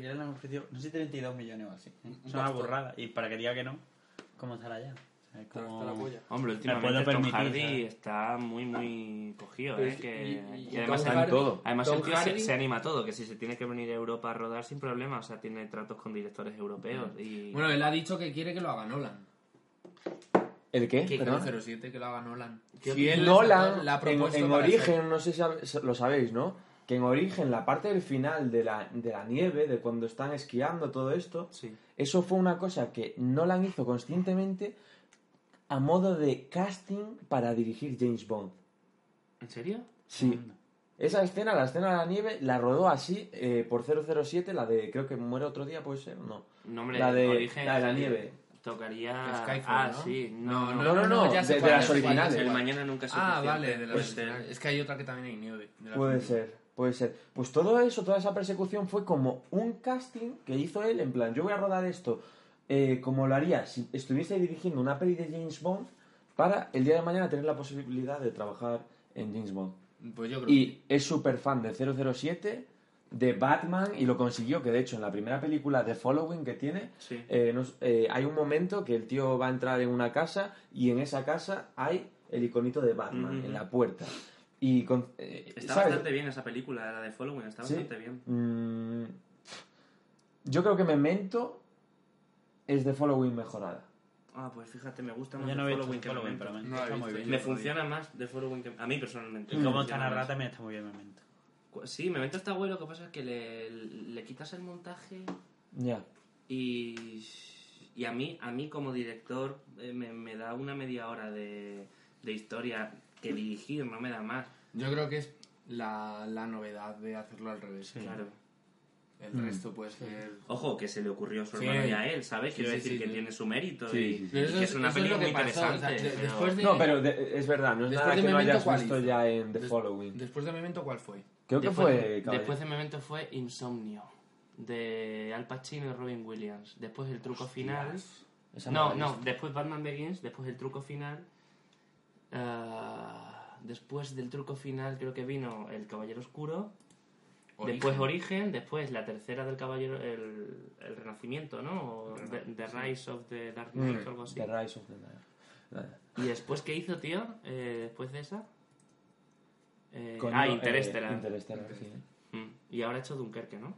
F: que ofrecido, no sé si 32 millones o así. Es una
C: bastón.
F: burrada. Y para que diga que no, ¿cómo estará ya? Es como...
C: la polla.
B: Hombre, últimamente Tom Hardy
F: ¿sabes?
B: está muy, muy cogido,
C: Pero
B: ¿eh? Que,
C: y- y-
B: y
C: y
B: además,
A: en
C: Hardy-
A: todo.
B: además
C: Tom
B: el tío se,
C: Hardy-
B: se anima a todo, que si se tiene que venir a Europa a rodar sin problema, o sea, tiene tratos con directores europeos y...
C: Bueno, él ha dicho que quiere que lo haga Nolan.
A: ¿El qué?
B: ¿Qué?
A: Perdón.
C: 007 que lo haga Nolan.
B: ¿Qué
C: Si él
A: Nolan,
C: la
A: en, en origen,
C: hacer-
A: no sé si lo sabéis, ¿no? Que en origen, la parte del final de la, de la nieve, de cuando están esquiando, todo esto,
B: Sí.
A: eso fue una cosa que Nolan hizo conscientemente a modo de casting para dirigir James Bond.
B: ¿En serio?
A: Sí. Esa escena, la escena de la nieve, la rodó así eh, por 007, la de creo que muere otro día, puede ser, no.
B: No, hombre,
A: La de-
B: origen,
A: la de la nieve.
B: Tocaría...
C: Skyfall,
B: ah,
C: ¿no?
B: sí.
C: No,
B: No,
A: No, no, no,
C: ya
A: de- de las originales.
B: El mañana nunca es
C: Ah, vale, de la
B: Pues,
C: original.
B: eh,
C: Es que hay otra que también hay nieve. de las
A: Puede
C: originales.
A: ser, puede ser. Pues todo eso, toda esa persecución fue como un casting que hizo él, en plan, yo voy a rodar esto eh, como lo haría si estuviese dirigiendo una peli de James Bond para el día de mañana tener la posibilidad de trabajar en James Bond.
C: Pues yo creo
A: Y es súper fan de 007, de Batman, y lo consiguió, que de hecho en la primera película de Following que tiene,
B: Sí.
A: eh, nos- eh, hay un momento que el tío va a entrar en una casa y en esa casa hay el iconito de Batman en la puerta. Y con,
B: Está
A: ¿sabes?
B: bastante bien esa película, la de Following, está
A: ¿Sí?
B: bastante bien.
A: Mm, yo creo que Memento es de Following mejorada.
B: Ah, pues fíjate, me gusta más
F: Yo no
B: Following que
F: Following,
B: Memento.
F: pero me está muy bien.
B: funciona más de Following que... A mí personalmente.
F: Y
B: me
F: cómo está narrada también está muy bien Memento.
B: Sí, Memento está bueno, lo que pasa es que le, le quitas el montaje
A: Ya.
B: y, y a mí a mí como director eh, me, me da una media hora de, de historia que dirigir, no me da más.
C: Yo creo que es la, la novedad de hacerlo al revés.
B: Claro.
C: El
A: Mm.
C: resto puede ser...
B: Ojo, que se le ocurrió a su
C: Sí.
B: hermano y a él, ¿sabes?
C: Sí,
B: Quiero
C: sí,
B: decir
C: sí,
B: que
C: sí.
B: tiene su mérito
A: Sí,
B: y,
C: eso
B: que
C: es-
B: una película muy
C: pasó, o sea,
B: interesante.
C: de-
B: pero-
C: después de-
A: No, pero de- es verdad, no es
C: Después
A: nada
C: de
A: que no hayas
C: ¿cuál
A: visto
C: hizo?
A: ya en The
C: Des-
A: Following.
C: Después de Memento, ¿cuál fue?
A: Creo que
B: después,
A: fue... caballero.
B: después de Memento fue Insomnio, de Al Pacino y Robin Williams. Después el truco final...
A: Esa
B: No, no, después Batman Begins, después el truco final. ah, después del truco final creo que vino El Caballero Oscuro. Después Origen, después la tercera del Caballero, el, el Renacimiento, ¿no? O the, The Rise of the Dark Knight
A: Mm,
B: o algo así.
A: The Rise of the Night.
B: ¿Y después qué hizo, tío? Eh, después de esa. Eh,
A: Con-
B: ah,
A: eh,
B: Interestelar.
A: Interestelar, sí.
B: Mm, Y ahora ha hecho Dunkerque, ¿no?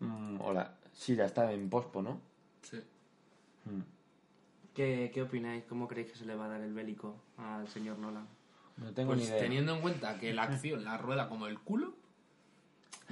A: Mm, hola. Sí, ya está en pospo, ¿no?
C: Sí.
A: Mm.
B: ¿Qué, ¿Qué opináis? ¿Cómo creéis que se le va a dar el bélico al señor Nolan?
A: No tengo
C: Pues
A: ni idea.
C: teniendo en cuenta que la acción la rueda como el culo,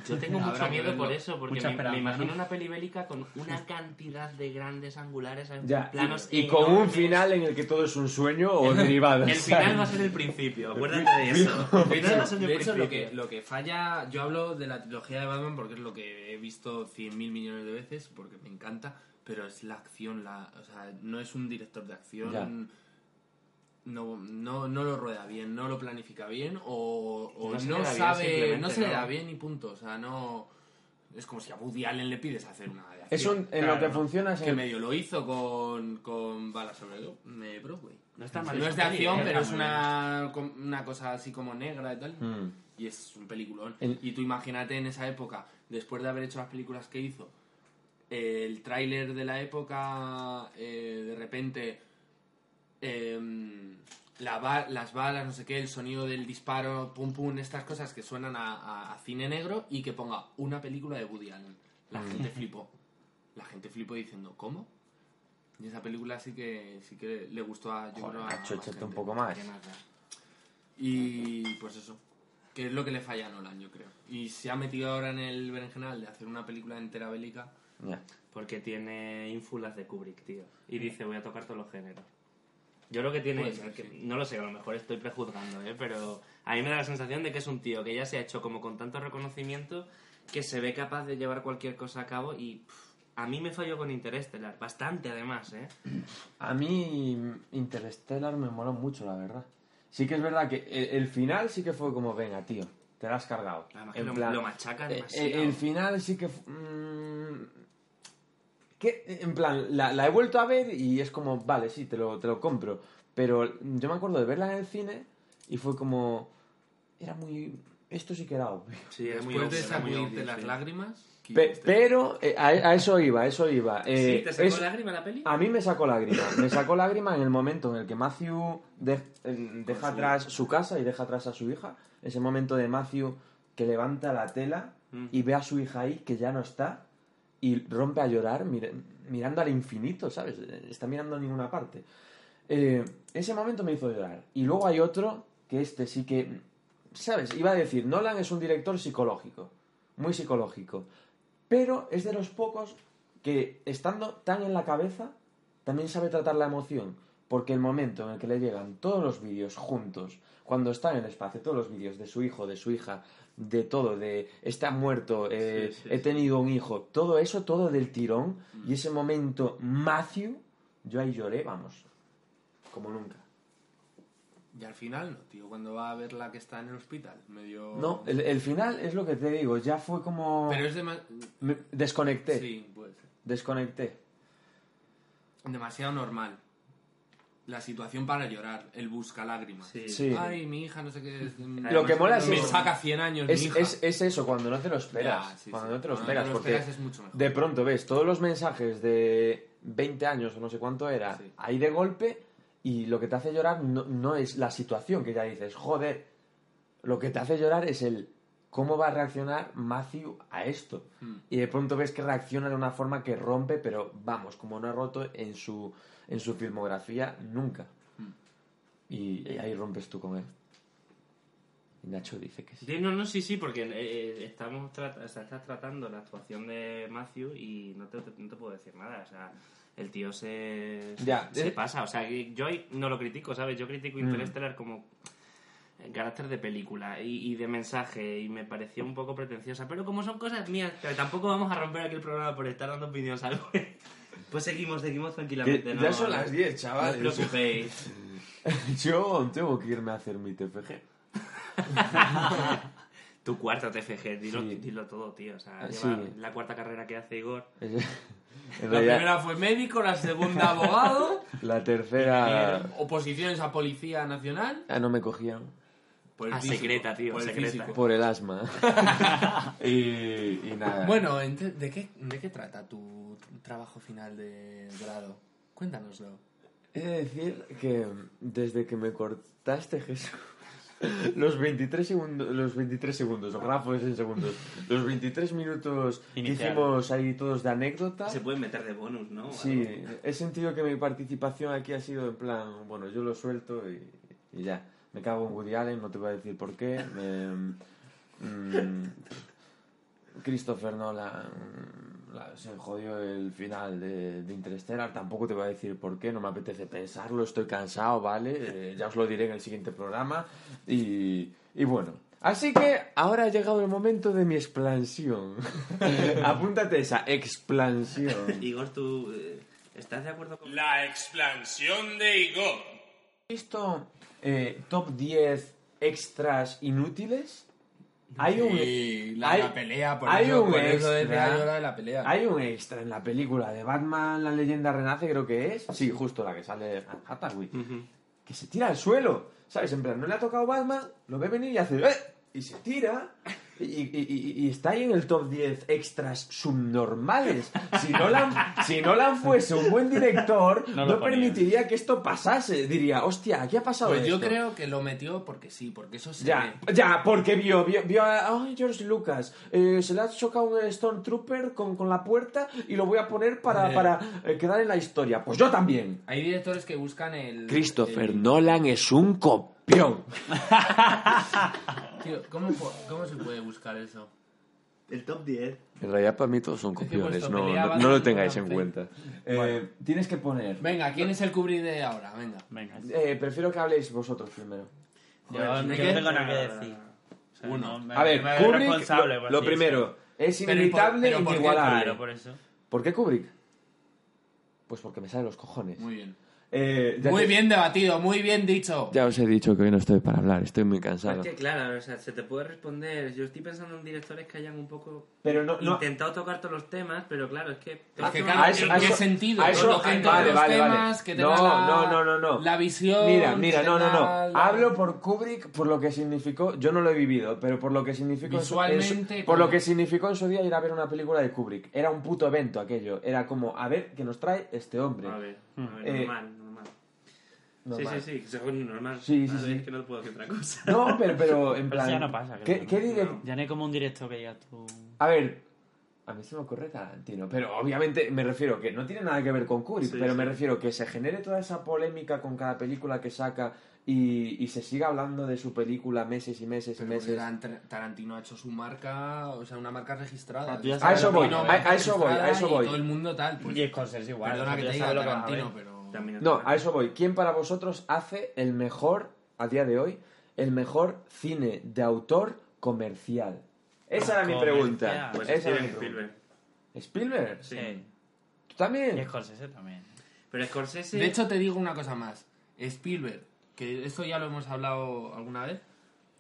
B: Yo tengo
C: Habrá
B: mucho miedo por eso, porque me, imagino
F: ¿no?
B: una peli bélica con una cantidad de grandes angulares
A: Ya,
B: planos
A: y, y con un final en el que todo es un sueño o derivadas. (laughs) (laughs)
B: El final va a ser el principio, acuérdate de eso. El
C: De
B: final va a
C: hecho,
B: ser el
C: de hecho, lo, que, lo que falla, yo hablo de la trilogía de Batman porque es lo que he visto 100.000 millones de veces, porque me encanta, pero es la acción, la, o sea, no es un director de acción,
A: Ya.
C: No, no, no lo rueda bien, no lo planifica bien, o, o
B: No
C: no,
B: bien,
C: sabe,
B: simplemente,
C: no se le da bien y punto, o sea, no... Es como si a Woody Allen le pides hacer una de acción.
A: Es un, en lo que funciona es
C: Que
A: en-
C: medio lo hizo con, con Balas sobre el Broadway.
B: No está mal
C: No es de
B: peli,
C: acción,
B: ¿eh?
C: pero es una, com- una cosa así como negra y tal.
A: Mm.
C: Y es un peliculón.
A: El-
C: Y tú imagínate en esa época, después de haber hecho las películas que hizo, eh, el tráiler de la época, eh, de repente, em, la ba- las balas, no sé qué, el sonido del disparo, pum pum, estas cosas que suenan a, a- a cine negro y que ponga una película de Woody Allen. La gente flipó. La gente flipó diciendo, ¿cómo? Y esa película sí que sí que le gustó a yo
A: Joder,
C: creo, a más
A: échate un poco más.
C: Y pues eso, que es lo que le falla a Nolan, yo creo. Y se ha metido ahora en el berenjenal de hacer una película entera bélica.
B: Porque tiene ínfulas de Kubrick, tío. Y dice, voy a tocar todos los géneros. Yo creo que tiene...
C: Puede ser,
B: que-
C: sí.
B: No lo sé, a lo mejor estoy prejuzgando, ¿eh? Pero a mí me da la sensación de que es un tío que ya se ha hecho como con tanto reconocimiento que se ve capaz de llevar cualquier cosa a cabo y... pff, a mí me falló con Interestelar, bastante además, ¿eh?
A: A mí Interstellar me mola mucho, la verdad. sí que es verdad que el, el final sí que fue como, venga, tío, te la has cargado.
B: Además
A: En
B: lo,
A: plan,
B: lo machacan
A: eh,
B: demasiado.
A: eh, el final sí que... fu- mm, que, en plan, la, la he vuelto a ver y es como, vale, sí, te lo, te lo compro. Pero yo me acuerdo de verla en el cine y fue como... Era muy... Esto sí que era obvio.
B: Sí, era muy
C: Después de sacudirte las
B: sí.
C: lágrimas...
A: Pe- pero eh, a, a eso iba, a eso iba. Eh,
B: ¿Sí? ¿Te sacó
A: es-
B: lágrima la peli?
A: a mí me sacó lágrima. Me sacó lágrima en el momento en el que Matthew de- eh, deja
B: su
A: atrás su casa y deja atrás a su hija. Ese momento de Matthew que levanta la tela
B: Mm.
A: y ve a su hija ahí que ya no está y rompe a llorar mir- mirando al infinito, ¿sabes? Está mirando a ninguna parte. Eh, ese momento me hizo llorar. Y luego hay otro que este sí que, ¿sabes? Iba a decir, Nolan es un director psicológico, muy psicológico. Pero es de los pocos que, estando tan en la cabeza, también sabe tratar la emoción. Porque el momento en el que le llegan todos los vídeos juntos, cuando está en el espacio, todos los vídeos de su hijo, de su hija, de todo, de está muerto, eh,
B: Sí, sí,
A: he
B: sí.
A: tenido un hijo, todo eso, todo del tirón, y ese momento Matthew, yo ahí lloré, vamos, como nunca.
C: Y al final no, tío, cuando va a ver la que está en el hospital, medio...
A: No, el, el final es lo que te digo, ya fue como...
C: Pero es
A: Me- desconecté,
C: Sí, puede ser.
A: desconecté.
C: Demasiado normal. La situación para llorar, el busca lágrimas.
B: Sí.
A: Sí.
C: Ay, mi hija, no sé qué. es-
A: Lo que mola es
C: Me
A: eso.
C: saca 100 años
A: Es,
C: mi hija.
A: es, es eso, cuando no te lo esperas.
C: Ya, sí,
A: cuando
C: sí.
A: no te lo
C: Cuando
A: esperas,
C: no te lo
A: porque
C: esperas es mucho mejor.
A: de pronto ves todos los mensajes de 20 años o no sé cuánto era
C: Sí.
A: ahí de golpe y lo que te hace llorar no, no es la situación que ya dices, joder, lo que te hace llorar es el cómo va a reaccionar Matthew a esto.
C: Mm.
A: Y de pronto ves que reacciona de una forma que rompe, pero vamos, como no ha roto en su, en su filmografía nunca.
C: Mm.
A: Y, y ahí rompes tú con él. Y Nacho dice que sí.
B: Sí, no, no, sí, sí, porque eh, estamos trat- o sea, estás tratando la actuación de Matthew y no te, no te puedo decir nada. O sea, el tío se,
A: Ya,
B: se
A: eh.
B: pasa. O sea, yo ahí no lo critico, ¿sabes? Yo critico
A: Mm.
B: Interstellar como en carácter de película y, y de mensaje y me pareció un poco pretenciosa. Pero como son cosas mías, tampoco vamos a romper aquí el programa por estar dando opiniones al (laughs) juez. Pues seguimos, seguimos tranquilamente. No,
A: ya son las 10, chavales.
B: No os preocupéis. (laughs)
A: Yo tengo que irme a hacer mi TFG. (laughs)
B: Tu cuarta TFG, dilo,
A: Sí.
B: dilo todo, tío. O sea,
A: Ah,
B: lleva
A: sí.
B: la cuarta carrera que hace Igor.
A: en
C: La
A: realidad,
C: primera fue médico, la segunda abogado,
A: la tercera...
C: oposiciones a Policía Nacional.
A: Ah, no me cogían.
C: Por el
B: Ah,
C: físico,
B: secreta, tío,
C: por el
B: secreta.
C: físico.
A: Por el asma. (laughs) y, y nada.
C: Bueno, ¿de qué, ¿de qué trata tu trabajo final de grado? Cuéntanoslo.
A: He de decir que desde que me cortaste, Jesús, (laughs) los 23 segundos, los 23 segundos, ojalá fuesen segundos, los 23 minutos que
F: Inicial.
A: hicimos ahí todos de anécdota,
B: Se pueden meter de bonus, ¿no?
A: sí, he sentido que mi participación aquí ha sido en plan, bueno, yo lo suelto y, y ya. Me cago en Woody Allen, no te voy a decir por qué. (laughs) mm, Christopher Nolan la- se jodió el final de, de Interstellar. Tampoco te voy a decir por qué, no me apetece pensarlo, estoy cansado, ¿vale? Eh, ya os lo diré en el siguiente programa. Y, y bueno, así que ahora ha llegado el momento de mi expansión. (laughs) Apúntate esa expansión. (laughs)
B: Igor, ¿tú eh, estás de acuerdo con...?
C: La expansión de Igor.
A: visto eh, top 10 extras inútiles? Hay un,
C: Sí, la,
A: hay-
C: la pelea, por
A: hay
C: eso,
A: un
C: por
A: extra.
C: yo la de la pelea.
A: Hay un extra en la película de Batman, la leyenda renace, creo que es. Sí, justo la que sale Anne Hathaway. Que se tira al suelo. ¿Sabes? En plan, no le ha tocado Batman, lo ve venir y hace... ¡Eh! Y se tira. Y, y- y- está ahí en el top 10 extras subnormales. Si Nolan, (laughs) si Nolan fuese un buen director,
F: No
A: no, permitiría que esto pasase. Diría, hostia, ¿qué ha pasado
C: Pues yo
A: esto?".
C: creo que lo metió porque sí, porque eso se
A: Ya,
C: ve.
A: ya, porque vio, vio, vio a ay, George Lucas. eh, se le ha chocado un Stormtrooper con, con la puerta y lo voy a poner para,
C: Eh.
A: para eh, quedar en la historia. Pues yo también.
C: Hay directores que buscan el...
A: Christopher
C: el-
A: Nolan es un copión. (laughs)
C: Tío, ¿cómo, ¿cómo se puede buscar eso?
B: El top 10.
A: En realidad para mí todos son copiones, no, no, lo tengáis en cuenta. Eh, tienes que poner...
C: Venga, ¿quién es el cubrí de ahora? Venga.
F: Venga.
A: Eh, prefiero que habléis vosotros primero.
F: Yo,
B: Joder,
F: yo
B: ¿de
F: no tengo nada que decir. O sea,
C: Uno.
F: me-
A: A ver, Kubrick,
F: responsable,
A: lo,
F: pues
A: lo
F: sí,
A: primero, es
C: Pero,
A: inimitable
C: pero,
A: e
C: ¿por qué?
A: inigualable.
F: Claro, por eso.
A: ¿Por qué Kubrick? Pues porque me sale los cojones.
C: Muy bien.
A: Eh,
C: Muy
A: te-
C: bien debatido, muy bien dicho.
A: Ya os he dicho que hoy no estoy para hablar, estoy muy cansado.
B: Es que claro, o sea, se te puede responder. Yo estoy pensando en directores que hayan un poco
A: Pero no, no,
B: intentado tocar todos los temas, pero claro, es que...
C: Es que
B: Ah,
C: claro,
A: a eso-
C: ¿en
A: a
C: qué
A: eso-
C: sentido?
A: a eso-
C: Lo que entre
A: vale,
C: los
A: vale, vale.
C: temas, que
A: No,
C: la,
A: no, no, no, no.
C: la visión...
A: Mira, mira,
C: que
A: no, no, no.
C: la-
A: Hablo por Kubrick, por lo que significó. Yo no lo he vivido, pero por lo que significó. en su- en su-
C: Visualmente,
A: por lo que significó en su día ir a ver una película de Kubrick. Era un puto evento aquello. Era como, a ver, qué nos trae este hombre.
B: A ver, a ver,
A: Eh,
B: normal, normal. Sí, sí, sí, según normal.
A: Sí, sí, sí.
B: Es que no puedo decir otra cosa.
A: No, pero, pero (laughs) en plan.
F: eso ya no pasa,
A: ¿Qué,
F: Ya no hay como un directo que digas tú.
A: A ver, a mí se me ocurre Tarantino, pero obviamente me refiero que no tiene nada que ver con Kubrick,
B: Sí,
A: pero
B: sí.
A: me refiero que se genere toda esa polémica con cada película que saca y, y se siga hablando de su película meses y meses y meses.
C: Tarantino ha hecho su marca, o sea, una marca registrada.
F: Ah, ya
A: A eso voy, a- eso voy, a eso
C: y
A: voy.
C: todo el mundo tal. Pues,
F: Y Scorsese igual.
C: perdona que te
F: ya
C: diga Tarantino, pero...
B: También
A: No, a eso voy. ¿Quién para vosotros hace el mejor, a día de hoy, el mejor cine de autor comercial? Esa era mi pregunta.
B: Pues
A: Esa era
B: Steven
A: mi pregunta.
B: Spielberg.
A: ¿Spielberg?
B: Sí.
A: ¿Tú
F: Y
A: también?
F: Scorsese también.
B: Pero Scorsese...
C: De hecho, te digo una cosa más. Spielberg, que esto ya lo hemos hablado alguna vez,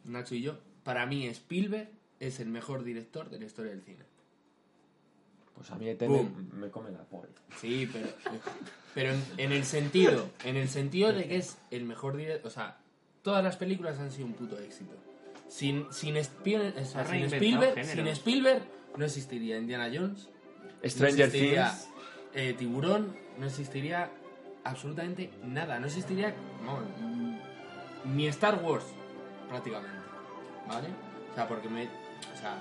C: Nacho y yo. Para mí, Spielberg es el mejor director de la historia del cine.
A: Pues a mí ET me, come la polla.
C: Sí, pero, pero en, en el sentido, en el sentido de que es el mejor director, o sea, todas las películas han sido un puto éxito. Sin, sin, Spiel- o sea, sin Spielberg, sin Spielberg no existiría Indiana Jones,
A: Stranger
C: no existiría,
A: Things.
C: eh, Tiburón, no existiría absolutamente nada, no existiría no, ni Star Wars prácticamente, ¿vale? O sea, porque me, o sea,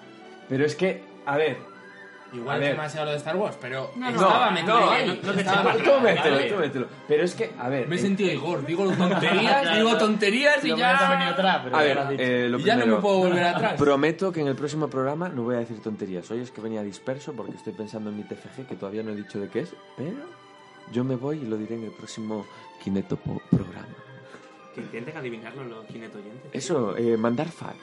A: Pero es que, a ver,
C: igual
A: ver.
C: demasiado lo de Star Wars, pero
B: No, no,
C: estaba
B: no,
C: metido
B: no,
C: ahí,
B: no, no te
C: estaba-
B: eches
A: tú mételo,
C: ¿vale?
A: tú mételo. Pero es que, a ver,
C: Me he
A: en-
C: sentido Igor, digo tonterías, (laughs) digo tonterías y ya.
F: atrás, pero
A: a
F: ya
A: ver, eh, lo
C: Y ya no me puedo volver atrás.
A: Prometo que en el próximo programa no voy a decir tonterías. Hoy es que venía disperso porque estoy pensando en mi TFG, que todavía no he dicho de qué es, pero yo me voy y lo diré en el próximo Kineto programa.
B: Que intenten adivinarlo los kinetoyentes.
A: Eso, eh, mandar fax.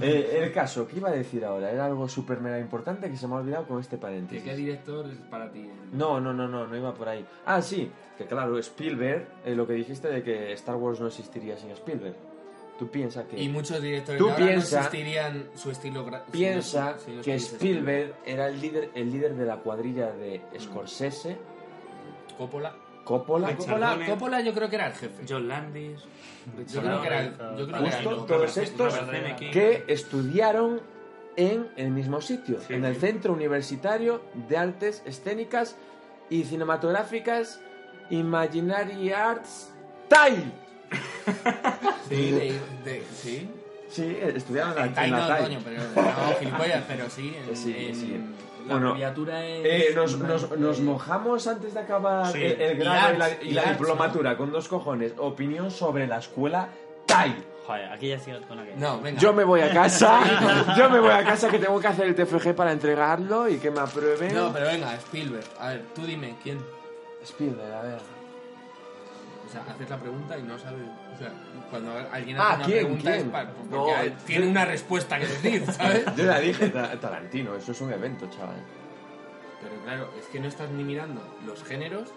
A: Eh, el caso, ¿qué iba a decir ahora? Era algo súper mega importante que se me ha olvidado con este
C: ¿De
A: paréntesis.
C: qué director es para ti?
A: No, no, no, no, no iba por ahí. Ah, sí, que claro, Spielberg, eh, lo que dijiste de que Star Wars no existiría sin Spielberg. Tú piensas que...
C: Y muchos directores
A: Tú
C: de ahora
A: piensa-
C: no existirían su estilo
A: piensa
C: si no- si no
A: que
C: estuviese
A: Spielberg era el líder, el líder de la cuadrilla de Scorsese,
C: Spielberg. Coppola.
A: Coppola,
C: Coppola. Coppola yo creo que era el jefe.
B: John Landis.
C: Yo creo que era el, yo creo que era
A: todos estos que estudiaron en el mismo sitio,
B: Sí,
A: en el. Centro Universitario de Artes Escénicas y Cinematográficas Imaginary Arts TAI. (laughs)
C: Sí, de, de- sí.
A: Sí, estudiaron en la,
C: En Tai
A: en la
C: no, coño, pero no, gilipollas, pero sí. En,
A: Sí,
C: en-
A: sí.
C: La
A: Bueno,
C: abreviatura es...
A: Eh, nos, nos- nos mojamos antes de acabar
B: Sí.
A: el, grado y la,
C: arts,
A: y
C: y
A: la
C: arts,
A: diplomatura con dos cojones. Opinión sobre la escuela TAI.
F: Joder, aquí ya sigo con aquello.
C: No, venga.
A: Yo me voy a casa, (laughs) yo me voy a casa que tengo que hacer el TFG para entregarlo y que me aprueben.
C: No, pero venga, Spielberg. A ver, tú dime, ¿quién?
A: Spielberg, a ver.
C: O sea, haces la pregunta y no sabes. O sea, cuando alguien
A: Ah,
C: hace una
A: ¿quién?
C: pregunta
A: ¿quién?
C: es para, porque
A: No,
C: tiene
A: yo-
C: una respuesta que decir, (laughs) ¿sabes?
A: Yo ya dije Ta- Tarantino, eso es un evento, chaval.
C: Pero claro, es que no estás ni mirando los géneros,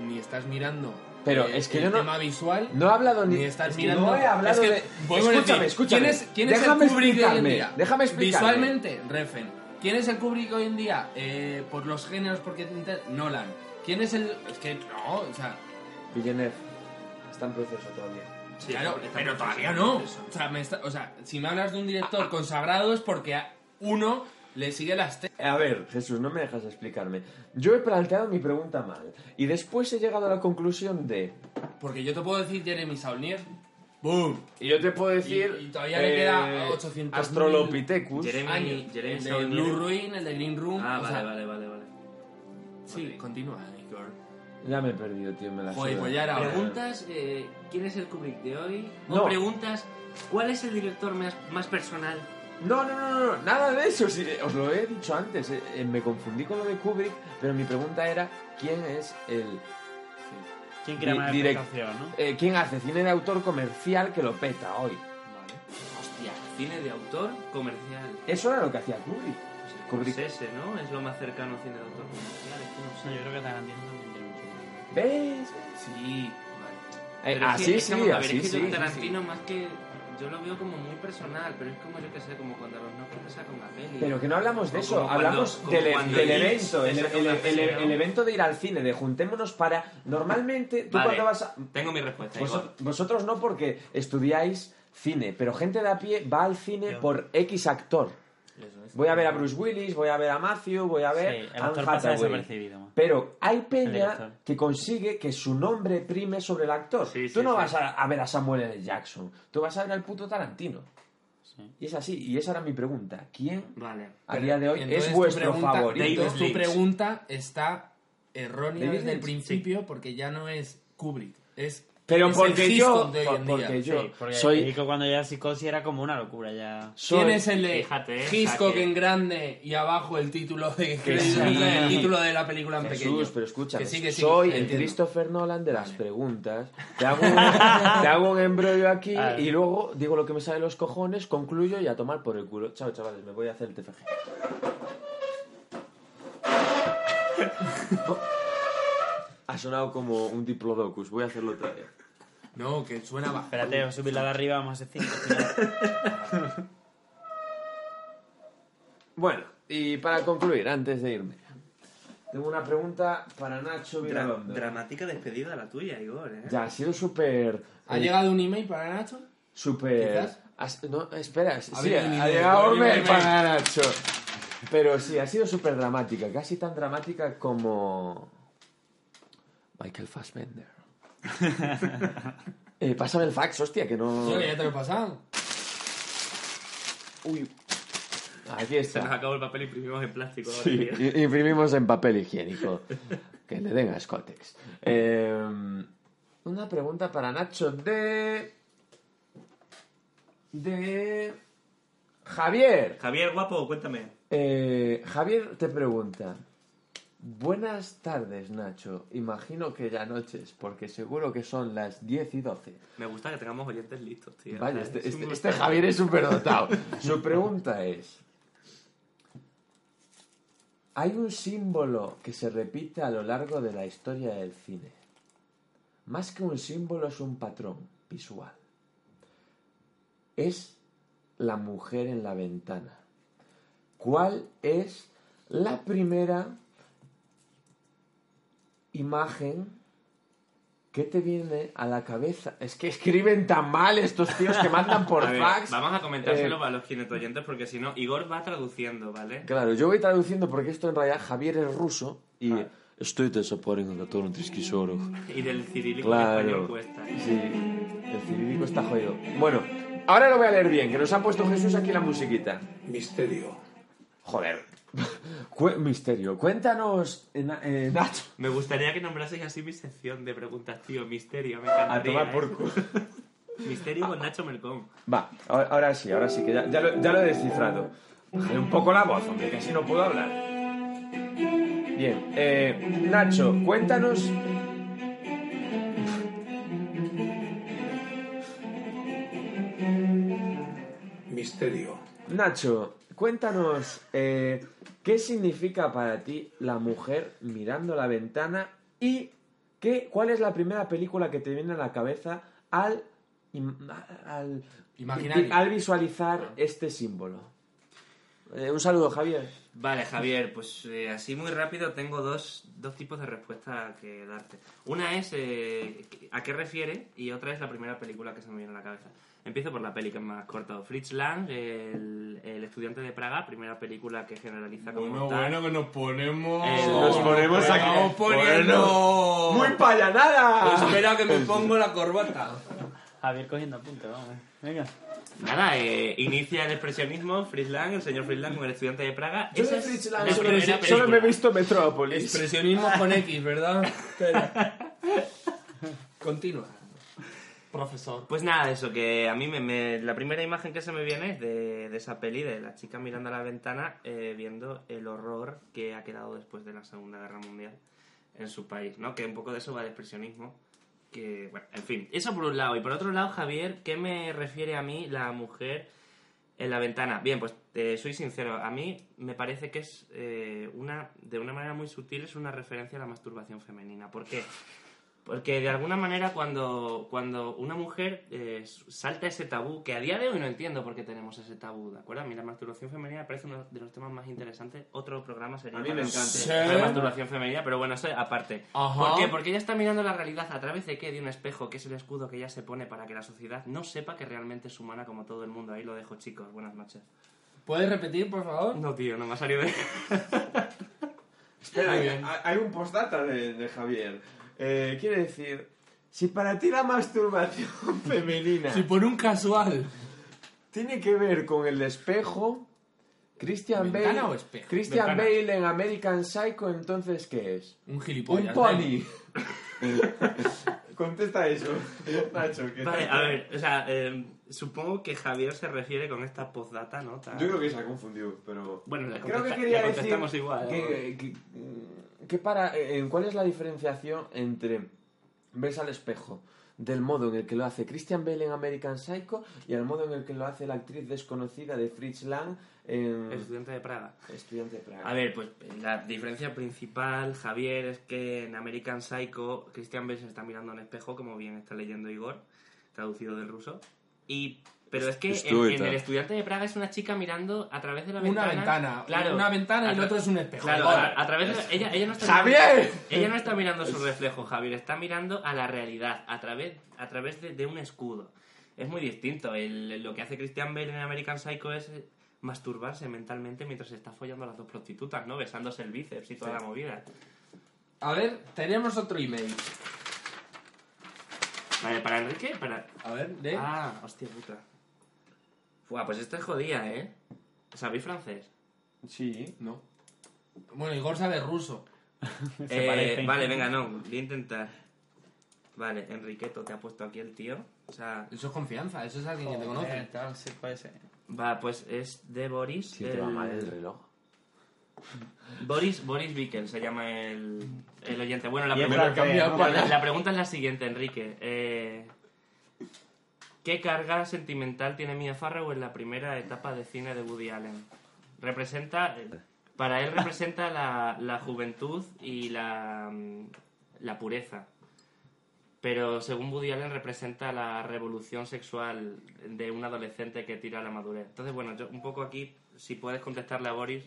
C: ni estás mirando
A: Pero
C: eh,
A: es que
C: el
A: yo no-
C: tema visual,
A: No he hablado ni,
C: ni estás
A: es que
C: mirando.
A: no he hablado
C: es que,
A: de. escúchame,
C: decir,
A: escúchame.
C: ¿Quién es, quién es
A: Déjame
C: el Kubrick de hoy en
A: explicarme.
C: día?
A: Déjame explicarme.
C: Visualmente, Refen. ¿Quién es el Kubrick hoy en día? Eh, por los géneros, porque Nolan. ¿Quién es el.? Es que no, o sea.
A: Villeneuve está en proceso todavía.
B: Sí,
C: claro, pero todavía no. O sea, me está- o sea, si me hablas de un director consagrado es porque a uno le sigue las
A: A ver, Jesús, no me dejas explicarme. Yo he planteado mi pregunta mal y después he llegado a la conclusión de.
C: Porque yo te puedo decir Jeremy Saulnier. ¡Boom!
A: Y yo te puedo decir.
C: Y- y todavía le queda 800.000
A: Astrolopithecus.
B: Jeremy-
C: Años.
B: Jeremy
C: el de
B: Saulnier.
C: Blue Ruin, el de Green Room.
B: Ah, vale,
C: sea,
B: vale, vale, vale.
C: Sí,
B: Ok.
C: continúa.
A: Ya me he perdido, tío, me la
C: Joder, pues ya era hora.
B: Preguntas, eh, ¿quién es el Kubrick de hoy?
A: No.
B: O preguntas, ¿cuál es el director más, más personal?
A: No, no, no, no, no, nada de eso. sí, os lo he dicho antes. eh, eh, me confundí con lo de Kubrick, pero mi pregunta era: ¿quién es el.
F: ¿Quién crea
A: Di-
F: más
A: direct-
F: explicación, no?
A: eh, ¿Quién hace cine de autor comercial que lo peta hoy?
B: Vale. Hostia, cine de autor comercial.
A: Eso era lo que hacía Kubrick.
B: Pues el
A: Kubrick.
B: Scorsese, ¿no? Es lo más cercano a cine de autor comercial. Es que no sé.
F: yo creo que Tarantino.
A: ¿Ves?
C: Sí,
A: Eh,
B: Pero es
A: así
B: que, es
A: sí,
B: que,
A: así
B: es que
A: sí.
B: yo Tarantino más que... Yo lo veo como muy personal, pero es como yo que sé, como cuando los no que sacan una peli.
A: Pero que no hablamos de eso,
B: cuando-
A: hablamos del,
B: cuando
A: del evento, el, el- el- el evento de ir al cine, de juntémonos para... Normalmente, tú
B: Vale,
A: cuando vas a...
B: Tengo mi respuesta, Igor.
A: vosotros no porque estudiáis cine, pero gente de a pie va al cine
F: Yo.
A: por X actor. Voy a ver a Bruce Willis, voy a ver a Matthew, voy a ver
F: Sí,
A: a Anne Hathaway. Pero hay peña que consigue que su nombre prime sobre el actor.
B: Sí,
A: Tú
B: sí,
A: no
B: sí.
A: vas a, a ver a Samuel L. Jackson, tú vas a ver al puto Tarantino.
F: Sí.
A: Y es así, y esa era mi pregunta. ¿Quién
B: Vale.
A: a día de hoy
C: Entonces,
A: es vuestro
C: pregunta-
A: favorito?
B: David
C: Entonces, tu pregunta está errónea
A: David
C: desde el principio porque ya no es Kubrick, es
A: Pero
C: es
A: porque
C: el
A: yo,
C: Hitchcock de hoy
A: por-
C: en
A: porque
C: día.
A: yo
F: Sí, porque
A: soy,
F: Hitchcock cuando ya psicosis era como una locura ya.
A: soy-
C: ¿Quién es el de
B: Fíjate,
C: Hitchcock
B: saque.
C: en grande y abajo el título de
A: Que sí.
C: el título de la película en
A: Jesús,
C: pequeño?
A: pero
C: Que sí, que sí,
A: soy el
C: entiendo.
A: Christopher Nolan de las preguntas. Te hago, un, (laughs) te hago un embrollo aquí y luego digo lo que me sale de los cojones, concluyo y a tomar por el culo. Chao, chavales, me voy a hacer el TFG. (laughs) Ha sonado como un diplodocus, voy a hacerlo otra vez.
C: No, que suena bajo.
F: Espérate, voy a subir la de arriba, vamos a hacer cinco. (laughs)
A: Bueno, y para concluir, antes de irme, tengo una pregunta para Nacho
B: dramática despedida la tuya, Igor, ¿eh?
A: Ya, ha sido súper...
C: ¿Ha llegado un email para Nacho?
A: Súper... Has- No, espera, sí, ha llegado
C: un
A: un mail
C: email.
A: para Nacho. Pero sí, ha sido súper dramática, casi tan dramática como... Michael Fassbender. (laughs) eh, pásame el fax, hostia, que no...
C: Yo que ya te lo he pasado.
A: Uy. Aquí
B: Se nos
A: está.
B: acabó el papel y imprimimos en plástico.
A: Sí, imprimimos en papel higiénico. (laughs) Que le den a Scotex. Eh, una pregunta para Nacho de... De... Javier.
B: Javier, guapo, cuéntame.
A: Eh, Javier te pregunta. Buenas tardes, Nacho. Imagino que ya noches, porque seguro que son las 10 y 12.
B: Me gusta que tengamos oyentes listos, tío.
A: Vaya, este,
B: Es
A: este- este Javier es súper dotado. (laughs) Su pregunta es... Hay un símbolo que se repite a lo largo de la historia del cine. Más que un símbolo es un patrón visual. Es la mujer en la ventana. ¿Cuál es la primera imagen que te viene a la cabeza? Es que escriben tan mal estos tíos que mandan por (laughs)
B: A ver,
A: fax.
B: vamos a comentárselo
A: Eh,
B: a los oyentes porque si no, Igor va traduciendo, ¿vale?
A: Claro, yo voy traduciendo porque esto en realidad Javier es ruso y estoy desapareciendo todo un trisquisoro.
B: Y del cirílico
A: Claro.
B: español cuesta.
A: Sí, el cirílico está jodido. Bueno, ahora lo voy a leer bien, que nos ha puesto Jesús aquí la musiquita.
H: Misterio.
A: Joder. (laughs) Misterio. Cuéntanos, eh, Na- eh, Nacho.
B: Me gustaría que nombraseis así mi sección de preguntas, tío. Misterio, me
A: A
B: encantaría.
A: tomar
B: ¿eh?
A: por culo. (laughs)
B: Misterio con Nacho Melcón.
A: Va, ahora, ahora sí, ahora sí, que ya, ya lo, ya lo he descifrado. Bájale un poco la voz, hombre, que así no puedo hablar. Bien, eh, Nacho, cuéntanos.
H: Misterio.
A: Nacho, cuéntanos eh, qué significa para ti la mujer mirando la ventana y qué, cuál es la primera película que te viene a la cabeza al, al, visualizar este símbolo. Eh, un saludo, Javier.
B: Vale, Javier, pues eh, así muy rápido tengo dos, dos tipos de respuesta que darte. Una es eh, a qué refiere y otra es la primera película que se me viene a la cabeza. Empiezo por la peli que es más corta. Fritz Lang, el, el estudiante de Praga, primera película que generaliza como
C: Bueno,
B: tal.
C: bueno, que nos ponemos.
B: Eh, nos
A: ponemos
C: Nos
A: aquí.
C: Estamos poniendo.
A: ¡Muy payanada!
C: Espera que me pongo la corbata.
F: Javier cogiendo apuntes, vamos. Venga.
B: Nada, eh, inicia el expresionismo, Fritz Lang, el señor Fritz Lang como el estudiante de Praga.
A: Yo
B: Esa es
A: Fritz Lang
B: la
A: solo,
B: primera
A: solo me he visto Metrópolis.
C: Expresionismo con X, ¿verdad? (laughs) Continúa. Profesor.
B: Pues nada, eso, que a mí me, me- la primera imagen que se me viene es de, de esa peli, de la chica mirando a la ventana, eh, viendo el horror que ha quedado después de la Segunda Guerra Mundial en su país, ¿no? Que un poco de eso va el expresionismo. Que, bueno, en fin, eso por un lado. Y por otro lado, Javier, ¿qué me refiere a mí la mujer en la ventana? Bien, pues te soy sincero, a mí me parece que es eh, una, de una manera muy sutil, es una referencia a la masturbación femenina. ¿Por qué? Porque de alguna manera cuando, cuando una mujer eh, salta ese tabú, que a día de hoy no entiendo por qué tenemos ese tabú, ¿de acuerdo? A mí la masturbación femenina me parece uno de los temas más interesantes. Otro programa sería
A: A mí me encanta.
C: Sí.
B: la masturbación femenina, pero bueno, eso aparte.
C: Ajá.
B: ¿Por qué? Porque ella está mirando la realidad a través de qué? De un espejo, que es el escudo que ella se pone para que la sociedad no sepa que realmente es humana como todo el mundo. Ahí lo dejo, chicos. Buenas noches.
C: ¿Puedes repetir, por favor?
B: No, tío, no me ha salido de...
A: Espera, hay-
C: bien.
A: hay un postdata de, de Javier. Eh, quiere decir, si para ti la masturbación (laughs) femenina
C: Si por un casual.
A: tiene que ver con el espejo, Christian
C: ¿Ventana
A: Bale,
C: o espejo?
A: Christian
C: Ventana.
A: Bale en American Psycho, entonces ¿qué es?
C: Un
A: Un
C: gilipollas.
A: pony. (laughs) Contesta eso, (laughs) Nacho. que
B: Vale, a ver, o sea, eh, supongo que Javier se refiere con esta postdata, ¿no? Tan-
A: Yo creo que se ha confundido, pero
B: Bueno, le,
A: creo que
B: contesta-
A: quería
B: le
A: decir
B: igual. ¿eh?
A: que, que- que para en cuál es la diferenciación entre ves al espejo del modo en el que lo hace Christian Bale en American Psycho y al modo en el que lo hace la actriz desconocida de Fritz Lang en
B: Estudiante de Praga.
A: Estudiante de Praga.
B: A ver, pues la diferencia principal, Javier, es que en American Psycho Christian Bale se está mirando en espejo, como bien está leyendo Igor, traducido del ruso. Y pero es que en, en el estudiante de Praga es una chica mirando a través de la
C: Una
B: ventana.
C: ventana.
B: Claro,
C: Una ventana y el otro es un espejo.
B: Claro, a, a través de ella, ella no está
A: ¡Javier!
B: Mirando, ella no está mirando su reflejo, Javier, está mirando a la realidad a través, a través de, de un escudo. Es muy distinto. El- lo que hace Christian Bale en American Psycho es eh, masturbarse mentalmente mientras está follando a las dos prostitutas, ¿no? Besándose el bíceps y toda la movida.
C: A ver, tenemos otro email.
B: Vale, ¿para Enrique? Para...
C: A ver, de...
B: Ah, hostia puta. Fua, pues esta es jodida, ¿eh? ¿Sabéis francés?
A: Sí.
C: No. Bueno, Igor sabe ruso. (laughs)
F: Se
B: Eh,
F: parecen.
B: vale, venga, no, voy a intentar. Vale, Enriqueto, te ha puesto aquí el tío. O sea,
C: Eso es confianza, eso es alguien que te
F: Joder,
C: conoce.
F: tal, ser.
B: va, pues es de Boris.
A: Si te va
B: el-
A: mal el reloj.
B: Boris, Boris Bickel se llama el, el oyente. Bueno, la
F: Y es
B: pregunta,
F: francés, ¿no?
B: la, la pregunta es la siguiente, Enrique. Eh, ¿Qué carga sentimental tiene Mia Farrow en la primera etapa de cine de Woody Allen? Representa, para él representa la, la juventud y la, mm, la pureza. Pero según Woody Allen representa la revolución sexual de un adolescente que tira a la madurez. Entonces, bueno, yo un poco aquí, si puedes contestarle a Boris,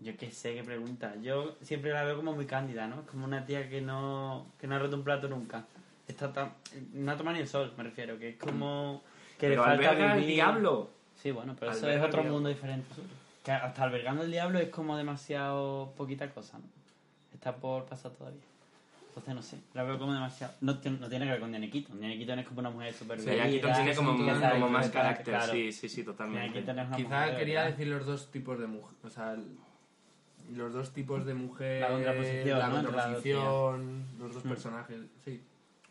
F: Yo qué sé qué pregunta. Yo siempre la veo como muy cándida, ¿no? Como una tía que no, que no ha roto un plato nunca. Está tan, no ha tomado ni el sol, me refiero. Que es como... Que
B: Pero
F: le falta
B: alberga
F: vivir.
B: diablo.
F: Sí, bueno, pero eso es otro mundo diferente. Que hasta albergando el diablo es como demasiado poquita cosa, ¿no? Está por pasar todavía. Entonces no sé, la veo como demasiado. No, tiene- no tiene que ver con Diane Keaton. Diane Keaton es como una mujer súper
B: sea, ya Keaton tiene como, como más carácter,
F: claro.
B: sí, sí, sí,
F: Diane
B: totalmente.
F: Keaton es una
C: Quizá
F: de
C: quería
F: verdad.
C: decir los dos tipos de mujer. O sea, el- los dos tipos de mujer.
F: La contraposición,
C: La contraposición, los dos
F: Mm.
C: personajes. Sí.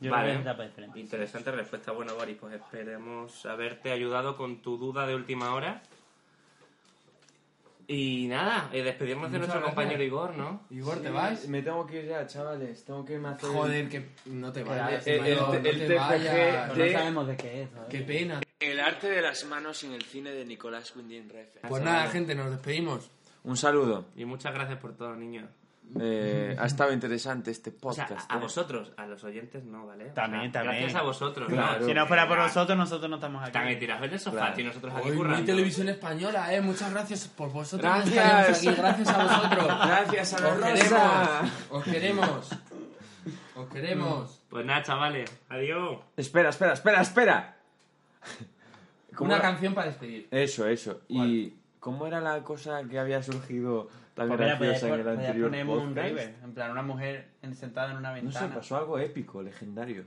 F: Yo
B: Vale.
F: diferente.
B: Interesante respuesta. Bueno, Boris, pues esperemos haberte ayudado con tu duda de última hora. Y nada, eh, despedirnos de nuestro
C: gracias.
B: compañero Igor, ¿no?
C: Igor, ¿te
A: Sí,
C: vas?
A: Me tengo que ir ya, chavales. Tengo que irme a hacer...
C: Joder, que no te vayas.
A: el- el-
C: no
A: el
C: te
A: TFG
C: vayas.
F: Pero
A: de-
F: no sabemos de qué es. ¿sabes?
C: Qué pena.
I: El arte de las manos en el cine de Nicolás Winding Refn.
C: Pues nada, gente, nos despedimos.
A: Un saludo.
B: Y muchas gracias por todo, niños.
A: Eh, ha estado interesante este
B: O sea,
A: podcast.
B: a, a
A: ¿eh?
B: vosotros, a los oyentes no, ¿vale? O
F: También,
B: sea,
F: también.
B: Gracias a vosotros,
A: Claro.
B: ¿no?
F: Si no fuera por nosotros, nosotros no estamos aquí.
B: También tiraos en el sofá,
A: Claro.
B: nosotros aquí
C: Hoy
B: currando.
C: televisión española, eh. Muchas gracias por vosotros.
A: Gracias.
C: aquí. Gracias a vosotros.
A: Gracias a la
C: Os
A: Rosa.
C: queremos. Os queremos. Os queremos.
B: Pues nada, chavales, adiós.
A: Espera, espera, espera, espera. ¿Cómo
C: Una
A: era?
C: canción para despedir.
A: Eso, eso. ¿Y cómo era la cosa que había surgido tan
F: Pues podías
A: graciosa en el anterior
F: poner un
A: podcast?
F: river. En plan, una mujer en- sentada en una
A: No sé,
F: ventana.
A: pasó algo épico, legendario.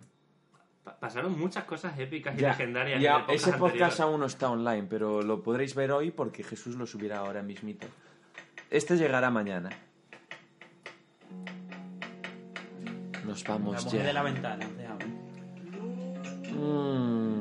B: Pa- Pasaron muchas cosas épicas y
A: Ya,
B: legendarias.
A: ya,
B: en el
A: ese podcast
B: anterior.
A: aún no está online, pero lo podréis ver hoy porque Jesús lo subirá ahora mismito. Este llegará mañana. Nos
F: La
A: vamos
F: mujer
A: ya.
F: de la ventana. te.
A: Mm.